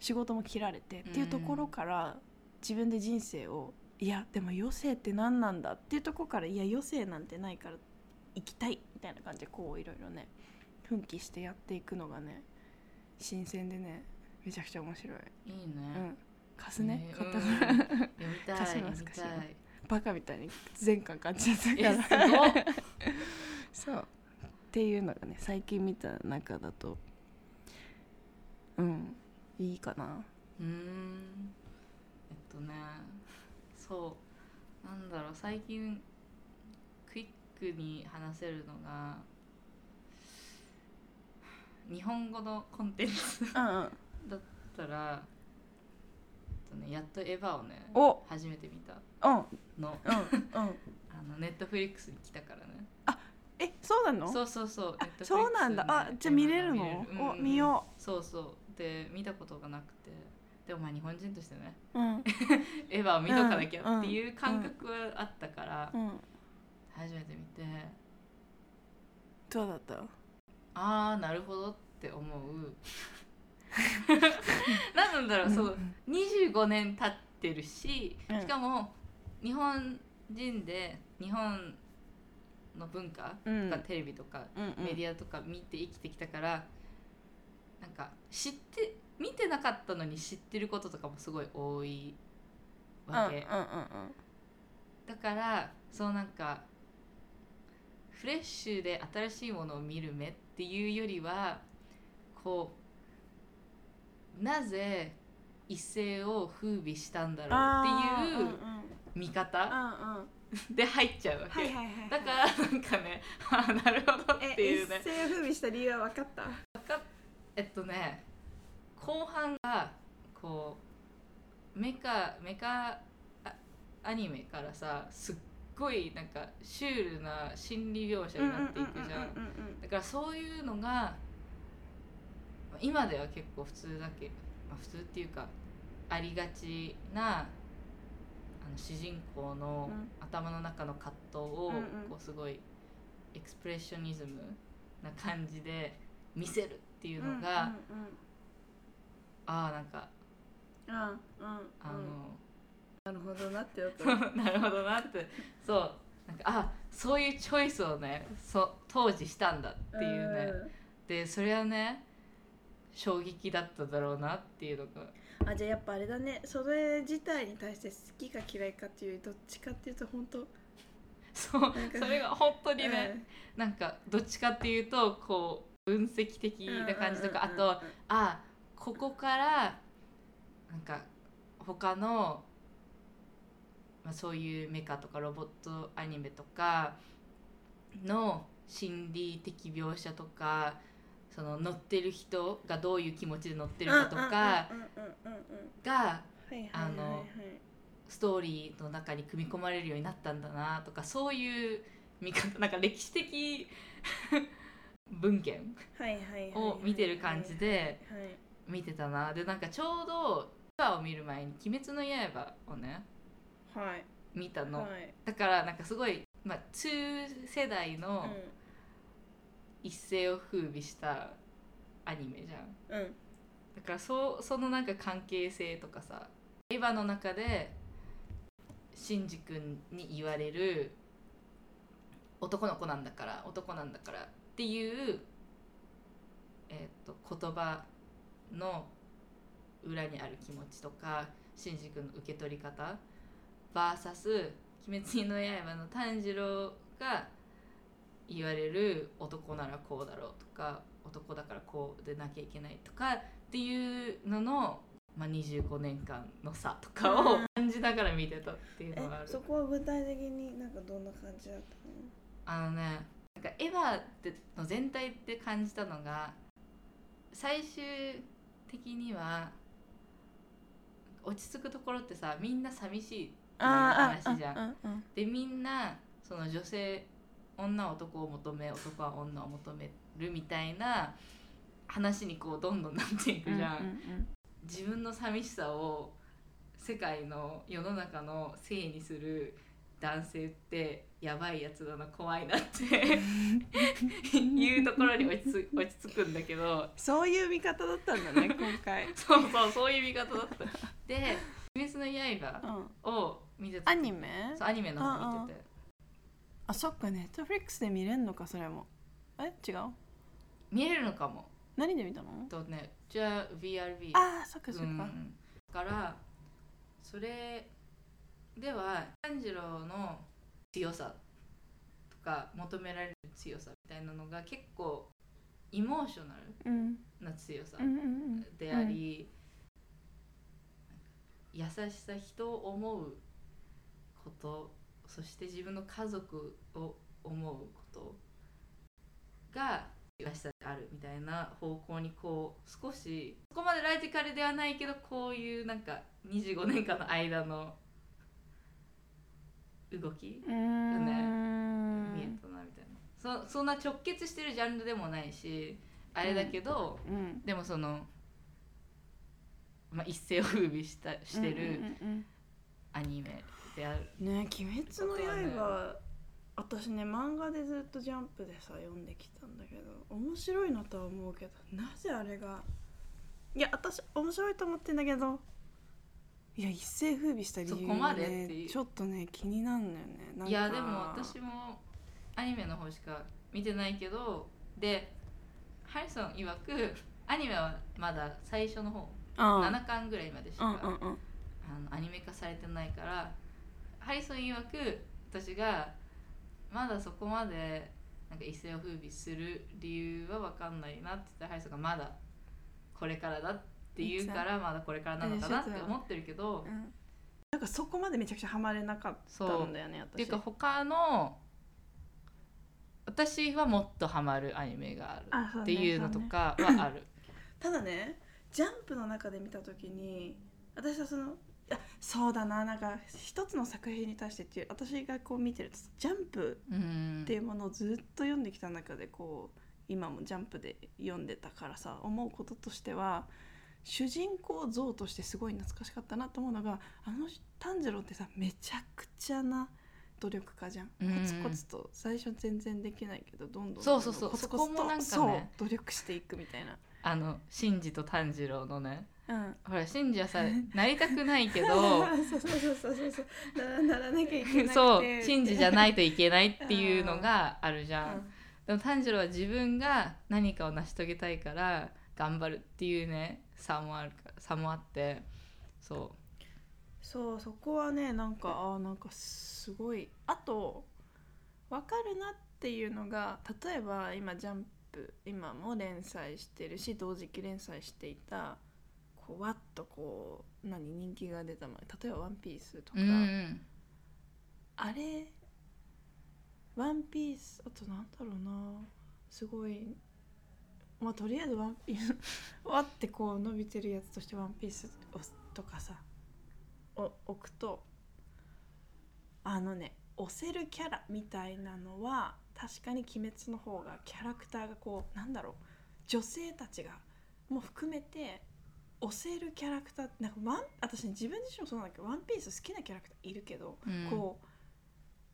S2: 仕事も切られてっていうところから自分で人生をいやでも余生って何なんだっていうところからいや余生なんてないから生きたいみたいな感じでこういろいろね奮起してやっていくのがね新鮮でねめちゃくちゃ面白い。
S1: いいね、
S2: うん。貸すね、
S1: えー
S2: 買ったから、
S1: うん読みたい
S2: 貸します貸しますバカみたいに全巻買っちゃった
S1: え
S2: からそう。っていうのがね最近見た中だとうんいいかな。
S1: うーん。えっとねそう。なんだろう最近クイックに話せるのが日本語のコンテンツ
S2: うんうん。
S1: だったら、えっとね、やっとエヴァをね
S2: お。
S1: 初めて見た
S2: うん。うん
S1: の
S2: うん。
S1: あのネットフリックスに来たからね。
S2: えそうなの？
S1: そうそうそう。
S2: あ
S1: Netflix
S2: そうなんだ。あ
S1: ね
S2: じゃあ見れるの？
S1: 見れる。
S2: お
S1: う。ん
S2: 見よ
S1: そうそう。で見たことがなくて。でもまあ日本人としてね
S2: ううん。
S1: エヴァを見とかなきゃっていう感覚はあったから、
S2: うん。
S1: 初めて見て。
S2: どうだった？
S1: ああなるほどって思う。何なんだろう、そう25年経ってるし、
S2: うん。
S1: しかも日本人で日本の文化と
S2: うん。
S1: かテレビとかメディアとか見て生きてきたから、なんか知って見てなかったのに知ってることとかもすごい多いわけ、だからそうなんかフレッシュで新しいものを見る目っていうよりはこうなぜ一世を風靡したんだろうっていう見方
S2: あ
S1: で入っちゃうわけ、だからなんかね ああなるほどって
S2: え
S1: いうね。
S2: 一世を風靡した理由は分かった？
S1: えっとね後半がこうメカメカあアニメからさすっごいなんかシュールな心理描写になっていくじゃん。
S2: うんうんうんうん
S1: だからそういうのが今では結構普通だけど、まあ、普通っていうかありがちなあの主人公の
S2: うん。
S1: 頭の中の葛藤を
S2: うんうん。
S1: こうすごいエクスプレッショニズムな感じで見せるっていうのが、
S2: うんうんうん
S1: ああなんか
S2: あうんうん。
S1: あの、
S2: なるほどなって
S1: なるほどなって。そう。なんかあそういうチョイスをねそ当時したんだっていうね、でそれはね衝撃だっただろうなっていうのが。
S2: うんあじゃあやっぱあれだね。それ自体に対して好きか嫌いかっていうどっちかっていうと本当。
S1: そうそれが本当にね、なんかどっちかっていうとこう分析的な感じとかあとあここからなんか他の、まあ、そういうメカとかロボットアニメとかの心理的描写とかその乗ってる人がどういう気持ちで乗ってるかとかがあのストーリーの中に組み込まれるようになったんだなとかそういう見方なんか歴史的 文献を見てる感じで
S2: はい。
S1: 見てたな。でなんかちょうど「バを見る前に「鬼滅の刃」をね
S2: はい
S1: 見たの、
S2: はい。
S1: だからなんかすごい、まあ、2世代の一世を風靡したアニメじゃん。
S2: うん。うん
S1: だからそそのなんか関係性とかさエヴァの中でシンジ君に言われる男の子なんだから男なんだからっていう、えー、と言葉の裏にある気持ちとかシンジ君の受け取り方 VS「鬼滅の刃」の炭治郎が言われる男ならこうだろうとか男だからこうでなきゃいけないとかっていうのの、まあ、25年間の差とかを
S2: うん
S1: 感じながら見てたっていうのがある。
S2: えそこは具体的になんかどんな感じだった
S1: あのねなんかエヴァっての全体って感じたのが最終的には落ち着くところってさみんな寂しい話じゃん。でみんなその女性女は男を求め男は女を求めるみたいな話にこうどんどんなっていくじゃん。自分の寂しさを世界の世の中のせいにする男性ってやばいやつだな怖いなって いうところに落ち着 落ち着くんだけど
S2: そういう見方だったんだね今回
S1: そうそうそういう見方だった。で「鬼滅の刃
S2: うん」
S1: を見てた。
S2: アニメ？
S1: そうアニメの方見てて。
S2: あそっかネットフリックスで見れんのかそれも。え？違う？
S1: 見れるのかも。
S2: 何で見たの？
S1: とねじゃあ VRB
S2: あーそっかそっか、
S1: うん。だからそれでは炭治郎の強さとか求められる強さみたいなのが結構イモーショナル
S2: うん
S1: な強さであり、優しさ人を思うことそして自分の家族を思うことが優しさであるみたいな方向にこう少しそこまでラジカルではないけどこういうなんか25年間の間の動き
S2: うーん。
S1: 見えたなみたいな。そそんな直結してるジャンルでもないしあれだけど、
S2: うん。
S1: でもその、まあ、一世を風靡したしてるアニメである、
S2: うんね鬼滅の刃私ね漫画でずっとジャンプでさ読んできたんだけど面白いなとは思うけどなぜあれがいや私面白いと思ってんだけどいや一世風靡した理由
S1: そこまでっていう。
S2: ねちょっとね気になるんだよね。
S1: いやでも私もアニメの方しか見てないけどでハリソン曰くアニメはまだ最初の方
S2: うん
S1: 7巻ぐらいまでしか、
S2: うんうんうん。
S1: あのアニメ化されてないからハリソン曰く私がまだそこまでなんか一世を風靡する理由は分かんないなって言ってハリソンがまだこれからだって言うからまだこれからなのかなって思ってるけど。
S2: うん。なんかそこまでめちゃくちゃハマれなかったんだよね私。
S1: っていうか他の私はもっとハマるアニメがあるっていうのとかはある。
S2: ただねジャンプの中で見た時に私はそのそうだななんか一つの作品に対してっていう私がこう見てるとジャンプ
S1: うん。
S2: っていうものをずっと読んできた中でこう今もジャンプで読んでたからさ思うこととしては主人公像としてすごい懐かしかったなと思うのがあの炭治郎ってさめちゃくちゃな努力家じゃん、
S1: うん。
S2: コツコツと最初全然できないけどどんどん
S1: そうそうそう
S2: コツコツと努力していくみたいな。
S1: あのシンジと炭治郎のね
S2: うん。
S1: ほらシンジはさなりたくないけど
S2: そうそうそうそうそう。そうなならなきゃいけなくて。
S1: そうシンジじゃないといけないっていうのがあるじゃん。
S2: うん。
S1: でも炭治郎は自分が何かを成し遂げたいから頑張るっていうね差もあるか差もあって。そ
S2: そうそこはねなんかあーなんかすごいあと分かるなっていうのが例えば今ジャンプ今も連載してるし同時期連載していたこうわっとこう何人気が出たもの例えば「ワンピースとか、
S1: う。うん
S2: あれ「ワンピースあとなんだろうなすごいまあとりあえず「ワンピースわってこう伸びてるやつとして「ワンピースをとかさを置くとあのね押せるキャラみたいなのは確かに「鬼滅」の方がキャラクターがこうなんだろう女性たちがも含めて押せるキャラクターなんかワン私ね自分自身もそうなんだけど「ワンピース好きなキャラクターいるけど、
S1: うん。
S2: こ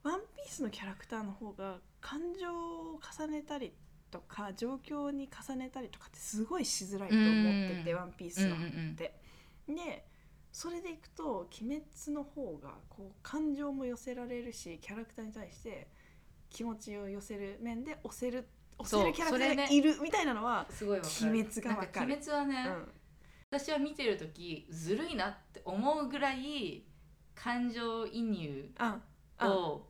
S2: うワンピースのキャラクターの方が感情を重ねたりとか状況に重ねたりとかってすごいしづらいと思ってて、
S1: うん。
S2: ワンピー
S1: うん
S2: スの
S1: うんうん
S2: って。でそれでいくと「鬼滅」の方がこう感情も寄せられるしキャラクターに対して気持ちを寄せる面で押せる押せるキャラクターがいるみたいなのは、鬼滅がわかる。
S1: なん鬼滅はね、
S2: うん
S1: 私は見てる時ずるいなって思うぐらい感情移入を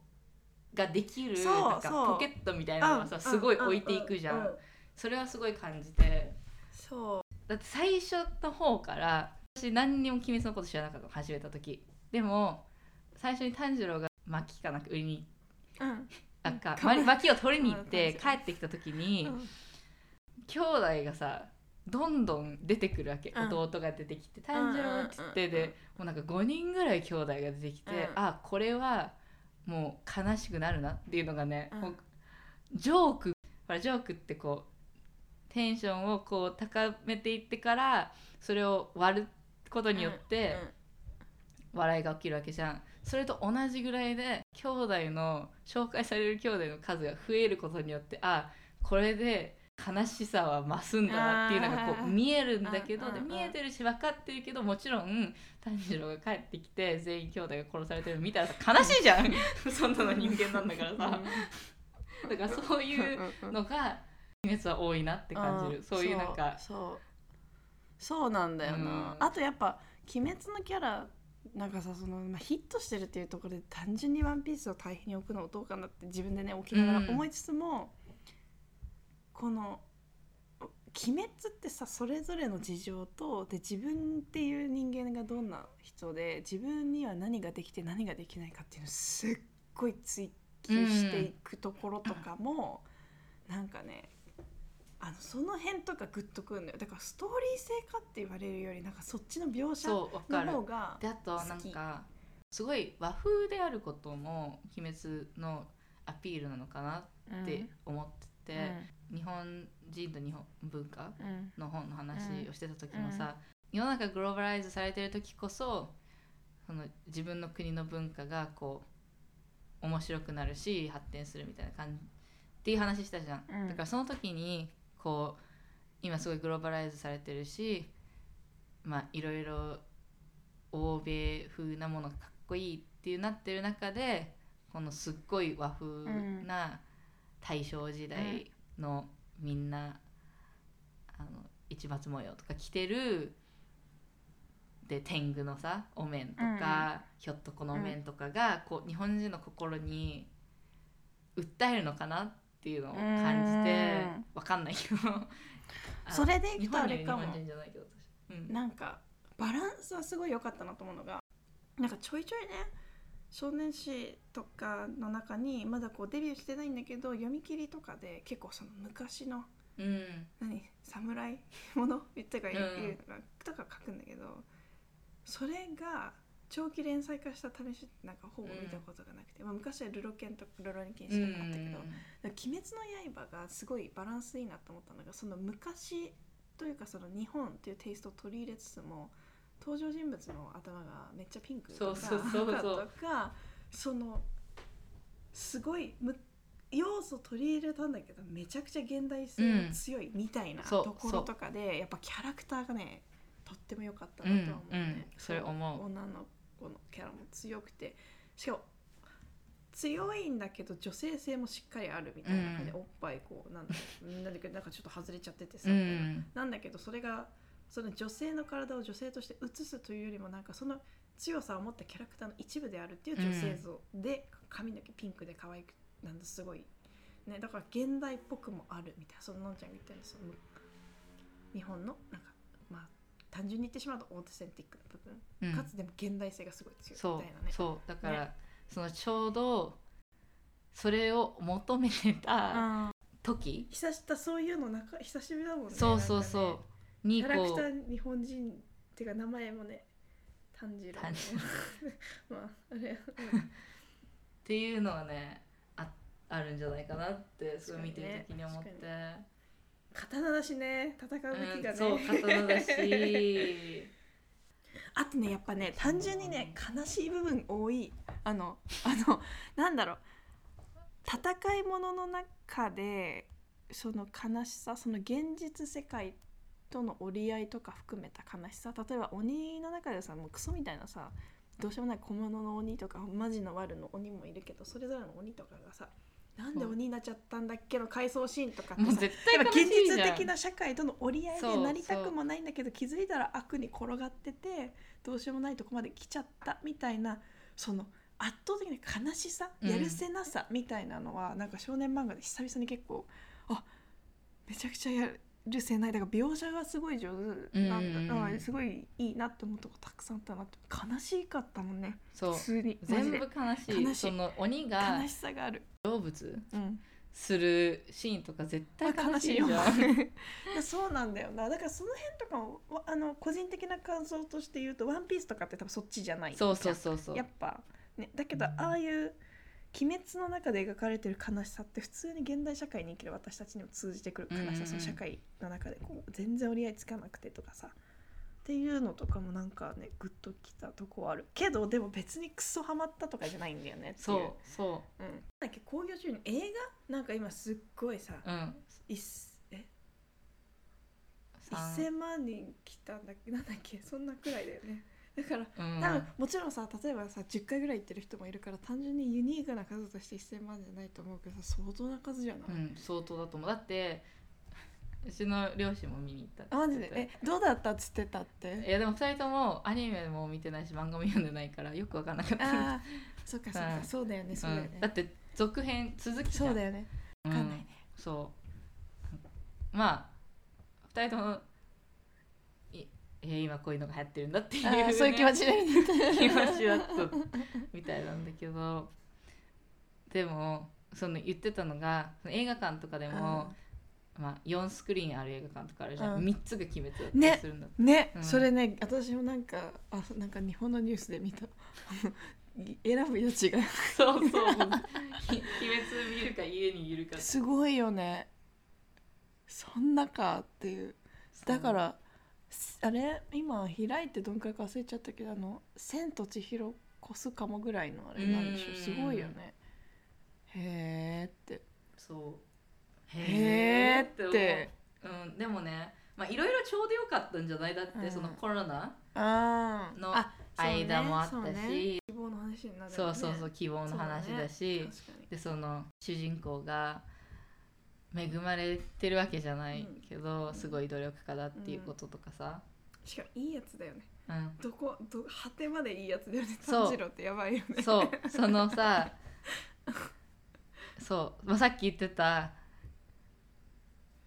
S1: ができるなんかポケットみたいなのがさ
S2: うん
S1: すごい置いていくじゃ
S2: うん。
S1: それはすごい感じて。
S2: そう。
S1: だって最初の方から私何にも鬼滅のこと知らなかったの始めた時。でも最初に炭治郎が薪かなんか売りに
S2: うん。
S1: あか
S2: か
S1: 薪を取りに行って
S2: うん。
S1: 帰ってきた時に
S2: うん。
S1: 兄弟がさどんどん出てくるわけ、
S2: うん。
S1: 弟が出てきて炭治郎っつってでもうなんか5人ぐらい兄弟が出てきて、
S2: うん
S1: あこれはもう悲しくなるなっていうのがね、
S2: うん。
S1: ジョークほらジョークってこうテンションをこう高めていってからそれを割ることによって笑いが起きるわけじゃん。それと同じぐらいで兄弟の紹介される兄弟の数が増えることによってあこれで悲しさは増すんだなっていうのがこう見えるんだけどで見えてるし分かってるけどもちろん炭治郎が帰ってきて全員兄弟が殺されてるの見たらさ悲しいじゃん。そんなの人間なんだからさ。だからそういうのが鬼滅は多いなって感じる。そういうなんか
S2: そう。そう。なんだよな、
S1: うん。
S2: あとやっぱ「鬼滅」のキャラなんかさその、まあ、ヒットしてるっていうところで単純に「ワンピースを対比に置くのはどうかなって自分でね置きながら思いつつも、この「鬼滅」ってさそれぞれの事情とで自分っていう人間がどんな人で自分には何ができて何ができないかっていうのをすっごい追求していくところとかも、なんかねあのその辺とかグッとくるのよ。だからストーリー性かって言われるよりなんかそっちの描写の方が
S1: であとなんかすごい和風であることも「鬼滅」のアピールなのかなって思ってて、日本人と日本文化
S2: うん。うん
S1: の本の話をしてた時もさ、世の中グローバライズされてる時こそその自分の国の文化がこう面白くなるし発展するみたいな感じっていう話したじゃん、
S2: うん。
S1: だからその時にこう今すごいグローバライズされてるしまあいろいろ欧米風なものがかっこいいっていうなってる中でこのすっごい和風な大正時代のみんな、あの市松模様とか着てるで天狗のさお面とか、ひょっとこのお面とかが、こう日本人の心に訴えるのかなっていうのを感じて、
S2: うん。
S1: わかんないけど。あ
S2: それでい
S1: 日
S2: くとあれかも。
S1: なん
S2: かバランスはすごい良かったなと思うのがなんかちょいちょいね少年誌とかの中にまだこうデビューしてないんだけど読み切りとかで結構その昔の
S1: うん。
S2: 何侍 ものとか言う,、
S1: うん。
S2: 言うとか書くんだけどそれが長期連載化した試しなんかほぼ見たことがなくて、まあ、昔はルロケンとルロニケンしかなかったけど、だから鬼滅の刃がすごいバランスいいなと思ったのがその昔というかその日本っていうテイストを取り入れつつも登場人物の頭がめっちゃピンクとか
S1: そうそうそうそう。
S2: 赤とかそのすごいむ要素取り入れたんだけどめちゃくちゃ現代性が強いみたいなところとかで、やっぱキャラクターがねとっても良かったなとは思うね、
S1: うん。うん。それ思う。
S2: 女の子のキャラも強くて。しかも強いんだけど女性性もしっかりあるみたいな感じで、
S1: うん。
S2: おっぱいこうなんなんだけどなんかちょっと外れちゃっててさ、
S1: うん。
S2: なんだけどそれがその女性の体を女性として映すというよりもなんかその強さを持ったキャラクターの一部であるっていう女性像で、髪の毛ピンクで可愛くなんだすごいね。だから現代っぽくもあるみたいなそののんちゃんが言ったようにその日本のなんかまあ単純に言ってしまうとオートセンティックな部分、
S1: うん。
S2: かつでも現代性がすごい強いみたいなね。
S1: そうだから、
S2: ね
S1: そのちょうどそれを求めてた
S2: あ
S1: 時、
S2: 久しだそういうのなんか久しぶりだもんね
S1: そうそうそう、に
S2: キャラクター日本人っていうか名前もね炭治郎。
S1: 炭治
S2: まああれ
S1: っていうのはねああるんじゃないかなってすごい見てる時に思って、
S2: 確か刀だしね戦う武器がね、
S1: うん、そう刀だし。
S2: あとねやっぱね単純にね悲しい部分多い。あのあのなんだろう。戦い物の中でその悲しさその現実世界との折り合いとか含めた悲しさ。例えば鬼の中でさもうクソみたいなさどうしようもない小物の鬼とかマジの悪の鬼もいるけどそれぞれの鬼とかがさなんで鬼になっちゃったんだっけの回想シーンとかってさ
S1: もう絶対悲しいじゃん。
S2: 実的な社会との折り合いでなりたくもないんだけど気づいたら悪に転がっててどうしようもないとこまで来ちゃったみたいなその圧倒的な悲しさ
S1: うん。
S2: やるせなさみたいなのは、なんか少年漫画で久々に結構あめちゃくちゃやるせないだから描写がすごい上手なんだ、
S1: うん
S2: すごいいいなって思うとこたくさんあったなって。悲しかったもんね。
S1: そう。
S2: 普通に。
S1: 全部悲しい。
S2: 悲しい。
S1: その鬼が
S2: 悲しさがある、
S1: 成仏
S2: うん、
S1: するシーンとか絶対
S2: まあ
S1: 悲しいじゃん、
S2: いや そうなんだよな。だからその辺とかもわあの個人的な感想として言うと「ワンピースとかって多分そっちじゃない
S1: そうそう
S2: じ
S1: そうそう。
S2: やっぱ。ねだけどああいう鬼滅の中で描かれてる悲しさって普通に現代社会に生きる私たちにも通じてくる悲しさ、その社会の中でこう全然折り合いつかなくてとかさっていうのとかもなんかねグッときたとこはある。けどでも別にクソハマったとかじゃないんだよねっていう。
S1: そうそ
S2: う。ん、なんだっけ興行中に映画なんか今すっごいさ、
S1: ううん。
S2: いえ？
S1: 三
S2: 1000万人来たんだっけなんだっけそんなくらいだよねだから
S1: うん。
S2: 多分もちろんさ例えばさ10回ぐらい行ってる人もいるから単純にユニークな数として1000万じゃないと思うけどさ相当な数じゃない、
S1: うん、相当だと思う。だってうちの両親も見に行った
S2: マジで？えどうだったっつってたって？
S1: たいやでも2人ともアニメも見てないし漫画も読んでないからよく分かんなかった。
S2: ああそっかそっか、
S1: うん。
S2: そうだよねそうだよね。
S1: うん、だって続編続き
S2: そうだよね。
S1: うん
S2: 分かんないね、
S1: そう。まあ2人ともいえー今こういうのが流行ってるんだっていう、
S2: あ
S1: ね、
S2: ーそういう気持ち
S1: 気持ちだったみたいなんだけど。でもその言ってたのがその映画館とかでも、まあ、4スクリーンある映画館とかあるじゃん、
S2: うん。
S1: 3つが鬼滅だったり
S2: ね。
S1: するんだって、
S2: ね、
S1: うん。
S2: それね私もなんかあなんか日本のニュースで見た。選ぶ余地が。
S1: そうそう鬼滅見るか家にいるか
S2: すごいよね。そんなかっていう。だからすあれ？今開いてどんくらいか忘れちゃったけどあの「千と千尋越すかも」ぐらいのあれなんでしょ？
S1: うん。
S2: すごいよね。へーって。
S1: そう。
S2: へーって
S1: 思う、うん、でもねまあいろいろちょうどよかったんじゃない？だって、
S2: うん。
S1: そのコロナの
S2: あ
S1: 間もあったし。
S2: そうね。希望の話になる
S1: そう,、そうそう
S2: う
S1: 希望の話だし。
S2: 確かに。
S1: でその主人公が恵まれてるわけじゃないけど、すごい努力家だっていうこととかさ、
S2: しかもいいやつだよね。
S1: うん。
S2: どこど果てまでいいやつだよね
S1: そう
S2: 炭治郎ってやばいよね。
S1: そう。そのさ そう、まあ、さっき言ってた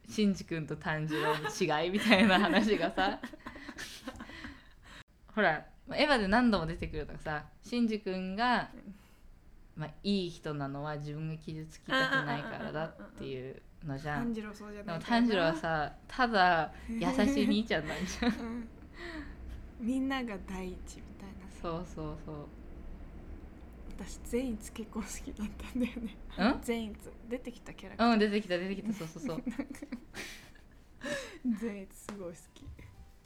S1: シンジ君と炭治郎の違いみたいな話がさ。ほらまあエヴァで何度も出てくるのがさシンジ君が、まあ、いい人なのは自分が傷つきたくないからだっていうのじゃん。
S2: 炭治郎そうじゃない
S1: 炭治郎はさただ優しい兄ちゃんなんじゃん。
S2: うん。みんなが第一みたいな。
S1: そうそうそう。
S2: 私善逸結構好きだったんだよね。
S1: うん？
S2: 善逸。出てきたキャラクター。
S1: うん出てきた出てきた。そうそうそう。
S2: 善逸すごい好き。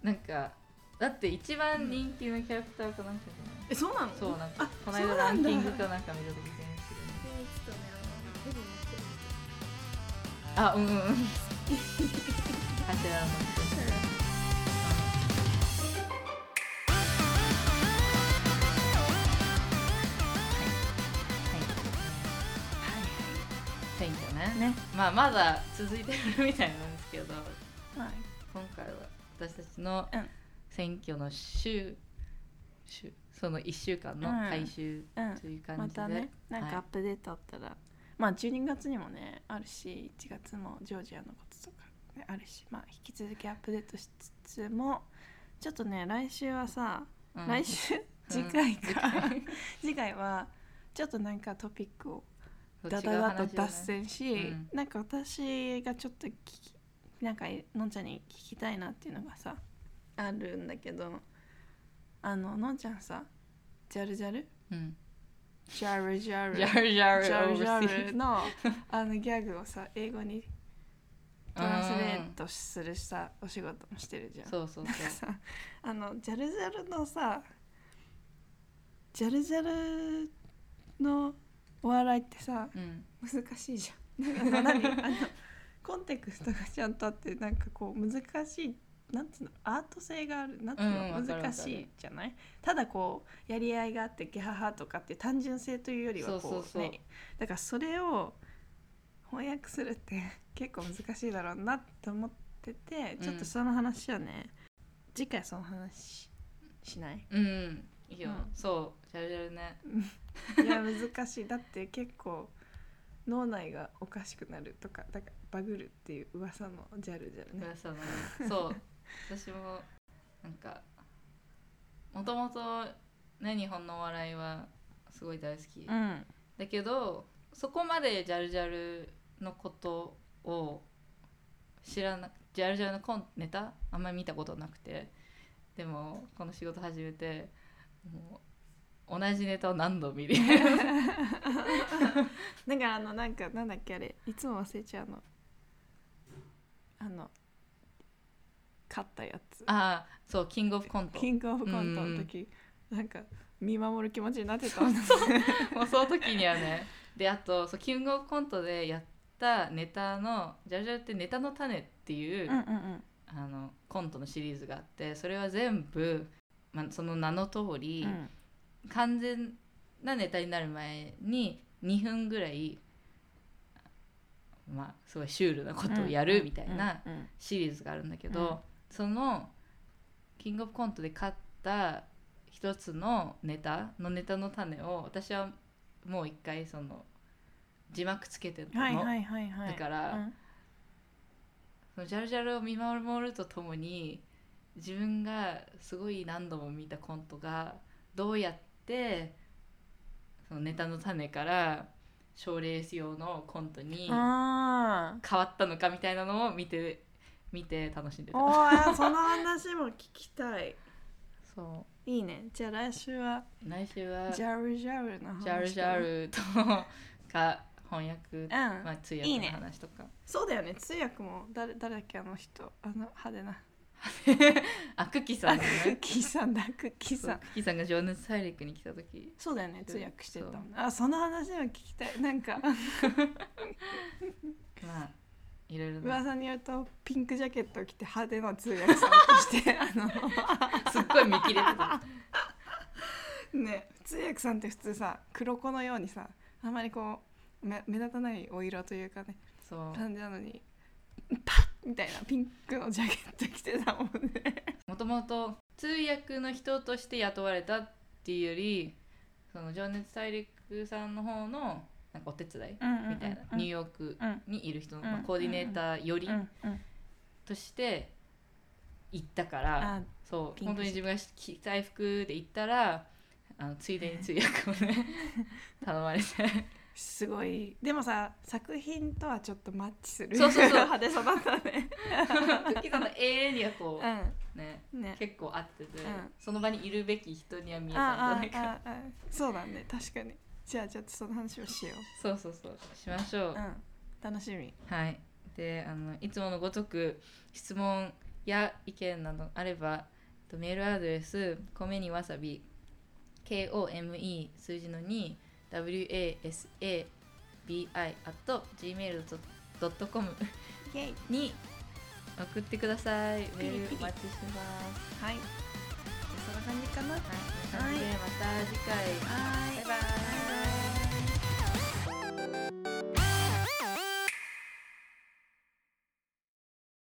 S1: なんかだって一番人気のキャラクターかなんかじゃない？
S2: えそうなの？
S1: そうなんか
S2: あ
S1: この間ランキングかなんか見た時に
S2: あ
S1: うんうんうん。柱の選挙ね
S2: ね
S1: まあまだ続い。てるみたい。なんですけど
S2: はい。
S1: 今回は私たちの選挙の週週その1週間の回収とい。う感じで、
S2: またねなんかアップデートあったら、まあ12月にもねあるし1月もジョージアのこととか、ね、あるしまあ引き続きアップデートしつつもちょっとね来週はさ、
S1: うん。
S2: 来週？次回か、次回。はちょっとなんかトピックをダダダと脱線し、
S1: うん。
S2: なんか私がちょっと聞きなんかのんちゃんに聞きたいなっていうのがさあるんだけどあののんちゃんさジャルジャル？
S1: うん、
S2: ジャルジャル
S1: ジャルジャル
S2: ジャルジャルのあのギャグをさ英語にトランスレートするさお仕事もしてるじゃん。
S1: そうそうそう。
S2: さ あのジャルジャルのさジャルジャルのお笑いってさ
S1: うん。
S2: 難しいじゃん。なんか何？あのコンテクストがちゃんとあってなんかこう難しいなんつうのアート性があるなんつうの、
S1: うん
S2: 難しいじゃない？ただこうやり合いがあってゲハハとかって単純性というよりはこう
S1: そうそうそう。
S2: ねだからそれを翻訳するって 結構難しいだろうなって思っててちょっとその話をね、次回その話しない？
S1: うんいいよ、
S2: うん。
S1: そうジャルジャルね
S2: いや難しい。だって結構脳内がおかしくなるとかだからバグるっていう噂のジャルジャルね
S1: 噂のそう私もなんかもともとね日本のお笑いはすごい大好き、
S2: うん。
S1: だけどそこまでジャルジャルのことを知らなジャルジャルのコンネタあんまり見たことなくて。でもこの仕事始めてもう同じネタを何度も見る？
S2: だからあのなんかなんだっけあれいつも忘れちゃうの。あの勝ったやつ。
S1: ああそうキングオブコント
S2: キングオブコントの時、なんか見守る気持ちになってた
S1: もうその時にはね。であとそうキングオブコントでやったネタのジャルジャルってネタの種っていう、
S2: うんうんうん。
S1: あのコントのシリーズがあってそれは全部、まあ、その名の通り、
S2: うん。
S1: 完全なネタになる前に2分ぐらいまあすごいシュールなことをやるみたいな
S2: うんうん。
S1: シリーズがあるんだけど、
S2: うん
S1: そのキングオブコントで勝った一つのネタのネタの種を私はもう一回その字幕つけてたの、
S2: はいはいはいはい。
S1: だから
S2: うん。
S1: そのジャルジャルを見守るとともに自分がすごい何度も見たコントがどうやってそのネタの種から賞レース用のコントに変わったのかみたいなのを見て見て楽しんでた。
S2: おーその話も聞きたい。
S1: そ
S2: いいね。じゃあ来週は
S1: う来週は
S2: ジャルジャルの話
S1: ジャルジャルとか翻訳、
S2: うん、
S1: まあ、通訳の
S2: いいね。
S1: 話とか。
S2: そうだよね。通訳も誰誰だっけあの人？あの派手な。
S1: あクッキーさん
S2: ク
S1: の
S2: ッ
S1: ね
S2: キーさんだ。クッキーさん
S1: クッキーさんが情熱大陸に来た時。
S2: そうだよね。通訳してたあその話も聞きたい。なんか。
S1: まあいろいろな
S2: 噂によるとピンクジャケットを着て派手な通訳さんとして あの
S1: すっごい見切れてた。
S2: ね通訳さんって普通さ黒子のようにさあまりこう目目立たないお色というかね
S1: そう。
S2: 感じなのにパッみたいなピンクのジャケット着てたもんね。
S1: もともと通訳の人として雇われたっていうよりその情熱大陸さんの方のなんかお手伝いみたいな、ニューヨーク
S2: うん。
S1: にいる人の、コーディネーターよりとして行ったから、
S2: あ
S1: そう本当に自分が着たい服で行ったらあのついでに通訳をね 頼まれて。
S2: すごい。でもさ作品とはちょっとマッチする
S1: そうそうそう。
S2: 派手さだったね。
S1: クッキーさんの永遠にはこう、
S2: う
S1: ね
S2: ん。ね
S1: 結構合ってて、
S2: うん。
S1: その場にいるべき人には見えたんじゃ
S2: あ
S1: ないか。
S2: そうだね確かにじゃあちょっとその話をしよ
S1: そうそうそう。しましょう、
S2: ううん。楽しみ。
S1: はい。であのいつものごとく質問や意見などあればえっとメールアドレス米にわさび KOME 数字の 2WASABI at gmail.com に送ってください。メールお待ちしてます。
S2: はいそんな感じかな。
S1: はい、また次回。
S2: はい。
S1: バイバイ